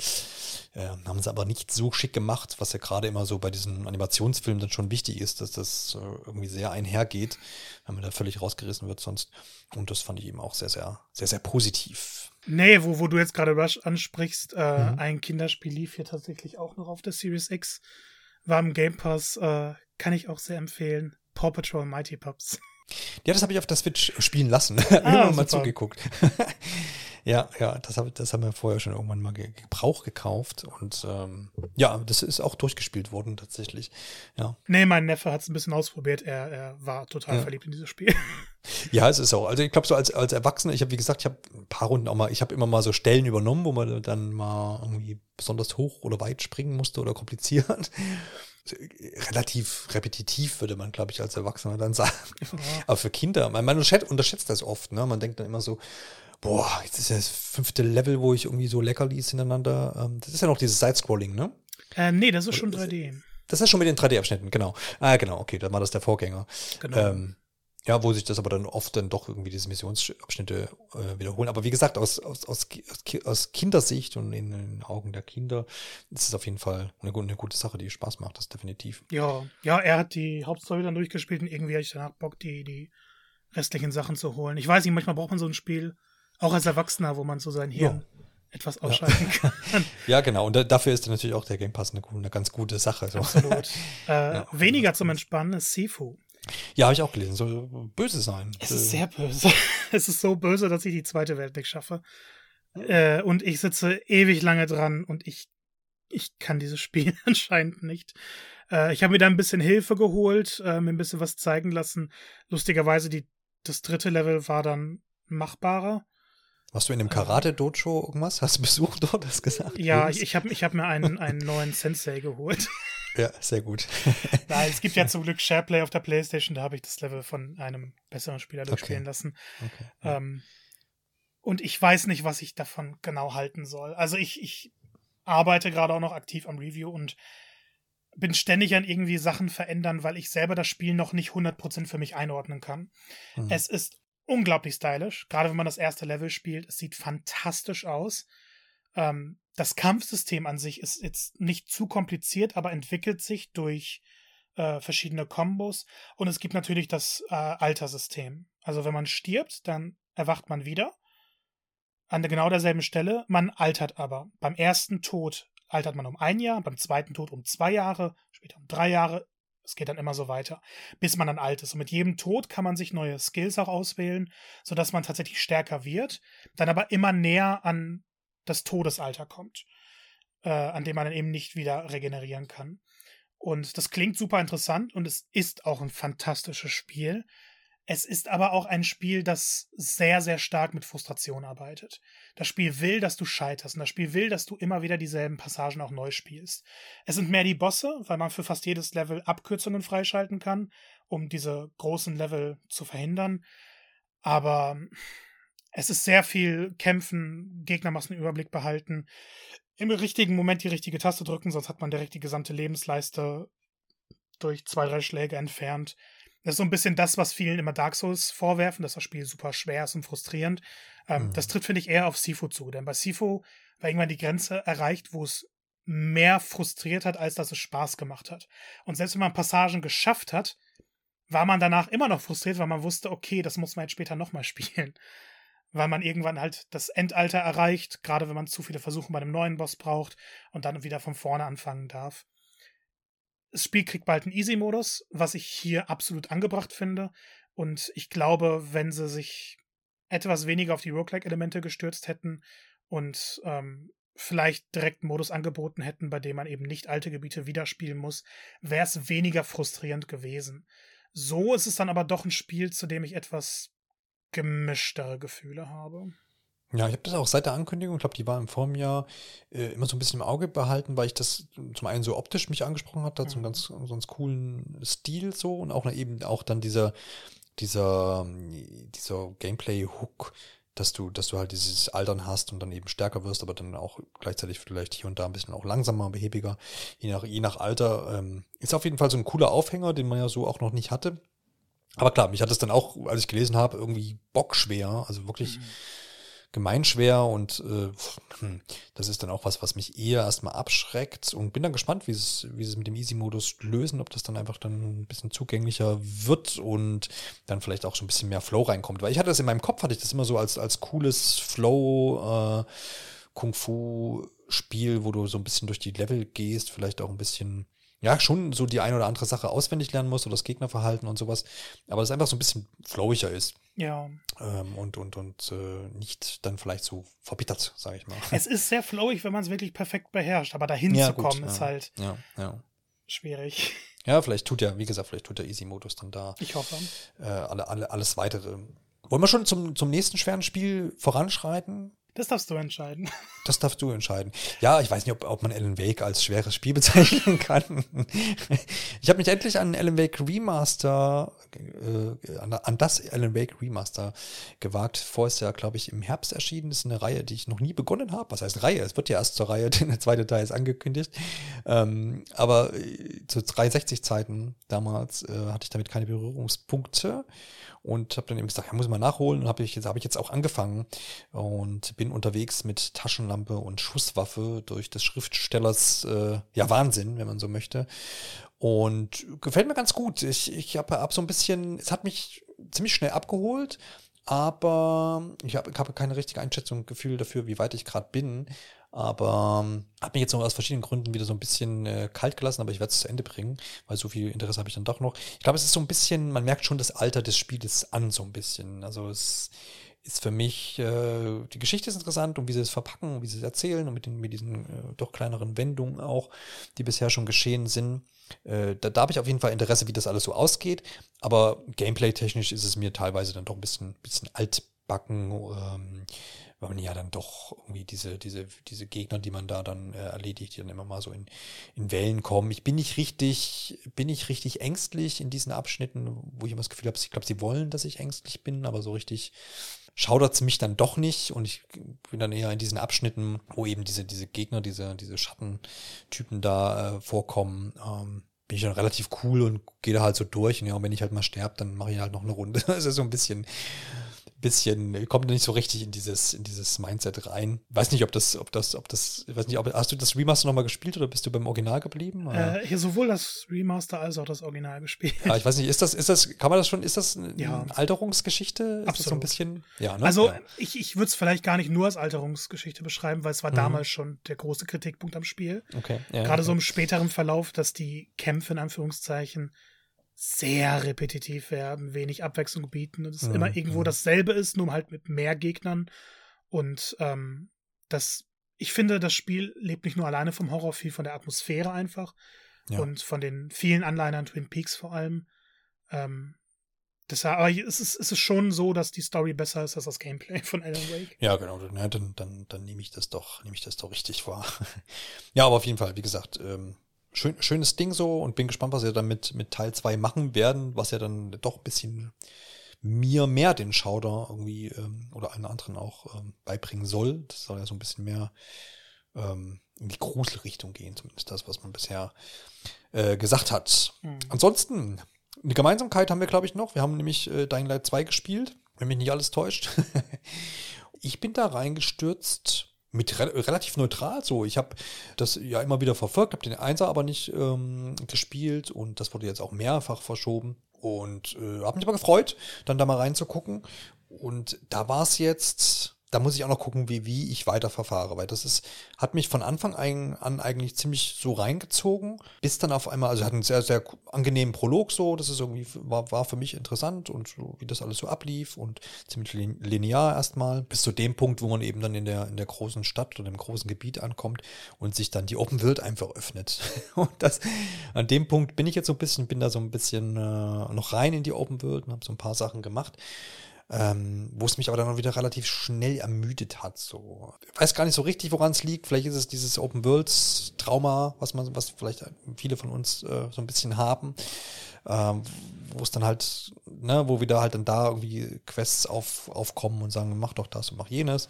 äh, haben sie aber nicht so schick gemacht, was ja gerade immer so bei diesen Animationsfilmen dann schon wichtig ist, dass das äh, irgendwie sehr einhergeht, wenn man da völlig rausgerissen wird sonst. Und das fand ich eben auch sehr, sehr, sehr, sehr positiv. Nee, wo, wo du jetzt gerade Rush ansprichst, äh, mhm. ein Kinderspiel lief hier tatsächlich auch noch auf der Series X. War im Game Pass, äh, kann ich auch sehr empfehlen. Paw Patrol Mighty Pups. Ja, das habe ich auf der Switch spielen lassen. Ah, Immer mal zugeguckt. Ja, ja, das, hab, das haben wir vorher schon irgendwann mal Gebrauch gekauft und ähm, ja, das ist auch durchgespielt worden tatsächlich. Ja. Nee, mein Neffe hat es ein bisschen ausprobiert. Er, er war total ja. verliebt in dieses Spiel. Ja, es ist auch. Also ich glaube, so als, als Erwachsener, ich habe wie gesagt, ich habe ein paar Runden auch mal, ich habe immer mal so Stellen übernommen, wo man dann mal irgendwie besonders hoch oder weit springen musste oder kompliziert relativ repetitiv, würde man, glaube ich, als Erwachsener dann sagen. Ja. Aber für Kinder, man, man unterschätzt das oft. Ne? Man denkt dann immer so, boah, jetzt ist ja das fünfte Level, wo ich irgendwie so Leckerlis hintereinander. Ähm, das ist ja noch dieses Sidescrolling, ne? Äh, nee, das ist schon 3D. Das ist schon mit den 3D-Abschnitten, genau. Ah, genau, okay, dann war das der Vorgänger. Genau. Ähm, ja, wo sich das aber dann oft dann doch irgendwie diese Missionsabschnitte äh, wiederholen. Aber wie gesagt, aus, aus, aus, aus Kindersicht und in den Augen der Kinder ist es auf jeden Fall eine, eine gute Sache, die Spaß macht, das definitiv. Ja, ja, er hat die Hauptstory dann durchgespielt und irgendwie hatte ich danach Bock, die, die restlichen Sachen zu holen. Ich weiß nicht, manchmal braucht man so ein Spiel, auch als Erwachsener, wo man so sein Hirn ja. etwas ausschalten ja. kann. ja, genau. Und dafür ist natürlich auch der Game Pass eine, eine ganz gute Sache. So. Absolut. äh, ja. Weniger zum Entspannen ist Sifu. Ja, habe ich auch gelesen. Soll böse sein. Es ist sehr böse. es ist so böse, dass ich die zweite Welt nicht schaffe. Äh, und ich sitze ewig lange dran und ich ich kann dieses Spiel anscheinend nicht. Äh, ich habe mir da ein bisschen Hilfe geholt, äh, mir ein bisschen was zeigen lassen. Lustigerweise, die, das dritte Level war dann machbarer. Warst du in dem äh, Karate-Dojo irgendwas? Hast du Besuch dort, hast gesagt? Ja, ich, ich habe ich hab mir einen, einen neuen Sensei geholt. Ja, sehr gut. Nein, es gibt ja zum Glück SharePlay auf der Playstation, da habe ich das Level von einem besseren Spieler durchspielen okay. lassen. Okay, ähm, und ich weiß nicht, was ich davon genau halten soll. Also ich, ich arbeite gerade auch noch aktiv am Review und bin ständig an irgendwie Sachen verändern, weil ich selber das Spiel noch nicht 100% für mich einordnen kann. Mhm. Es ist unglaublich stylisch, gerade wenn man das erste Level spielt. Es sieht fantastisch aus. Ähm, das Kampfsystem an sich ist jetzt nicht zu kompliziert, aber entwickelt sich durch äh, verschiedene Kombos. Und es gibt natürlich das äh, Altersystem. Also wenn man stirbt, dann erwacht man wieder an genau derselben Stelle. Man altert aber. Beim ersten Tod altert man um ein Jahr, beim zweiten Tod um zwei Jahre, später um drei Jahre. Es geht dann immer so weiter, bis man dann alt ist. Und mit jedem Tod kann man sich neue Skills auch auswählen, sodass man tatsächlich stärker wird, dann aber immer näher an das Todesalter kommt, äh, an dem man dann eben nicht wieder regenerieren kann. Und das klingt super interessant und es ist auch ein fantastisches Spiel. Es ist aber auch ein Spiel, das sehr, sehr stark mit Frustration arbeitet. Das Spiel will, dass du scheiterst und das Spiel will, dass du immer wieder dieselben Passagen auch neu spielst. Es sind mehr die Bosse, weil man für fast jedes Level Abkürzungen freischalten kann, um diese großen Level zu verhindern. Aber es ist sehr viel Kämpfen, Gegnermassen Überblick behalten, im richtigen Moment die richtige Taste drücken, sonst hat man direkt die gesamte Lebensleiste durch zwei, drei Schläge entfernt. Das ist so ein bisschen das, was vielen immer Dark Souls vorwerfen, dass das Spiel super schwer ist und frustrierend. Ähm, mhm. Das tritt, finde ich, eher auf Sifo zu. Denn bei Sifo war irgendwann die Grenze erreicht, wo es mehr frustriert hat, als dass es Spaß gemacht hat. Und selbst wenn man Passagen geschafft hat, war man danach immer noch frustriert, weil man wusste, okay, das muss man jetzt später nochmal spielen. Weil man irgendwann halt das Endalter erreicht, gerade wenn man zu viele Versuche bei einem neuen Boss braucht und dann wieder von vorne anfangen darf das Spiel kriegt bald einen Easy-Modus, was ich hier absolut angebracht finde. Und ich glaube, wenn sie sich etwas weniger auf die Roguelike-Elemente gestürzt hätten und ähm, vielleicht direkt einen Modus angeboten hätten, bei dem man eben nicht alte Gebiete wiederspielen muss, wäre es weniger frustrierend gewesen. So ist es dann aber doch ein Spiel, zu dem ich etwas gemischtere Gefühle habe. Ja, ich habe das auch seit der Ankündigung, ich glaube, die war im Vorjahr äh, immer so ein bisschen im Auge behalten, weil ich das zum einen so optisch mich angesprochen hat, hat so einen ganz, so einen ganz coolen Stil so und auch eben auch dann dieser, dieser, dieser Gameplay-Hook, dass du, dass du halt dieses Altern hast und dann eben stärker wirst, aber dann auch gleichzeitig vielleicht hier und da ein bisschen auch langsamer, behäbiger, je nach, je nach Alter. Ähm, ist auf jeden Fall so ein cooler Aufhänger, den man ja so auch noch nicht hatte. Aber klar, mich hat es dann auch, als ich gelesen habe, irgendwie bockschwer, also wirklich. Mhm gemeinschwer und äh, hm, das ist dann auch was, was mich eher erstmal abschreckt und bin dann gespannt, wie es, wie sie es mit dem Easy-Modus lösen, ob das dann einfach dann ein bisschen zugänglicher wird und dann vielleicht auch so ein bisschen mehr Flow reinkommt. Weil ich hatte das in meinem Kopf, hatte ich das immer so als, als cooles Flow, äh, Kung-Fu-Spiel, wo du so ein bisschen durch die Level gehst, vielleicht auch ein bisschen ja, schon so die ein oder andere Sache auswendig lernen musst oder das Gegnerverhalten und sowas, aber es einfach so ein bisschen flowiger ist. Ja. Ähm, und und, und äh, nicht dann vielleicht so verbittert, sage ich mal. Es ist sehr flowig, wenn man es wirklich perfekt beherrscht, aber dahin ja, zu gut, kommen ja. ist halt ja, ja. schwierig. Ja, vielleicht tut ja, wie gesagt, vielleicht tut der Easy-Modus dann da. Ich hoffe. Äh, alle, alle, alles weitere. Wollen wir schon zum, zum nächsten schweren Spiel voranschreiten? Das darfst du entscheiden. Das darfst du entscheiden. Ja, ich weiß nicht, ob, ob man Alan Wake als schweres Spiel bezeichnen kann. ich habe mich endlich an Alan Wake Remaster, äh, an, das Alan Wake Remaster gewagt. Vorher ja, glaube ich, im Herbst erschienen. Das ist eine Reihe, die ich noch nie begonnen habe. Was heißt Reihe? Es wird ja erst zur Reihe, denn der zweite Teil ist angekündigt. Ähm, aber äh, zu 360 Zeiten damals äh, hatte ich damit keine Berührungspunkte und habe dann eben gesagt, ja, muss ich mal nachholen und habe ich jetzt habe ich jetzt auch angefangen und bin unterwegs mit Taschenlampe und Schusswaffe durch des Schriftstellers äh, ja Wahnsinn, wenn man so möchte. Und gefällt mir ganz gut. Ich, ich habe hab so ein bisschen, es hat mich ziemlich schnell abgeholt, aber ich habe hab keine richtige Einschätzung, Gefühl dafür, wie weit ich gerade bin. Aber ähm, hat mich jetzt noch aus verschiedenen Gründen wieder so ein bisschen äh, kalt gelassen, aber ich werde es zu Ende bringen, weil so viel Interesse habe ich dann doch noch. Ich glaube, es ist so ein bisschen, man merkt schon das Alter des Spieles an, so ein bisschen. Also es ist für mich, äh, die Geschichte ist interessant und wie sie es verpacken und wie sie es erzählen und mit, den, mit diesen äh, doch kleineren Wendungen auch, die bisher schon geschehen sind. Äh, da, da habe ich auf jeden Fall Interesse, wie das alles so ausgeht. Aber gameplay-technisch ist es mir teilweise dann doch ein bisschen, bisschen altbacken. Ähm, weil man ja dann doch irgendwie diese, diese, diese Gegner, die man da dann äh, erledigt, die dann immer mal so in, in Wellen kommen. Ich bin nicht richtig, bin nicht richtig ängstlich in diesen Abschnitten, wo ich immer das Gefühl habe, ich glaube, sie wollen, dass ich ängstlich bin, aber so richtig schaudert es mich dann doch nicht und ich bin dann eher in diesen Abschnitten, wo eben diese, diese Gegner, diese, diese Schattentypen da äh, vorkommen, ähm, bin ich dann relativ cool und gehe da halt so durch. Und ja, und wenn ich halt mal sterbe, dann mache ich halt noch eine Runde. Das ist so ein bisschen, bisschen, kommt nicht so richtig in dieses, in dieses Mindset rein. Weiß nicht, ob das, ob das, ob das, weiß nicht, ob, hast du das Remaster nochmal gespielt oder bist du beim Original geblieben? Äh, hier sowohl das Remaster als auch das Original gespielt. Ja, ich weiß nicht, ist das, ist das, kann man das schon, ist das eine ja. Alterungsgeschichte? Ist Absolut. so ein bisschen, ja, ne? Also, ja. ich, ich würde es vielleicht gar nicht nur als Alterungsgeschichte beschreiben, weil es war mhm. damals schon der große Kritikpunkt am Spiel. Okay. Ja, Gerade okay. so im späteren Verlauf, dass die Kämpfe in Anführungszeichen sehr repetitiv werden, wenig Abwechslung bieten und es mhm. immer irgendwo dasselbe ist, nur halt mit mehr Gegnern. Und ähm, das, ich finde, das Spiel lebt nicht nur alleine vom Horror, viel von der Atmosphäre einfach ja. und von den vielen Anleitern Twin Peaks vor allem. Ähm, deshalb, aber es ist, es ist schon so, dass die Story besser ist als das Gameplay von Alan Wake. Ja, genau. Ja, dann, dann, dann nehme ich das doch, nehme ich das doch richtig wahr. ja, aber auf jeden Fall, wie gesagt, ähm, schön, schönes Ding so und bin gespannt, was sie dann mit, mit Teil 2 machen werden, was ja dann doch ein bisschen mir mehr den Schauder irgendwie ähm, oder allen anderen auch ähm, beibringen soll. Das soll ja so ein bisschen mehr ähm, in die Gruselrichtung gehen, zumindest das, was man bisher äh, gesagt hat. Mhm. Ansonsten, eine Gemeinsamkeit haben wir, glaube ich, noch. Wir haben nämlich äh, Dying Light 2 gespielt, wenn mich nicht alles täuscht. ich bin da reingestürzt mit re relativ neutral so. Ich habe das ja immer wieder verfolgt, habe den Einser aber nicht ähm, gespielt und das wurde jetzt auch mehrfach verschoben und äh, habe mich aber gefreut, dann da mal reinzugucken und da war es jetzt da muss ich auch noch gucken, wie, wie ich weiter verfahre, weil das ist, hat mich von Anfang an eigentlich ziemlich so reingezogen, bis dann auf einmal, also hat einen sehr, sehr angenehmen Prolog so, das ist irgendwie, war, war für mich interessant und so, wie das alles so ablief und ziemlich linear erstmal, bis zu dem Punkt, wo man eben dann in der, in der großen Stadt oder im großen Gebiet ankommt und sich dann die Open World einfach öffnet. Und das, an dem Punkt bin ich jetzt so ein bisschen, bin da so ein bisschen äh, noch rein in die Open World und habe so ein paar Sachen gemacht ähm, wo es mich aber dann auch wieder relativ schnell ermüdet hat. So. Ich weiß gar nicht so richtig, woran es liegt. Vielleicht ist es dieses Open Worlds Trauma, was man, was vielleicht viele von uns äh, so ein bisschen haben. Ähm, wo es dann halt, ne, wo wieder halt dann da irgendwie Quests auf, aufkommen und sagen, mach doch das und mach jenes.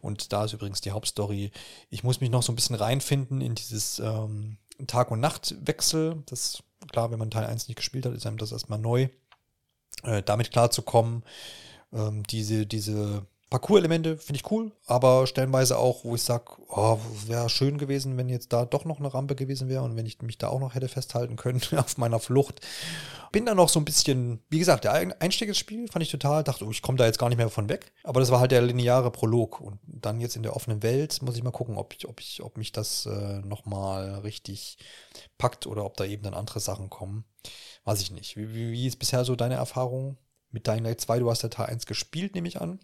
Und da ist übrigens die Hauptstory. Ich muss mich noch so ein bisschen reinfinden in dieses ähm, Tag- und Nachtwechsel. Das, klar, wenn man Teil 1 nicht gespielt hat, ist einem das erstmal neu. Äh, damit klarzukommen, ähm, diese, diese Parcours-Elemente finde ich cool, aber stellenweise auch, wo ich sage, oh, wäre schön gewesen, wenn jetzt da doch noch eine Rampe gewesen wäre und wenn ich mich da auch noch hätte festhalten können auf meiner Flucht. Bin da noch so ein bisschen, wie gesagt, der Einstieg ins Spiel fand ich total, dachte, oh, ich komme da jetzt gar nicht mehr von weg. Aber das war halt der lineare Prolog. Und dann jetzt in der offenen Welt muss ich mal gucken, ob ich, ob ich, ob mich das äh, nochmal richtig packt oder ob da eben dann andere Sachen kommen. Weiß ich nicht. Wie, wie, wie ist bisher so deine Erfahrung? Mit Dying Light 2, du hast ja Teil 1 gespielt, nehme ich an.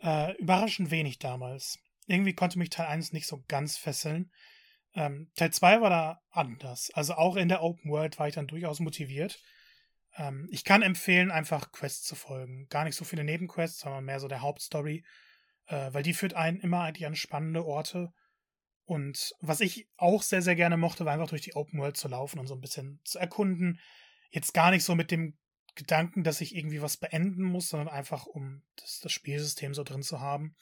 Äh, überraschend wenig damals. Irgendwie konnte mich Teil 1 nicht so ganz fesseln. Ähm, Teil 2 war da anders. Also auch in der Open World war ich dann durchaus motiviert. Ähm, ich kann empfehlen, einfach Quests zu folgen. Gar nicht so viele Nebenquests, sondern mehr so der Hauptstory. Äh, weil die führt einen immer eigentlich an spannende Orte. Und was ich auch sehr, sehr gerne mochte, war einfach durch die Open World zu laufen und so ein bisschen zu erkunden. Jetzt gar nicht so mit dem Gedanken, dass ich irgendwie was beenden muss, sondern einfach, um das, das Spielsystem so drin zu haben.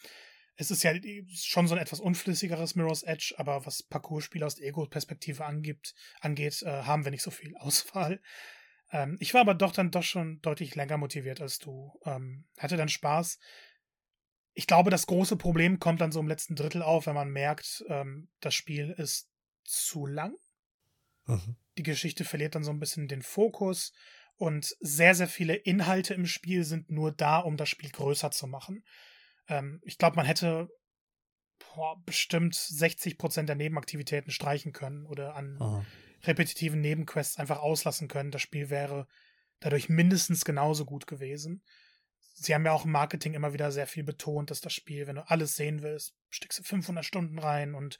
Es ist ja schon so ein etwas unflüssigeres Mirror's Edge, aber was Parcours-Spiele aus der Ego-Perspektive angeht, angeht äh, haben wir nicht so viel Auswahl. Ähm, ich war aber doch dann doch schon deutlich länger motiviert als du. Ähm, hatte dann Spaß. Ich glaube, das große Problem kommt dann so im letzten Drittel auf, wenn man merkt, ähm, das Spiel ist zu lang. Mhm. Die Geschichte verliert dann so ein bisschen den Fokus und sehr, sehr viele Inhalte im Spiel sind nur da, um das Spiel größer zu machen. Ähm, ich glaube, man hätte boah, bestimmt 60 Prozent der Nebenaktivitäten streichen können oder an Aha. repetitiven Nebenquests einfach auslassen können. Das Spiel wäre dadurch mindestens genauso gut gewesen. sie haben ja auch im Marketing immer wieder sehr viel betont, dass das Spiel, wenn du alles sehen willst, steckst du 500 Stunden rein und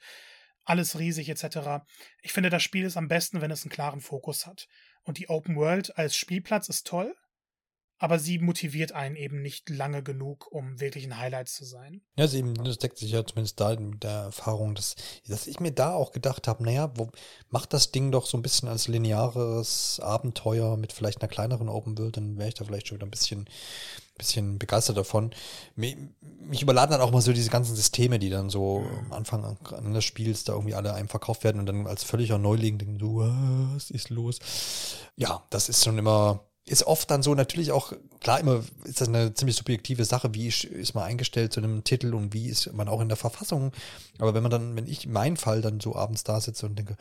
alles riesig etc. Ich finde, das Spiel ist am besten, wenn es einen klaren Fokus hat. Und die Open World als Spielplatz ist toll, aber sie motiviert einen eben nicht lange genug, um wirklich ein Highlight zu sein. Ja, also eben, das deckt sich ja zumindest da mit der Erfahrung, dass, dass ich mir da auch gedacht habe, naja, wo, macht das Ding doch so ein bisschen als lineares Abenteuer mit vielleicht einer kleineren Open World, dann wäre ich da vielleicht schon wieder ein bisschen, bisschen begeistert davon. Mich, mich überladen dann auch mal so diese ganzen Systeme, die dann so am Anfang an des Spiels da irgendwie alle einem verkauft werden und dann als völliger Neuling denken, so, was ist los? Ja, das ist schon immer ist oft dann so natürlich auch, klar, immer ist das eine ziemlich subjektive Sache, wie ist man eingestellt zu einem Titel und wie ist man auch in der Verfassung. Aber wenn man dann, wenn ich in meinem Fall dann so abends da sitze und denke,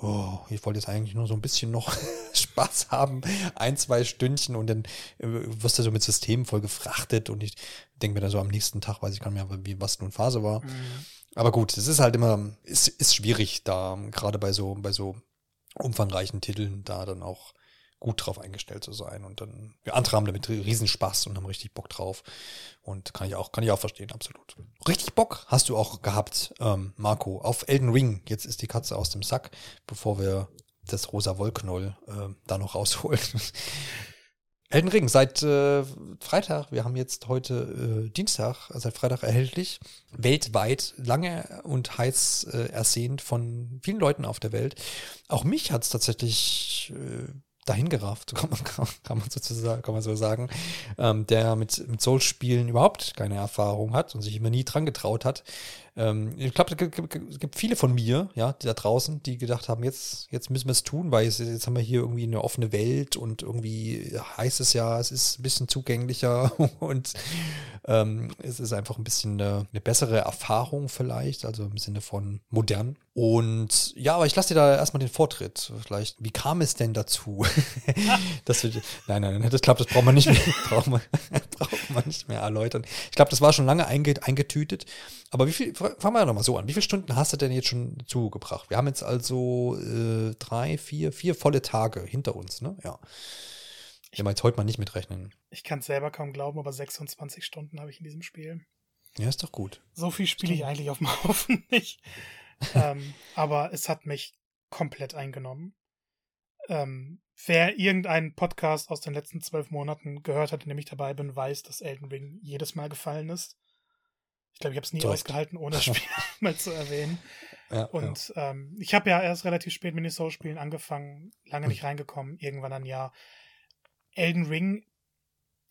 oh, ich wollte jetzt eigentlich nur so ein bisschen noch Spaß haben, ein, zwei Stündchen und dann äh, wirst du so mit Systemen voll gefrachtet und ich denke mir dann so am nächsten Tag, weiß ich gar nicht mehr, wie, was nun Phase war. Mhm. Aber gut, es ist halt immer, ist, ist schwierig da, gerade bei so, bei so umfangreichen Titeln da dann auch gut drauf eingestellt zu sein. Und dann, wir andere haben damit Riesenspaß und haben richtig Bock drauf. Und kann ich auch, kann ich auch verstehen, absolut. Richtig Bock hast du auch gehabt, ähm, Marco, auf Elden Ring. Jetzt ist die Katze aus dem Sack, bevor wir das rosa Wollknoll äh, da noch rausholen. Elden Ring seit äh, Freitag, wir haben jetzt heute äh, Dienstag, seit Freitag erhältlich, weltweit lange und heiß äh, ersehnt von vielen Leuten auf der Welt. Auch mich hat es tatsächlich äh, dahin gerafft, kann man, kann man, sozusagen, kann man so sagen, ähm, der mit, mit Souls-Spielen überhaupt keine Erfahrung hat und sich immer nie dran getraut hat. Ähm, ich glaube, es gibt viele von mir, ja, da draußen, die gedacht haben, jetzt, jetzt müssen wir es tun, weil jetzt, jetzt haben wir hier irgendwie eine offene Welt und irgendwie heißt es ja, es ist ein bisschen zugänglicher und ähm, es ist einfach ein bisschen eine, eine bessere Erfahrung vielleicht, also im Sinne von modern. Und ja, aber ich lasse dir da erstmal den Vortritt. Vielleicht, wie kam es denn dazu? dass wir, nein, nein, nein, das klappt, das braucht man nicht mehr, braucht man, braucht man nicht mehr erläutern. Ich glaube, das war schon lange eingetütet. Aber wie viel, fangen wir doch mal so an. Wie viele Stunden hast du denn jetzt schon zugebracht? Wir haben jetzt also äh, drei, vier, vier volle Tage hinter uns, ne? Ja. Ich will jetzt heute mal nicht mitrechnen. Ich kann es selber kaum glauben, aber 26 Stunden habe ich in diesem Spiel. Ja, ist doch gut. So viel spiele ich eigentlich auf dem Haufen nicht. ähm, aber es hat mich komplett eingenommen. Ähm, wer irgendeinen Podcast aus den letzten zwölf Monaten gehört hat, in dem ich dabei bin, weiß, dass Elden Ring jedes Mal gefallen ist. Ich glaube, ich habe es nie Direkt. ausgehalten, ohne das Spiel mal zu erwähnen. Ja, und ja. Ähm, ich habe ja erst relativ spät mit den Soul-Spielen angefangen, lange hm. nicht reingekommen, irgendwann ein Jahr. Elden Ring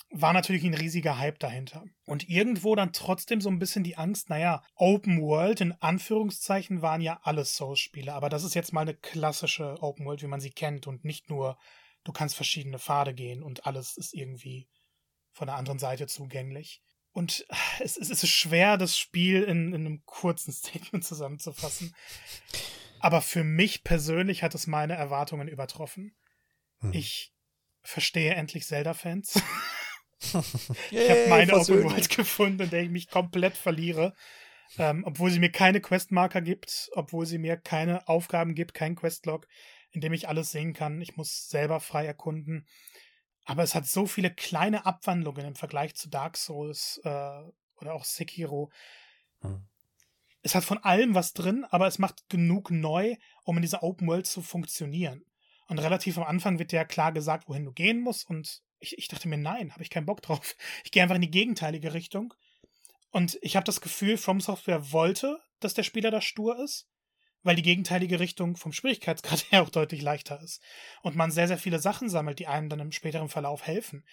war natürlich ein riesiger Hype dahinter. Und irgendwo dann trotzdem so ein bisschen die Angst, naja, Open World in Anführungszeichen waren ja alle Souls-Spiele, aber das ist jetzt mal eine klassische Open World, wie man sie kennt und nicht nur, du kannst verschiedene Pfade gehen und alles ist irgendwie von der anderen Seite zugänglich. Und es, es ist schwer, das Spiel in, in einem kurzen Statement zusammenzufassen. Aber für mich persönlich hat es meine Erwartungen übertroffen. Hm. Ich verstehe endlich Zelda-Fans. ich habe meine Open World gefunden, in der ich mich komplett verliere. Ähm, obwohl sie mir keine Questmarker gibt, obwohl sie mir keine Aufgaben gibt, kein Questlog, in dem ich alles sehen kann. Ich muss selber frei erkunden. Aber es hat so viele kleine Abwandlungen im Vergleich zu Dark Souls äh, oder auch Sekiro. Hm. Es hat von allem was drin, aber es macht genug neu, um in dieser Open World zu funktionieren. Und relativ am Anfang wird ja klar gesagt, wohin du gehen musst. Und ich, ich dachte mir, nein, habe ich keinen Bock drauf. Ich gehe einfach in die gegenteilige Richtung. Und ich habe das Gefühl, From Software wollte, dass der Spieler da stur ist weil die gegenteilige Richtung vom Schwierigkeitsgrad her auch deutlich leichter ist. Und man sehr, sehr viele Sachen sammelt, die einem dann im späteren Verlauf helfen.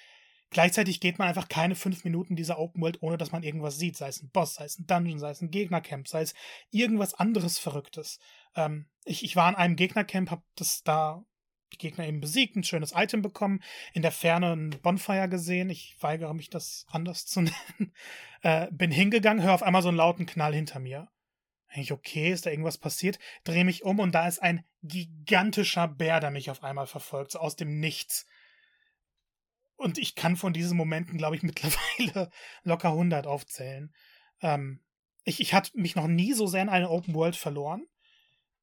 Gleichzeitig geht man einfach keine fünf Minuten dieser Open World, ohne dass man irgendwas sieht, sei es ein Boss, sei es ein Dungeon, sei es ein Gegnercamp, sei es irgendwas anderes Verrücktes. Ähm, ich, ich war in einem Gegnercamp, hab das da die Gegner eben besiegt, ein schönes Item bekommen, in der Ferne ein Bonfire gesehen, ich weigere mich das anders zu nennen, äh, bin hingegangen, höre auf einmal so einen lauten Knall hinter mir. Ich, okay, ist da irgendwas passiert? Drehe mich um und da ist ein gigantischer Bär, der mich auf einmal verfolgt, so aus dem Nichts. Und ich kann von diesen Momenten, glaube ich, mittlerweile locker 100 aufzählen. Ähm, ich ich hatte mich noch nie so sehr in eine Open World verloren.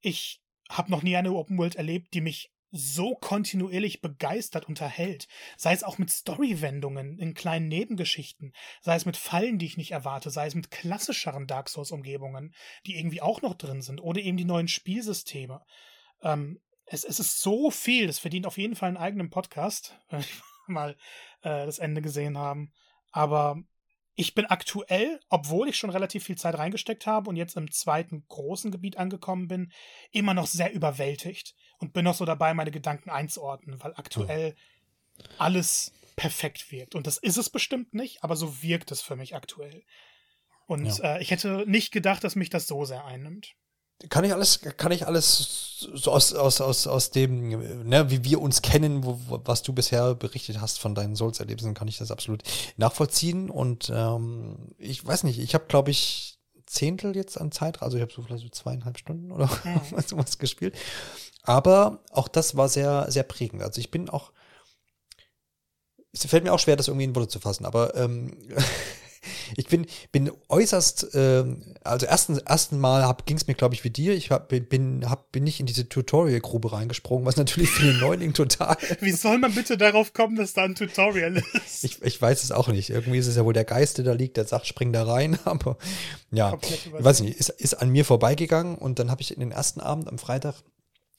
Ich habe noch nie eine Open World erlebt, die mich so kontinuierlich begeistert unterhält. Sei es auch mit Storywendungen in kleinen Nebengeschichten, sei es mit Fallen, die ich nicht erwarte, sei es mit klassischeren Dark Souls-Umgebungen, die irgendwie auch noch drin sind, oder eben die neuen Spielsysteme. Ähm, es, es ist so viel, das verdient auf jeden Fall einen eigenen Podcast, wenn wir mal äh, das Ende gesehen haben. Aber ich bin aktuell, obwohl ich schon relativ viel Zeit reingesteckt habe und jetzt im zweiten großen Gebiet angekommen bin, immer noch sehr überwältigt und bin noch so dabei, meine Gedanken einzuordnen, weil aktuell oh. alles perfekt wirkt. Und das ist es bestimmt nicht, aber so wirkt es für mich aktuell. Und ja. äh, ich hätte nicht gedacht, dass mich das so sehr einnimmt kann ich alles, kann ich alles so aus, aus, aus, aus dem, ne, wie wir uns kennen, wo, was du bisher berichtet hast von deinen Souls-Erlebnissen, kann ich das absolut nachvollziehen. Und ähm, ich weiß nicht, ich habe, glaube ich, Zehntel jetzt an Zeit, also ich habe so vielleicht so zweieinhalb Stunden oder mhm. was gespielt. Aber auch das war sehr, sehr prägend. Also ich bin auch, es fällt mir auch schwer, das irgendwie in Worte zu fassen, aber ähm, ich bin, bin äußerst, äh, also ersten, ersten Mal ging es mir, glaube ich, wie dir. Ich hab, bin, hab, bin nicht in diese Tutorial-Grube reingesprungen, was natürlich für den Neuling total. wie soll man bitte darauf kommen, dass da ein Tutorial ist? Ich, ich weiß es auch nicht. Irgendwie ist es ja wohl der Geist, der da liegt, der sagt, spring da rein. Aber ja, ich weiß nicht, ist, ist an mir vorbeigegangen und dann habe ich in den ersten Abend am Freitag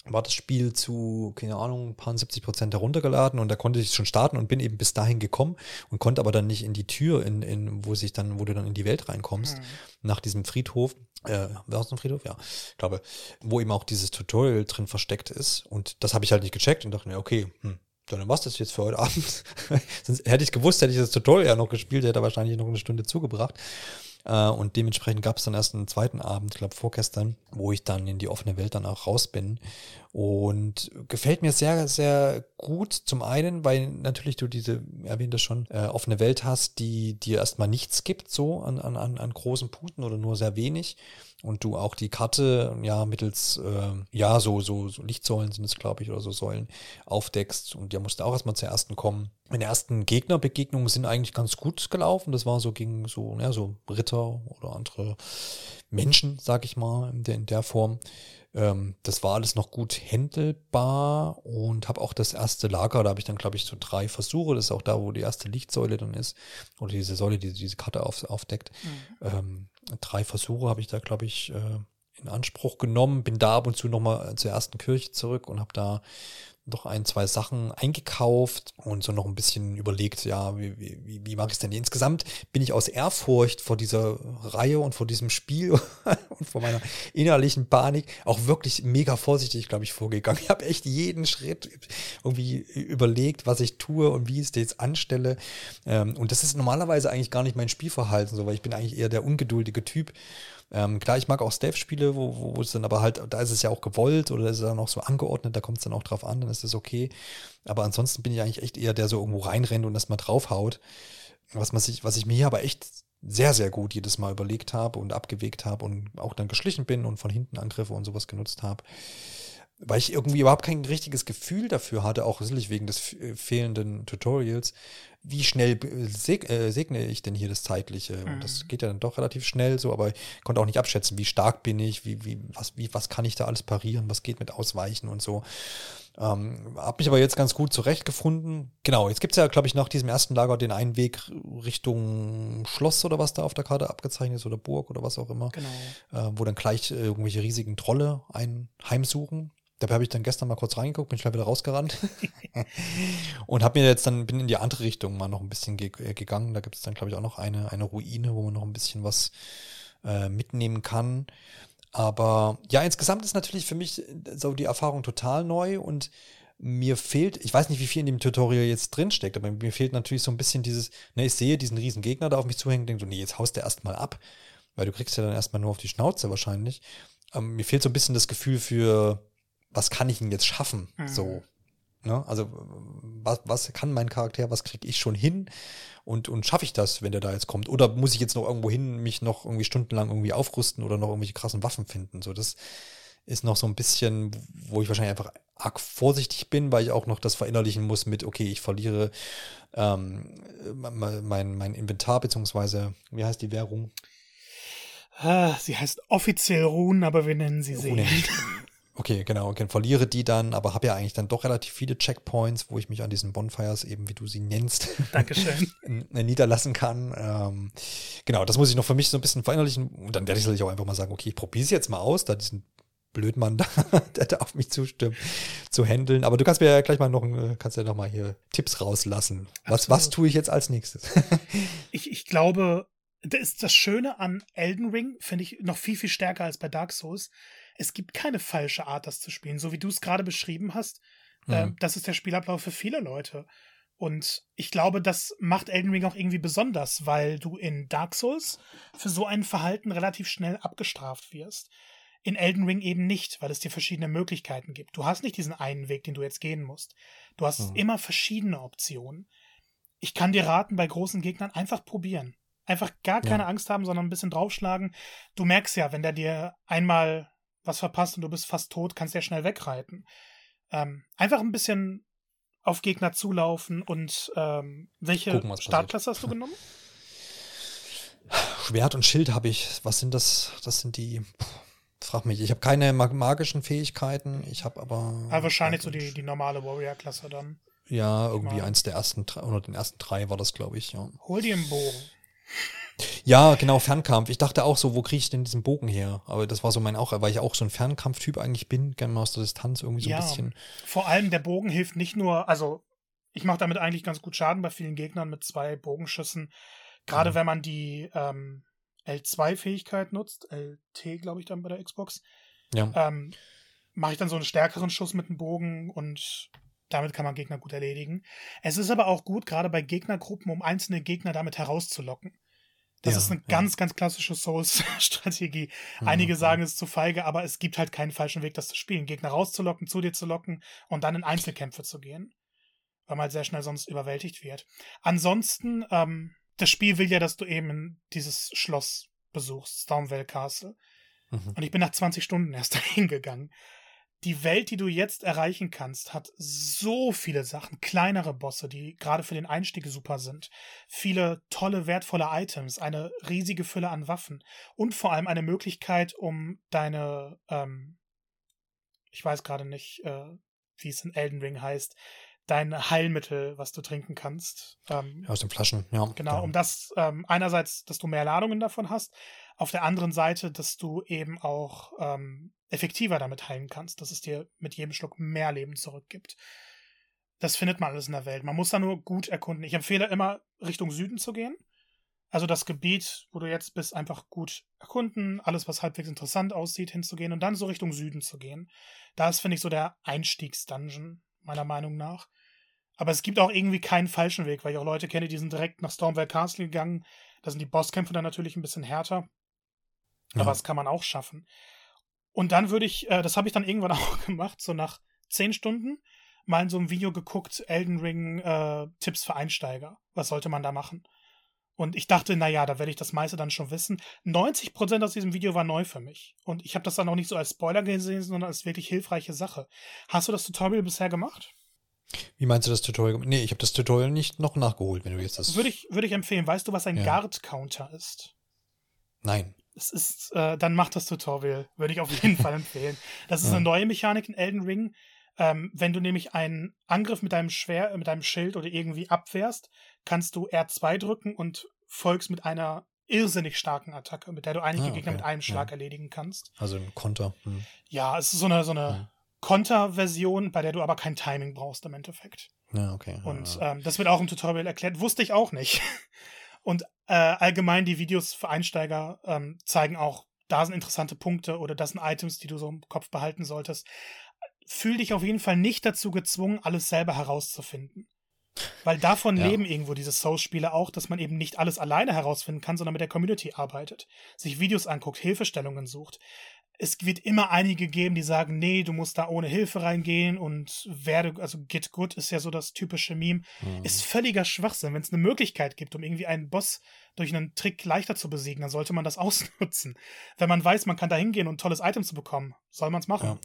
war das Spiel zu, keine Ahnung, ein paar 70 Prozent heruntergeladen und da konnte ich schon starten und bin eben bis dahin gekommen und konnte aber dann nicht in die Tür, in, in, wo sich dann, wo du dann in die Welt reinkommst, mhm. nach diesem Friedhof. Äh, war es ein Friedhof? Ja, ich glaube, wo eben auch dieses Tutorial drin versteckt ist. Und das habe ich halt nicht gecheckt und dachte mir, okay, hm, dann was das jetzt für heute Abend. Sonst hätte ich gewusst, hätte ich das Tutorial ja noch gespielt, hätte er wahrscheinlich noch eine Stunde zugebracht. Äh, und dementsprechend gab es dann erst einen zweiten Abend, ich glaube vorgestern, wo ich dann in die offene Welt dann auch raus bin. Und gefällt mir sehr, sehr gut. Zum einen, weil natürlich du diese, erwähnte schon, äh, offene Welt hast, die dir erstmal nichts gibt, so an, an, an großen Punkten oder nur sehr wenig und du auch die Karte ja mittels äh, ja so so so Lichtsäulen sind es glaube ich oder so Säulen aufdeckst und der musste auch erstmal zur ersten kommen. Meine ersten Gegnerbegegnungen sind eigentlich ganz gut gelaufen. Das war so gegen so ja so Ritter oder andere Menschen, sag ich mal in der, in der Form. Ähm, das war alles noch gut händelbar und habe auch das erste Lager, da habe ich dann, glaube ich, so drei Versuche. Das ist auch da, wo die erste Lichtsäule dann ist. Oder diese Säule, die diese Karte auf, aufdeckt. Mhm. Ähm, drei Versuche habe ich da, glaube ich, äh, in Anspruch genommen. Bin da ab und zu nochmal zur ersten Kirche zurück und habe da noch ein, zwei Sachen eingekauft und so noch ein bisschen überlegt, ja, wie, wie, wie mache ich es denn? Insgesamt bin ich aus Ehrfurcht vor dieser Reihe und vor diesem Spiel und vor meiner innerlichen Panik auch wirklich mega vorsichtig, glaube ich, vorgegangen. Ich habe echt jeden Schritt irgendwie überlegt, was ich tue und wie ich es jetzt anstelle. Ähm, und das ist normalerweise eigentlich gar nicht mein Spielverhalten, so, weil ich bin eigentlich eher der ungeduldige Typ. Ähm, klar, ich mag auch Stealth-Spiele, wo, wo, wo es dann aber halt, da ist es ja auch gewollt oder ist es dann auch so angeordnet, da kommt es dann auch drauf an, dann ist das okay. Aber ansonsten bin ich eigentlich echt eher der so irgendwo reinrennt und das mal draufhaut. Was, man sich, was ich mir hier aber echt sehr, sehr gut jedes Mal überlegt habe und abgewegt habe und auch dann geschlichen bin und von hinten Angriffe und sowas genutzt habe weil ich irgendwie überhaupt kein richtiges Gefühl dafür hatte, auch sicherlich wegen des äh, fehlenden Tutorials, wie schnell seg äh, segne ich denn hier das Zeitliche? Mhm. Und das mhm. geht ja dann doch relativ schnell so, aber ich konnte auch nicht abschätzen, wie stark bin ich, wie, wie, was, wie, was kann ich da alles parieren, was geht mit Ausweichen und so. Ähm, hab mich aber jetzt ganz gut zurechtgefunden. Genau, jetzt gibt's ja, glaube ich, nach diesem ersten Lager den einen Weg Richtung Schloss oder was da auf der Karte abgezeichnet ist oder Burg oder was auch immer. Genau. Äh, wo dann gleich äh, irgendwelche riesigen Trolle ein heimsuchen. Dabei habe ich dann gestern mal kurz reingeguckt, bin schnell wieder rausgerannt und habe mir jetzt dann bin in die andere Richtung mal noch ein bisschen ge äh, gegangen. Da gibt es dann glaube ich auch noch eine eine Ruine, wo man noch ein bisschen was äh, mitnehmen kann. Aber ja, insgesamt ist natürlich für mich so die Erfahrung total neu und mir fehlt, ich weiß nicht, wie viel in dem Tutorial jetzt drinsteckt, aber mir fehlt natürlich so ein bisschen dieses, ne, ich sehe diesen riesen Gegner da auf mich zuhängen, denke so, nee, jetzt haust du erstmal ab, weil du kriegst ja dann erstmal nur auf die Schnauze wahrscheinlich. Ähm, mir fehlt so ein bisschen das Gefühl für, was kann ich denn jetzt schaffen? Mhm. So. Ne? Also, was, was kann mein Charakter, was kriege ich schon hin? Und, und schaffe ich das, wenn der da jetzt kommt? Oder muss ich jetzt noch irgendwo hin, mich noch irgendwie stundenlang irgendwie aufrüsten oder noch irgendwelche krassen Waffen finden? So, das ist noch so ein bisschen, wo ich wahrscheinlich einfach arg vorsichtig bin, weil ich auch noch das verinnerlichen muss mit, okay, ich verliere ähm, mein, mein Inventar, beziehungsweise, wie heißt die Währung? Ah, sie heißt offiziell Runen, aber wir nennen sie Seelen. Okay, genau. Okay, verliere die dann, aber habe ja eigentlich dann doch relativ viele Checkpoints, wo ich mich an diesen Bonfires, eben wie du sie nennst, Dankeschön. niederlassen kann. Ähm, genau, das muss ich noch für mich so ein bisschen verinnerlichen. Und dann werde ich sicherlich auch einfach mal sagen, okay, ich probiere es jetzt mal aus, da diesen Blödmann da, der da auf mich zustimmt, zu handeln. Aber du kannst mir ja gleich mal noch, äh, kannst ja noch mal hier Tipps rauslassen. Was, was tue ich jetzt als nächstes? ich, ich glaube, das ist das Schöne an Elden Ring, finde ich noch viel, viel stärker als bei Dark Souls. Es gibt keine falsche Art, das zu spielen. So wie du es gerade beschrieben hast, mhm. äh, das ist der Spielablauf für viele Leute. Und ich glaube, das macht Elden Ring auch irgendwie besonders, weil du in Dark Souls für so ein Verhalten relativ schnell abgestraft wirst. In Elden Ring eben nicht, weil es dir verschiedene Möglichkeiten gibt. Du hast nicht diesen einen Weg, den du jetzt gehen musst. Du hast mhm. immer verschiedene Optionen. Ich kann dir raten, bei großen Gegnern einfach probieren. Einfach gar keine ja. Angst haben, sondern ein bisschen draufschlagen. Du merkst ja, wenn der dir einmal was verpasst und du bist fast tot, kannst ja schnell wegreiten. Ähm, einfach ein bisschen auf Gegner zulaufen und ähm, welche Gucken, Startklasse hast du genommen? Schwert und Schild habe ich. Was sind das? Das sind die. Frag mich. Ich habe keine magischen Fähigkeiten. Ich habe aber. aber wahrscheinlich so die, die normale Warrior-Klasse dann. Ja, irgendwie eins der ersten oder den ersten drei war das, glaube ich. Ja. Hol dir einen Bogen. Ja, genau, Fernkampf. Ich dachte auch so, wo kriege ich denn diesen Bogen her? Aber das war so mein auch, weil ich auch so ein Fernkampftyp eigentlich bin, gerne mal aus der Distanz irgendwie so ja, ein bisschen. Vor allem der Bogen hilft nicht nur, also ich mache damit eigentlich ganz gut Schaden bei vielen Gegnern mit zwei Bogenschüssen. Gerade mhm. wenn man die ähm, L2-Fähigkeit nutzt, LT, glaube ich, dann bei der Xbox. Ja. Ähm, mache ich dann so einen stärkeren Schuss mit dem Bogen und damit kann man Gegner gut erledigen. Es ist aber auch gut, gerade bei Gegnergruppen, um einzelne Gegner damit herauszulocken. Das ja, ist eine ja. ganz, ganz klassische Souls-Strategie. Einige ja, sagen, es ist zu feige, aber es gibt halt keinen falschen Weg, das zu spielen. Gegner rauszulocken, zu dir zu locken und dann in Einzelkämpfe zu gehen. Weil man halt sehr schnell sonst überwältigt wird. Ansonsten, ähm, das Spiel will ja, dass du eben dieses Schloss besuchst, Stormwell Castle. Mhm. Und ich bin nach 20 Stunden erst dahin gegangen die Welt, die du jetzt erreichen kannst, hat so viele Sachen, kleinere Bosse, die gerade für den Einstieg super sind, viele tolle, wertvolle Items, eine riesige Fülle an Waffen und vor allem eine Möglichkeit, um deine, ähm, ich weiß gerade nicht, äh, wie es in Elden Ring heißt, dein Heilmittel, was du trinken kannst. Ähm, aus den Flaschen, ja. Genau, um das ähm, einerseits, dass du mehr Ladungen davon hast, auf der anderen Seite, dass du eben auch ähm, effektiver damit heilen kannst, dass es dir mit jedem Schluck mehr Leben zurückgibt. Das findet man alles in der Welt. Man muss da nur gut erkunden. Ich empfehle immer, Richtung Süden zu gehen. Also das Gebiet, wo du jetzt bist, einfach gut erkunden, alles, was halbwegs interessant aussieht, hinzugehen und dann so Richtung Süden zu gehen. Da ist, finde ich, so der Einstiegsdungeon, meiner Meinung nach. Aber es gibt auch irgendwie keinen falschen Weg, weil ich auch Leute kenne, die sind direkt nach Stormwell Castle gegangen. Da sind die Bosskämpfe dann natürlich ein bisschen härter. Aber das kann man auch schaffen. Und dann würde ich, äh, das habe ich dann irgendwann auch gemacht, so nach zehn Stunden, mal in so einem Video geguckt, Elden Ring äh, Tipps für Einsteiger. Was sollte man da machen? Und ich dachte, naja, da werde ich das meiste dann schon wissen. 90% aus diesem Video war neu für mich. Und ich habe das dann auch nicht so als Spoiler gesehen, sondern als wirklich hilfreiche Sache. Hast du das Tutorial bisher gemacht? Wie meinst du das Tutorial? Nee, ich habe das Tutorial nicht noch nachgeholt, wenn du jetzt das. Würde ich, würde ich empfehlen. Weißt du, was ein ja. Guard-Counter ist? Nein es ist, äh, dann macht das Tutorial. Würde ich auf jeden Fall empfehlen. Das ist ja. eine neue Mechanik in Elden Ring. Ähm, wenn du nämlich einen Angriff mit deinem Schwer, mit deinem Schild oder irgendwie abwehrst, kannst du R2 drücken und folgst mit einer irrsinnig starken Attacke, mit der du einige ah, okay. Gegner mit einem Schlag ja. erledigen kannst. Also ein Konter. Hm. Ja, es ist so eine, so eine hm. Konterversion, bei der du aber kein Timing brauchst im Endeffekt. Ja, okay. Und ähm, das wird auch im Tutorial erklärt. Wusste ich auch nicht. Und äh, allgemein die Videos für Einsteiger ähm, zeigen auch, da sind interessante Punkte oder das sind Items, die du so im Kopf behalten solltest. Fühl dich auf jeden Fall nicht dazu gezwungen, alles selber herauszufinden. Weil davon ja. leben irgendwo diese Souls-Spiele auch, dass man eben nicht alles alleine herausfinden kann, sondern mit der Community arbeitet, sich Videos anguckt, Hilfestellungen sucht es wird immer einige geben, die sagen, nee, du musst da ohne Hilfe reingehen und werde, also get good ist ja so das typische Meme. Mhm. Ist völliger Schwachsinn. Wenn es eine Möglichkeit gibt, um irgendwie einen Boss durch einen Trick leichter zu besiegen, dann sollte man das ausnutzen. Wenn man weiß, man kann da hingehen und ein tolles Item zu bekommen, soll man es machen. Ja.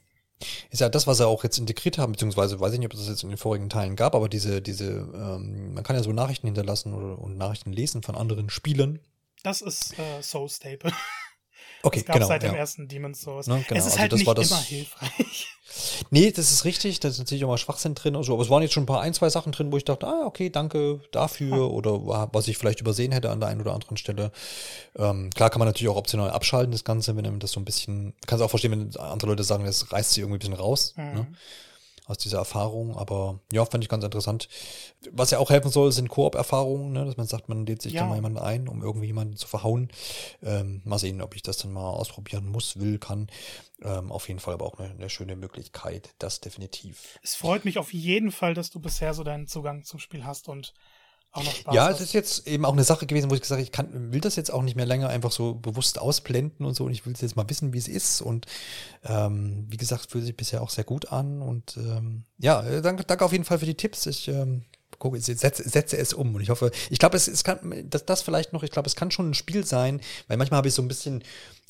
Ist ja das, was sie auch jetzt integriert haben, beziehungsweise weiß ich nicht, ob das jetzt in den vorigen Teilen gab, aber diese, diese, ähm, man kann ja so Nachrichten hinterlassen oder, und Nachrichten lesen von anderen Spielen. Das ist äh, Soul Staple. Okay, das gab genau, seit dem ja. ersten Demon's Souls. Ne, genau, Es ist also halt das nicht war das- immer hilfreich. Nee, das ist richtig. Da ist natürlich auch mal Schwachsinn drin und so. Aber es waren jetzt schon ein paar, ein, zwei Sachen drin, wo ich dachte, ah, okay, danke dafür oder wa- was ich vielleicht übersehen hätte an der einen oder anderen Stelle. Ähm, klar kann man natürlich auch optional abschalten, das Ganze, wenn man das so ein bisschen, kannst auch verstehen, wenn andere Leute sagen, das reißt sie irgendwie ein bisschen raus. Mhm. Ne? Aus dieser Erfahrung. Aber ja, fand ich ganz interessant. Was ja auch helfen soll, sind Koop-Erfahrungen, ne? dass man sagt, man lädt sich Ja. dann mal jemanden ein, um irgendwie jemanden zu verhauen. Ähm, mal sehen, ob ich das dann mal ausprobieren muss, will, kann. Ähm, auf jeden Fall aber auch eine, eine schöne Möglichkeit, das definitiv. Es freut mich auf jeden Fall, dass du bisher so deinen Zugang zum Spiel hast und auch noch Spaß Ja, es ist jetzt eben auch eine Sache gewesen, wo ich gesagt habe, ich kann, will das jetzt auch nicht mehr länger einfach so bewusst ausblenden und so. Und ich will jetzt mal wissen, wie es ist. Und ähm, wie gesagt, fühlt sich bisher auch sehr gut an. Und ähm, ja, danke, danke auf jeden Fall für die Tipps. Ich ähm, gucke, setze, setze es um. Und ich hoffe, ich glaube, es, es kann, das, das vielleicht noch, ich glaube, es kann schon ein Spiel sein, weil manchmal habe ich so ein bisschen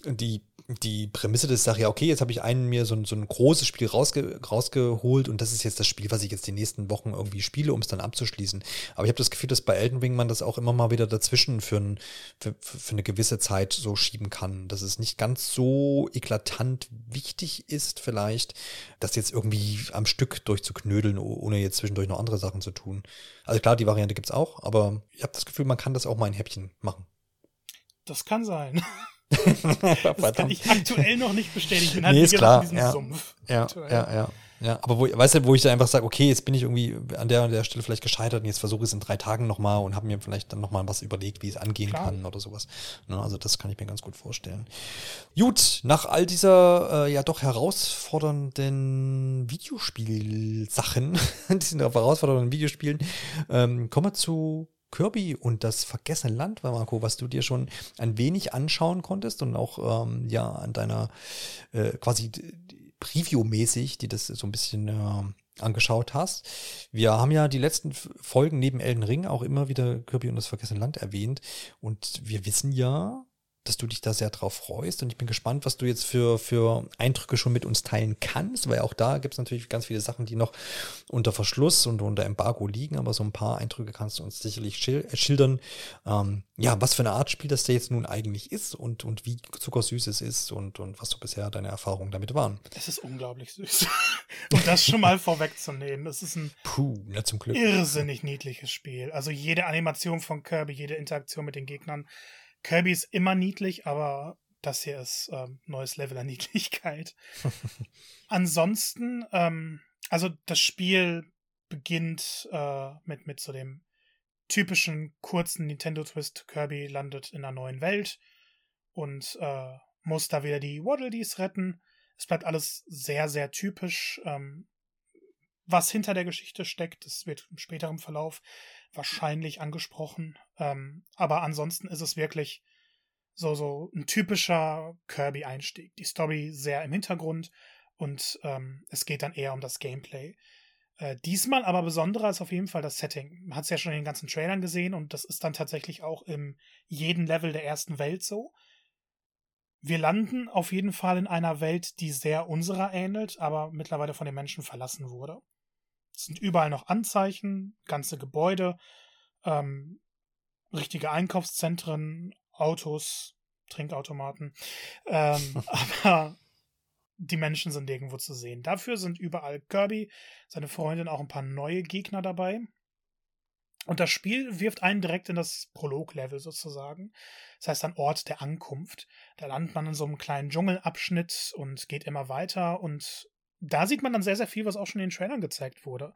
die, die Prämisse des Sache, ja, okay, jetzt habe ich einen mir so ein, so ein großes Spiel rausge, rausgeholt und das ist jetzt das Spiel, was ich jetzt die nächsten Wochen irgendwie spiele, um es dann abzuschließen. Aber ich habe das Gefühl, dass bei Elden Ring man das auch immer mal wieder dazwischen für, ein, für, für eine gewisse Zeit so schieben kann. Dass es nicht ganz so eklatant wichtig ist, vielleicht, das jetzt irgendwie am Stück durchzuknödeln, oh- ohne jetzt zwischendurch noch andere Sachen zu tun. Also klar, die Variante gibt's auch, aber ich habe das Gefühl, man kann das auch mal in Häppchen machen. Das kann sein. Das kann ich aktuell noch nicht bestätigen. Ich bin halt Nee, ist klar, in diesem ja. Sumpf. Ja, aktuell. ja, ja. Ja, aber wo, weißt du, wo ich dann einfach sage, okay, jetzt bin ich irgendwie an der und der Stelle vielleicht gescheitert und jetzt versuche ich es in drei Tagen nochmal und habe mir vielleicht dann nochmal was überlegt, wie es angehen Klar. kann oder sowas. Ne, also das kann ich mir ganz gut vorstellen. Gut, nach all dieser äh, ja doch herausfordernden Videospielsachen, diesen herausfordernden Videospielen, ähm, kommen wir zu Kirby und das vergessene Land, Marco, was du dir schon ein wenig anschauen konntest und auch ähm, ja an deiner äh, quasi Preview-mäßig, die das so ein bisschen äh, angeschaut hast. Wir haben ja die letzten Folgen neben Elden Ring auch immer wieder Kirby und das vergessene Land erwähnt und wir wissen ja, dass du dich da sehr drauf freust und ich bin gespannt, was du jetzt für, für Eindrücke schon mit uns teilen kannst, weil auch da gibt es natürlich ganz viele Sachen, die noch unter Verschluss und unter Embargo liegen, aber so ein paar Eindrücke kannst du uns sicherlich äh, schildern. Ähm, ja, was für eine Art Spiel das da jetzt nun eigentlich ist und, und wie zuckersüß es ist und, und was so bisher deine Erfahrungen damit waren. Es ist unglaublich süß. um das schon mal vorwegzunehmen. Es ist ein Puh, na zum Glück. irrsinnig niedliches Spiel. Also jede Animation von Kirby, jede Interaktion mit den Gegnern. Kirby ist immer niedlich, aber das hier ist ähm, neues Level an Niedlichkeit. Ansonsten, ähm, also das Spiel beginnt äh, mit, mit so dem typischen kurzen Nintendo-Twist. Kirby landet in einer neuen Welt und äh, muss da wieder die Waddle Dees retten. Es bleibt alles sehr, sehr typisch. Ähm, was hinter der Geschichte steckt, das wird im späteren Verlauf wahrscheinlich angesprochen. Ähm, aber ansonsten ist es wirklich so, so ein typischer Kirby-Einstieg. Die Story sehr im Hintergrund und ähm, es geht dann eher um das Gameplay. Äh, diesmal aber besonderer ist auf jeden Fall das Setting. Man hat es ja schon in den ganzen Trailern gesehen und das ist dann tatsächlich auch im jeden Level der ersten Welt so. Wir landen auf jeden Fall in einer Welt, die sehr unserer ähnelt, aber mittlerweile von den Menschen verlassen wurde. Es sind überall noch Anzeichen, ganze Gebäude, ähm, richtige Einkaufszentren, Autos, Trinkautomaten. Ähm, aber die Menschen sind nirgendwo zu sehen. Dafür sind überall Kirby, seine Freundin, auch ein paar neue Gegner dabei. Und das Spiel wirft einen direkt in das Prolog-Level sozusagen. Das heißt, ein Ort der Ankunft. Da landet man in so einem kleinen Dschungelabschnitt und geht immer weiter. Und da sieht man dann sehr, sehr viel, was auch schon in den Trailern gezeigt wurde.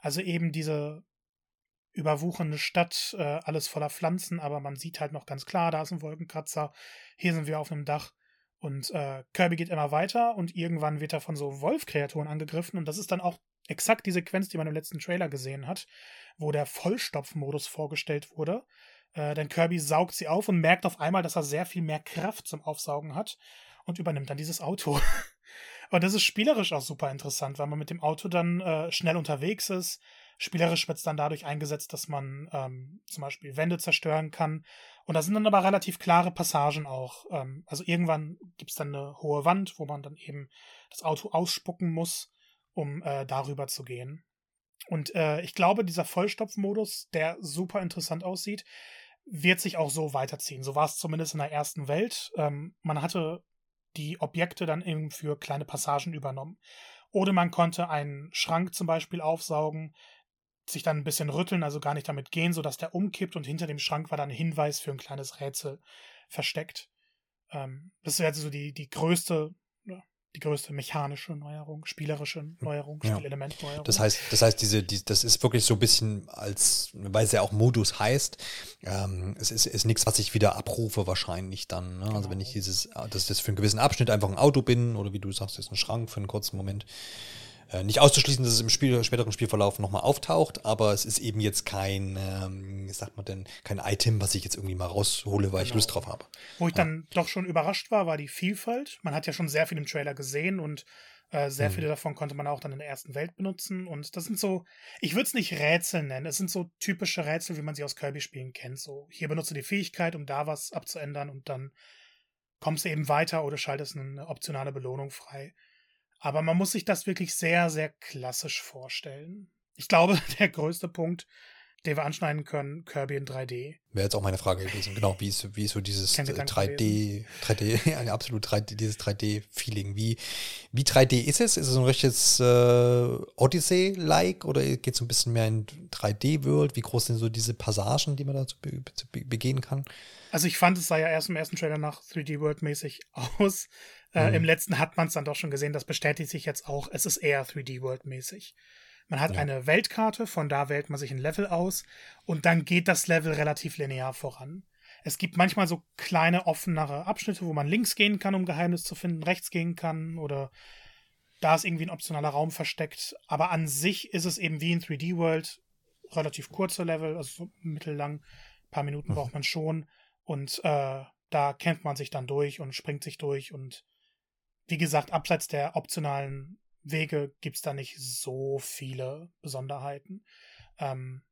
Also eben diese überwuchernde Stadt, äh, alles voller Pflanzen, aber man sieht halt noch ganz klar, da ist ein Wolkenkratzer, hier sind wir auf einem Dach. Und äh, Kirby geht immer weiter und irgendwann wird er von so Wolfkreaturen angegriffen. Und das ist dann auch exakt die Sequenz, die man im letzten Trailer gesehen hat, wo der Vollstopfmodus vorgestellt wurde. Äh, denn Kirby saugt sie auf und merkt auf einmal, dass er sehr viel mehr Kraft zum Aufsaugen hat und übernimmt dann dieses Auto. und das ist spielerisch auch super interessant, weil man mit dem Auto dann äh, schnell unterwegs ist. Spielerisch wird es dann dadurch eingesetzt, dass man ähm, zum Beispiel Wände zerstören kann. Und da sind dann aber relativ klare Passagen auch. Ähm, also irgendwann gibt es dann eine hohe Wand, wo man dann eben das Auto ausspucken muss, um äh, darüber zu gehen. Und äh, ich glaube, dieser Vollstopfmodus, der super interessant aussieht, wird sich auch so weiterziehen. So war es zumindest in der ersten Welt. Ähm, man hatte die Objekte dann eben für kleine Passagen übernommen. Oder man konnte einen Schrank zum Beispiel aufsaugen, sich dann ein bisschen rütteln, also gar nicht damit gehen, sodass der umkippt und hinter dem Schrank war dann ein Hinweis für ein kleines Rätsel versteckt. Ähm, das wäre also die, die größte die größte mechanische Neuerung, spielerische. Neuerung, ja. Spielelementneuerung. Das heißt, das heißt, diese, die, das ist wirklich so ein bisschen als, weil es ja auch Modus heißt, ähm, es ist, ist nichts, was ich wieder abrufe wahrscheinlich dann. Ne? Genau. Also wenn ich genau. dieses, dass das für einen gewissen Abschnitt einfach ein Auto bin oder wie du sagst, ist ein Schrank für einen kurzen Moment, äh, nicht auszuschließen, dass es im Spiel, späteren Spielverlauf nochmal auftaucht, aber es ist eben jetzt kein, ähm, wie sagt man denn, kein Item, was ich jetzt irgendwie mal raushole, weil genau. ich Lust drauf habe. Wo ich ja. dann doch schon überrascht war, war die Vielfalt. Man hat ja schon sehr viel im Trailer gesehen und äh, sehr mhm. viele davon konnte man auch dann in der ersten Welt benutzen. Und das sind so, ich würde es nicht Rätsel nennen, es sind so typische Rätsel, wie man sie aus Kirby-Spielen kennt. So, hier benutze die Fähigkeit, um da was abzuändern und dann kommst du eben weiter oder schaltest eine optionale Belohnung frei. Aber man muss sich das wirklich sehr, sehr klassisch vorstellen. Ich glaube, der größte Punkt, den wir anschneiden können, Kirby in 3D. Wäre jetzt auch meine Frage gewesen. Genau, wie ist, wie ist so dieses 3D, 3D, ein absolut 3D, dieses 3D-Feeling. Wie, wie 3D ist es? Ist es so ein richtiges äh, Odyssey-like oder geht es so ein bisschen mehr in 3D-World? Wie groß sind so diese Passagen, die man da be be begehen kann? Also ich fand, es sah ja erst im ersten Trailer nach 3D-World-mäßig aus. Äh, mhm. Im letzten hat man es dann doch schon gesehen, das bestätigt sich jetzt auch. Es ist eher 3D-World-mäßig. Man hat ja. eine Weltkarte, von da wählt man sich ein Level aus und dann geht das Level relativ linear voran. Es gibt manchmal so kleine offenere Abschnitte, wo man links gehen kann, um Geheimnis zu finden, rechts gehen kann oder da ist irgendwie ein optionaler Raum versteckt. Aber an sich ist es eben wie in 3D World relativ kurze Level, also so mittellang, ein paar Minuten mhm. braucht man schon und äh, da kämpft man sich dann durch und springt sich durch und wie gesagt, abseits der optionalen Wege gibt es da nicht so viele Besonderheiten. Ähm,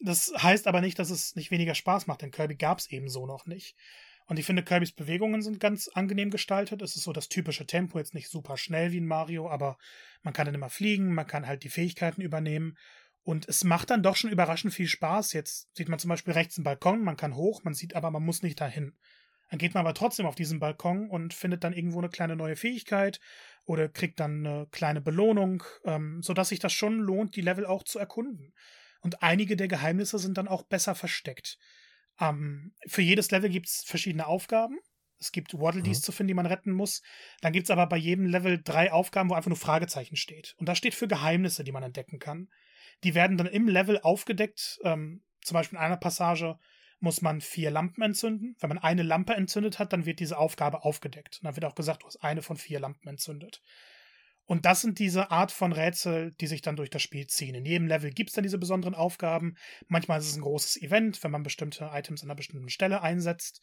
das heißt aber nicht, dass es nicht weniger Spaß macht, denn Kirby gab es eben so noch nicht. Und ich finde, Kirbys Bewegungen sind ganz angenehm gestaltet. Es ist so das typische Tempo, jetzt nicht super schnell wie in Mario, aber man kann dann immer fliegen, man kann halt die Fähigkeiten übernehmen. Und es macht dann doch schon überraschend viel Spaß. Jetzt sieht man zum Beispiel rechts einen Balkon, man kann hoch, man sieht aber, man muss nicht dahin. Dann geht man aber trotzdem auf diesen Balkon und findet dann irgendwo eine kleine neue Fähigkeit oder kriegt dann eine kleine Belohnung, ähm, sodass sich das schon lohnt, die Level auch zu erkunden. Und einige der Geheimnisse sind dann auch besser versteckt. Ähm, für jedes Level gibt es verschiedene Aufgaben. Es gibt Waddle Dees mhm. zu finden, die man retten muss. Dann gibt es aber bei jedem Level drei Aufgaben, wo einfach nur Fragezeichen steht. Und das steht für Geheimnisse, die man entdecken kann. Die werden dann im Level aufgedeckt. Ähm, zum Beispiel in einer Passage muss man vier Lampen entzünden. Wenn man eine Lampe entzündet hat, dann wird diese Aufgabe aufgedeckt. Und dann wird auch gesagt, du hast eine von vier Lampen entzündet. Und das sind diese Art von Rätsel, die sich dann durch das Spiel ziehen. In jedem Level gibt es dann diese besonderen Aufgaben. Manchmal ist es ein großes Event, wenn man bestimmte Items an einer bestimmten Stelle einsetzt.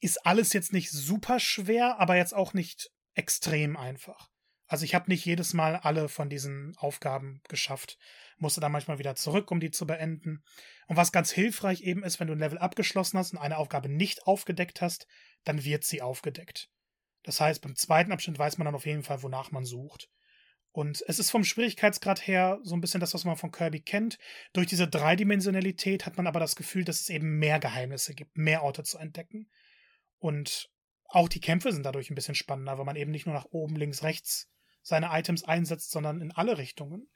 Ist alles jetzt nicht super schwer, aber jetzt auch nicht extrem einfach. Also ich habe nicht jedes Mal alle von diesen Aufgaben geschafft musste dann manchmal wieder zurück, um die zu beenden. Und was ganz hilfreich eben ist, wenn du ein Level abgeschlossen hast und eine Aufgabe nicht aufgedeckt hast, dann wird sie aufgedeckt. Das heißt, beim zweiten Abschnitt weiß man dann auf jeden Fall, wonach man sucht. Und es ist vom Schwierigkeitsgrad her so ein bisschen das, was man von Kirby kennt. Durch diese Dreidimensionalität hat man aber das Gefühl, dass es eben mehr Geheimnisse gibt, mehr Orte zu entdecken. Und auch die Kämpfe sind dadurch ein bisschen spannender, weil man eben nicht nur nach oben, links, rechts seine Items einsetzt, sondern in alle Richtungen.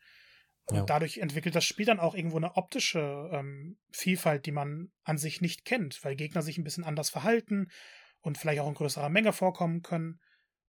Und ja. dadurch entwickelt das Spiel dann auch irgendwo eine optische ähm, Vielfalt, die man an sich nicht kennt, weil Gegner sich ein bisschen anders verhalten und vielleicht auch in größerer Menge vorkommen können.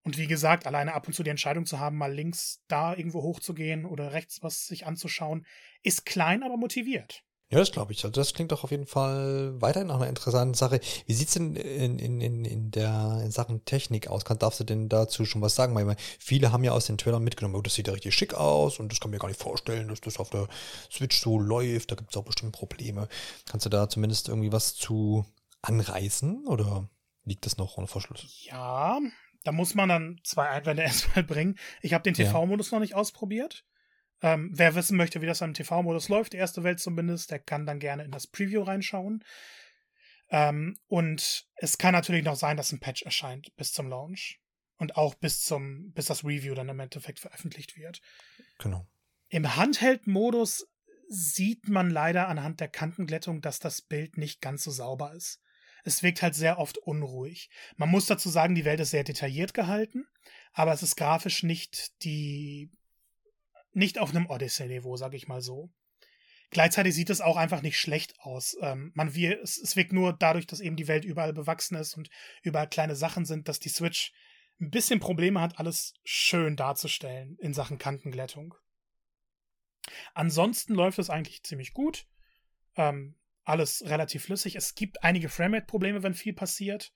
Und wie gesagt, alleine ab und zu die Entscheidung zu haben, mal links da irgendwo hochzugehen oder rechts was sich anzuschauen, ist klein, aber motiviert. Ja, das glaube ich. Also das klingt doch auf jeden Fall weiterhin nach einer interessanten Sache. Wie sieht's denn in, in, in, in der in Sachen Technik aus? Kann, darfst du denn dazu schon was sagen? Weil viele haben ja aus den Trailern mitgenommen, oh, das sieht ja richtig schick aus und das kann mir gar nicht vorstellen, dass das auf der Switch so läuft. Da gibt es auch bestimmt Probleme. Kannst du da zumindest irgendwie was zu anreißen oder liegt das noch ohne Verschluss? Ja, da muss man dann zwei Einwände erstmal bringen. Ich habe den TV-Modus ja. noch nicht ausprobiert. Ähm, wer wissen möchte, wie das im TV-Modus läuft, die erste Welt zumindest, der kann dann gerne in das Preview reinschauen. Ähm, und es kann natürlich noch sein, dass ein Patch erscheint bis zum Launch. Und auch bis zum, bis das Review dann im Endeffekt veröffentlicht wird. Genau. Im Handheld-Modus sieht man leider anhand der Kantenglättung, dass das Bild nicht ganz so sauber ist. Es wirkt halt sehr oft unruhig. Man muss dazu sagen, die Welt ist sehr detailliert gehalten, aber es ist grafisch nicht die nicht auf einem Odyssey-Niveau, sag ich mal so. Gleichzeitig sieht es auch einfach nicht schlecht aus. Ähm, man wir, es, es wirkt nur dadurch, dass eben die Welt überall bewachsen ist und überall kleine Sachen sind, dass die Switch ein bisschen Probleme hat, alles schön darzustellen in Sachen Kantenglättung. Ansonsten läuft es eigentlich ziemlich gut. Ähm, alles relativ flüssig. Es gibt einige Framerate-Probleme, wenn viel passiert.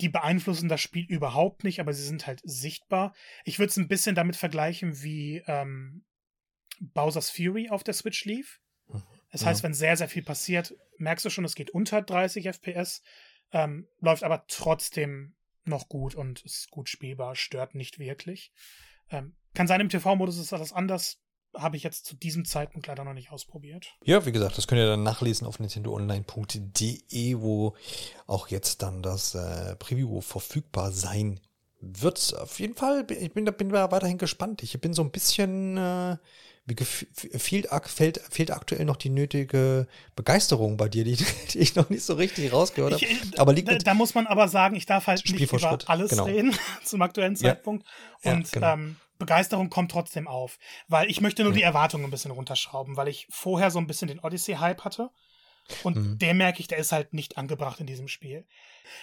Die beeinflussen das Spiel überhaupt nicht, aber sie sind halt sichtbar. Ich würde es ein bisschen damit vergleichen, wie ähm, Bowser's Fury auf der Switch lief. Das heißt, ja. wenn sehr, sehr viel passiert, merkst du schon, es geht unter 30 FPS, ähm, läuft aber trotzdem noch gut und ist gut spielbar, stört nicht wirklich. Ähm, kann sein, im TV-Modus ist das anders habe ich jetzt zu diesem Zeitpunkt leider noch nicht ausprobiert. Ja, wie gesagt, das könnt ihr dann nachlesen auf nintendoonline.de, wo auch jetzt dann das äh, Preview verfügbar sein wird. Auf jeden Fall, ich bin, bin da weiterhin gespannt. Ich bin so ein bisschen, äh, wie fehlt, fehlt, fehlt aktuell noch die nötige Begeisterung bei dir, die, die ich noch nicht so richtig rausgehört habe. Aber liegt da, da, muss man aber sagen, ich darf halt nicht über alles genau. reden zum aktuellen Zeitpunkt. Ja. Und ja, genau. ähm, Begeisterung kommt trotzdem auf, weil ich möchte nur ja. die Erwartungen ein bisschen runterschrauben, weil ich vorher so ein bisschen den Odyssey-Hype hatte. Und mhm. der merke ich, der ist halt nicht angebracht in diesem Spiel.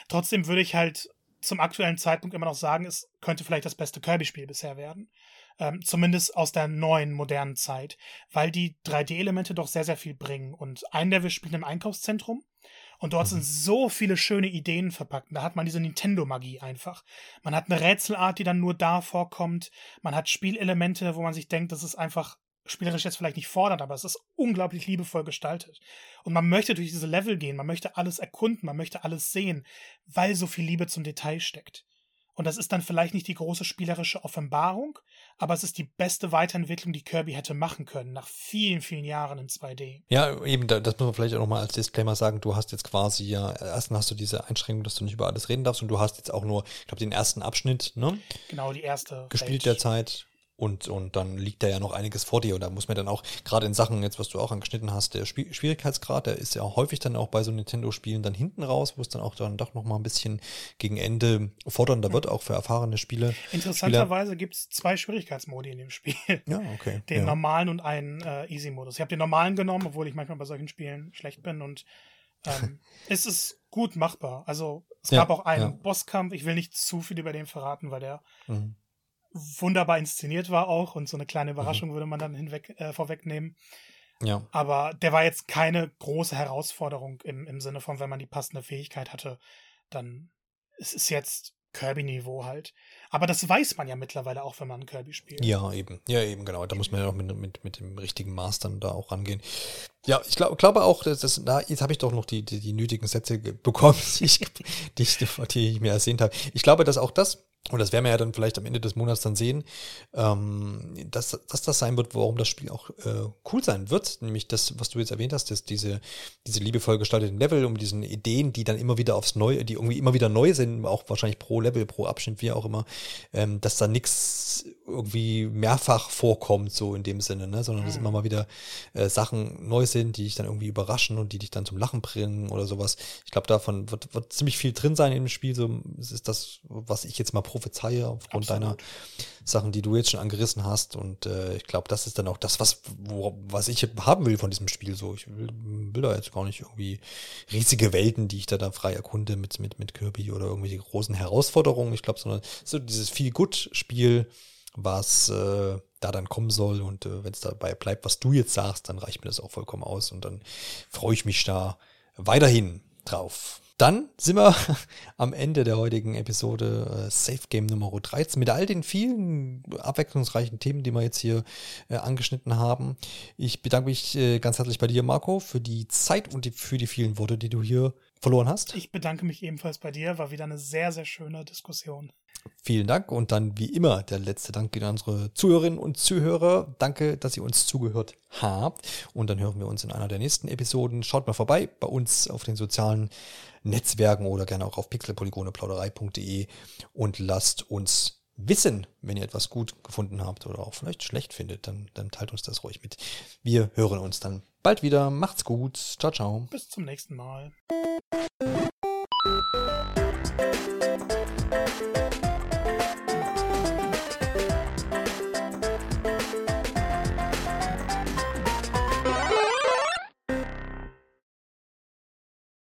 Trotzdem würde ich halt zum aktuellen Zeitpunkt immer noch sagen, es könnte vielleicht das beste Kirby-Spiel bisher werden. Ähm, zumindest aus der neuen, modernen Zeit, weil die 3D-Elemente doch sehr, sehr viel bringen. Und ein Level spielt im Einkaufszentrum und dort sind mhm. so viele schöne Ideen verpackt. Da hat man diese Nintendo-Magie einfach. Man hat eine Rätselart, die dann nur da vorkommt. Man hat Spielelemente, wo man sich denkt, das ist einfach spielerisch jetzt vielleicht nicht fordert, aber es ist unglaublich liebevoll gestaltet. Und man möchte durch diese Level gehen, man möchte alles erkunden, man möchte alles sehen, weil so viel Liebe zum Detail steckt. Und das ist dann vielleicht nicht die große spielerische Offenbarung, aber es ist die beste Weiterentwicklung, die Kirby hätte machen können, nach vielen, vielen Jahren in 2D. Ja, eben, das muss man vielleicht auch nochmal als Disclaimer sagen, du hast jetzt quasi ja, erstens hast du diese Einschränkung, dass du nicht über alles reden darfst und du hast jetzt auch nur, ich glaube, den ersten Abschnitt, ne? Genau, die erste. Gespielt Welt. derzeit. Und, und dann liegt da ja noch einiges vor dir. Und da muss man dann auch, gerade in Sachen, jetzt was du auch angeschnitten hast, der Spiel Schwierigkeitsgrad, der ist ja häufig dann auch bei so Nintendo-Spielen dann hinten raus, wo es dann auch dann doch noch mal ein bisschen gegen Ende fordernder wird, auch für erfahrene Spiele. Interessanterweise gibt es zwei Schwierigkeitsmodi in dem Spiel. Ja, okay. Den ja. normalen und einen äh, Easy-Modus. Ich habe den normalen genommen, obwohl ich manchmal bei solchen Spielen schlecht bin und ähm, es ist gut machbar. Also es ja, gab auch einen ja. Bosskampf, ich will nicht zu viel über den verraten, weil der mhm wunderbar inszeniert war auch und so eine kleine Überraschung mhm. würde man dann hinweg äh, vorwegnehmen. Ja. Aber der war jetzt keine große Herausforderung im, im Sinne von, wenn man die passende Fähigkeit hatte, dann es ist jetzt Kirby-Niveau halt. Aber das weiß man ja mittlerweile auch, wenn man Kirby spielt. Ja, eben. Ja, eben, genau. Da muss man ja auch mit, mit, mit dem richtigen Maß dann da auch rangehen. Ja, ich glaub, glaube auch, dass das, na, jetzt habe ich doch noch die, die, die nötigen Sätze bekommen, die ich, die, ich, die ich mir ersehnt habe. Ich glaube, dass auch das und das werden wir ja dann vielleicht am Ende des Monats dann sehen, ähm, dass, dass das sein wird, warum das Spiel auch äh, cool sein wird. Nämlich das, was du jetzt erwähnt hast, dass diese, diese liebevoll gestalteten Level und diesen Ideen, die dann immer wieder aufs Neue, die irgendwie immer wieder neu sind, auch wahrscheinlich pro Level, pro Abschnitt, wie auch immer, ähm, dass da nichts irgendwie mehrfach vorkommt, so in dem Sinne, ne? sondern dass mhm. immer mal wieder äh, Sachen neu sind, die dich dann irgendwie überraschen und die dich dann zum Lachen bringen oder sowas. Ich glaube, davon wird, wird ziemlich viel drin sein im Spiel. So, ist das, was ich jetzt mal prophezeie aufgrund Absolut. deiner Sachen, die du jetzt schon angerissen hast. Und äh, ich glaube, das ist dann auch das, was, wo, was ich haben will von diesem Spiel. So, ich will, will da jetzt gar nicht irgendwie riesige Welten, die ich da, da frei erkunde mit, mit, mit Kirby oder irgendwelche großen Herausforderungen. Ich glaube, sondern so dieses Feel-Good-Spiel, was äh, da dann kommen soll. Und äh, wenn es dabei bleibt, was du jetzt sagst, dann reicht mir das auch vollkommen aus. Und dann freue ich mich da weiterhin drauf. Dann sind wir am Ende der heutigen Episode äh, Safe Game Nummer 13 mit all den vielen abwechslungsreichen Themen, die wir jetzt hier äh, angeschnitten haben. Ich bedanke mich äh, ganz herzlich bei dir, Marco, für die Zeit und die, für die vielen Worte, die du hier verloren hast. Ich bedanke mich ebenfalls bei dir. War wieder eine sehr, sehr schöne Diskussion. Vielen Dank und dann wie immer der letzte Dank geht an unsere Zuhörerinnen und Zuhörer. Danke, dass ihr uns zugehört habt und dann hören wir uns in einer der nächsten Episoden. Schaut mal vorbei bei uns auf den sozialen Netzwerken oder gerne auch auf pixelpolygoneplauderei.de und lasst uns wissen, wenn ihr etwas gut gefunden habt oder auch vielleicht schlecht findet, dann, dann teilt uns das ruhig mit. Wir hören uns dann bald wieder. Macht's gut. Ciao, ciao. Bis zum nächsten Mal.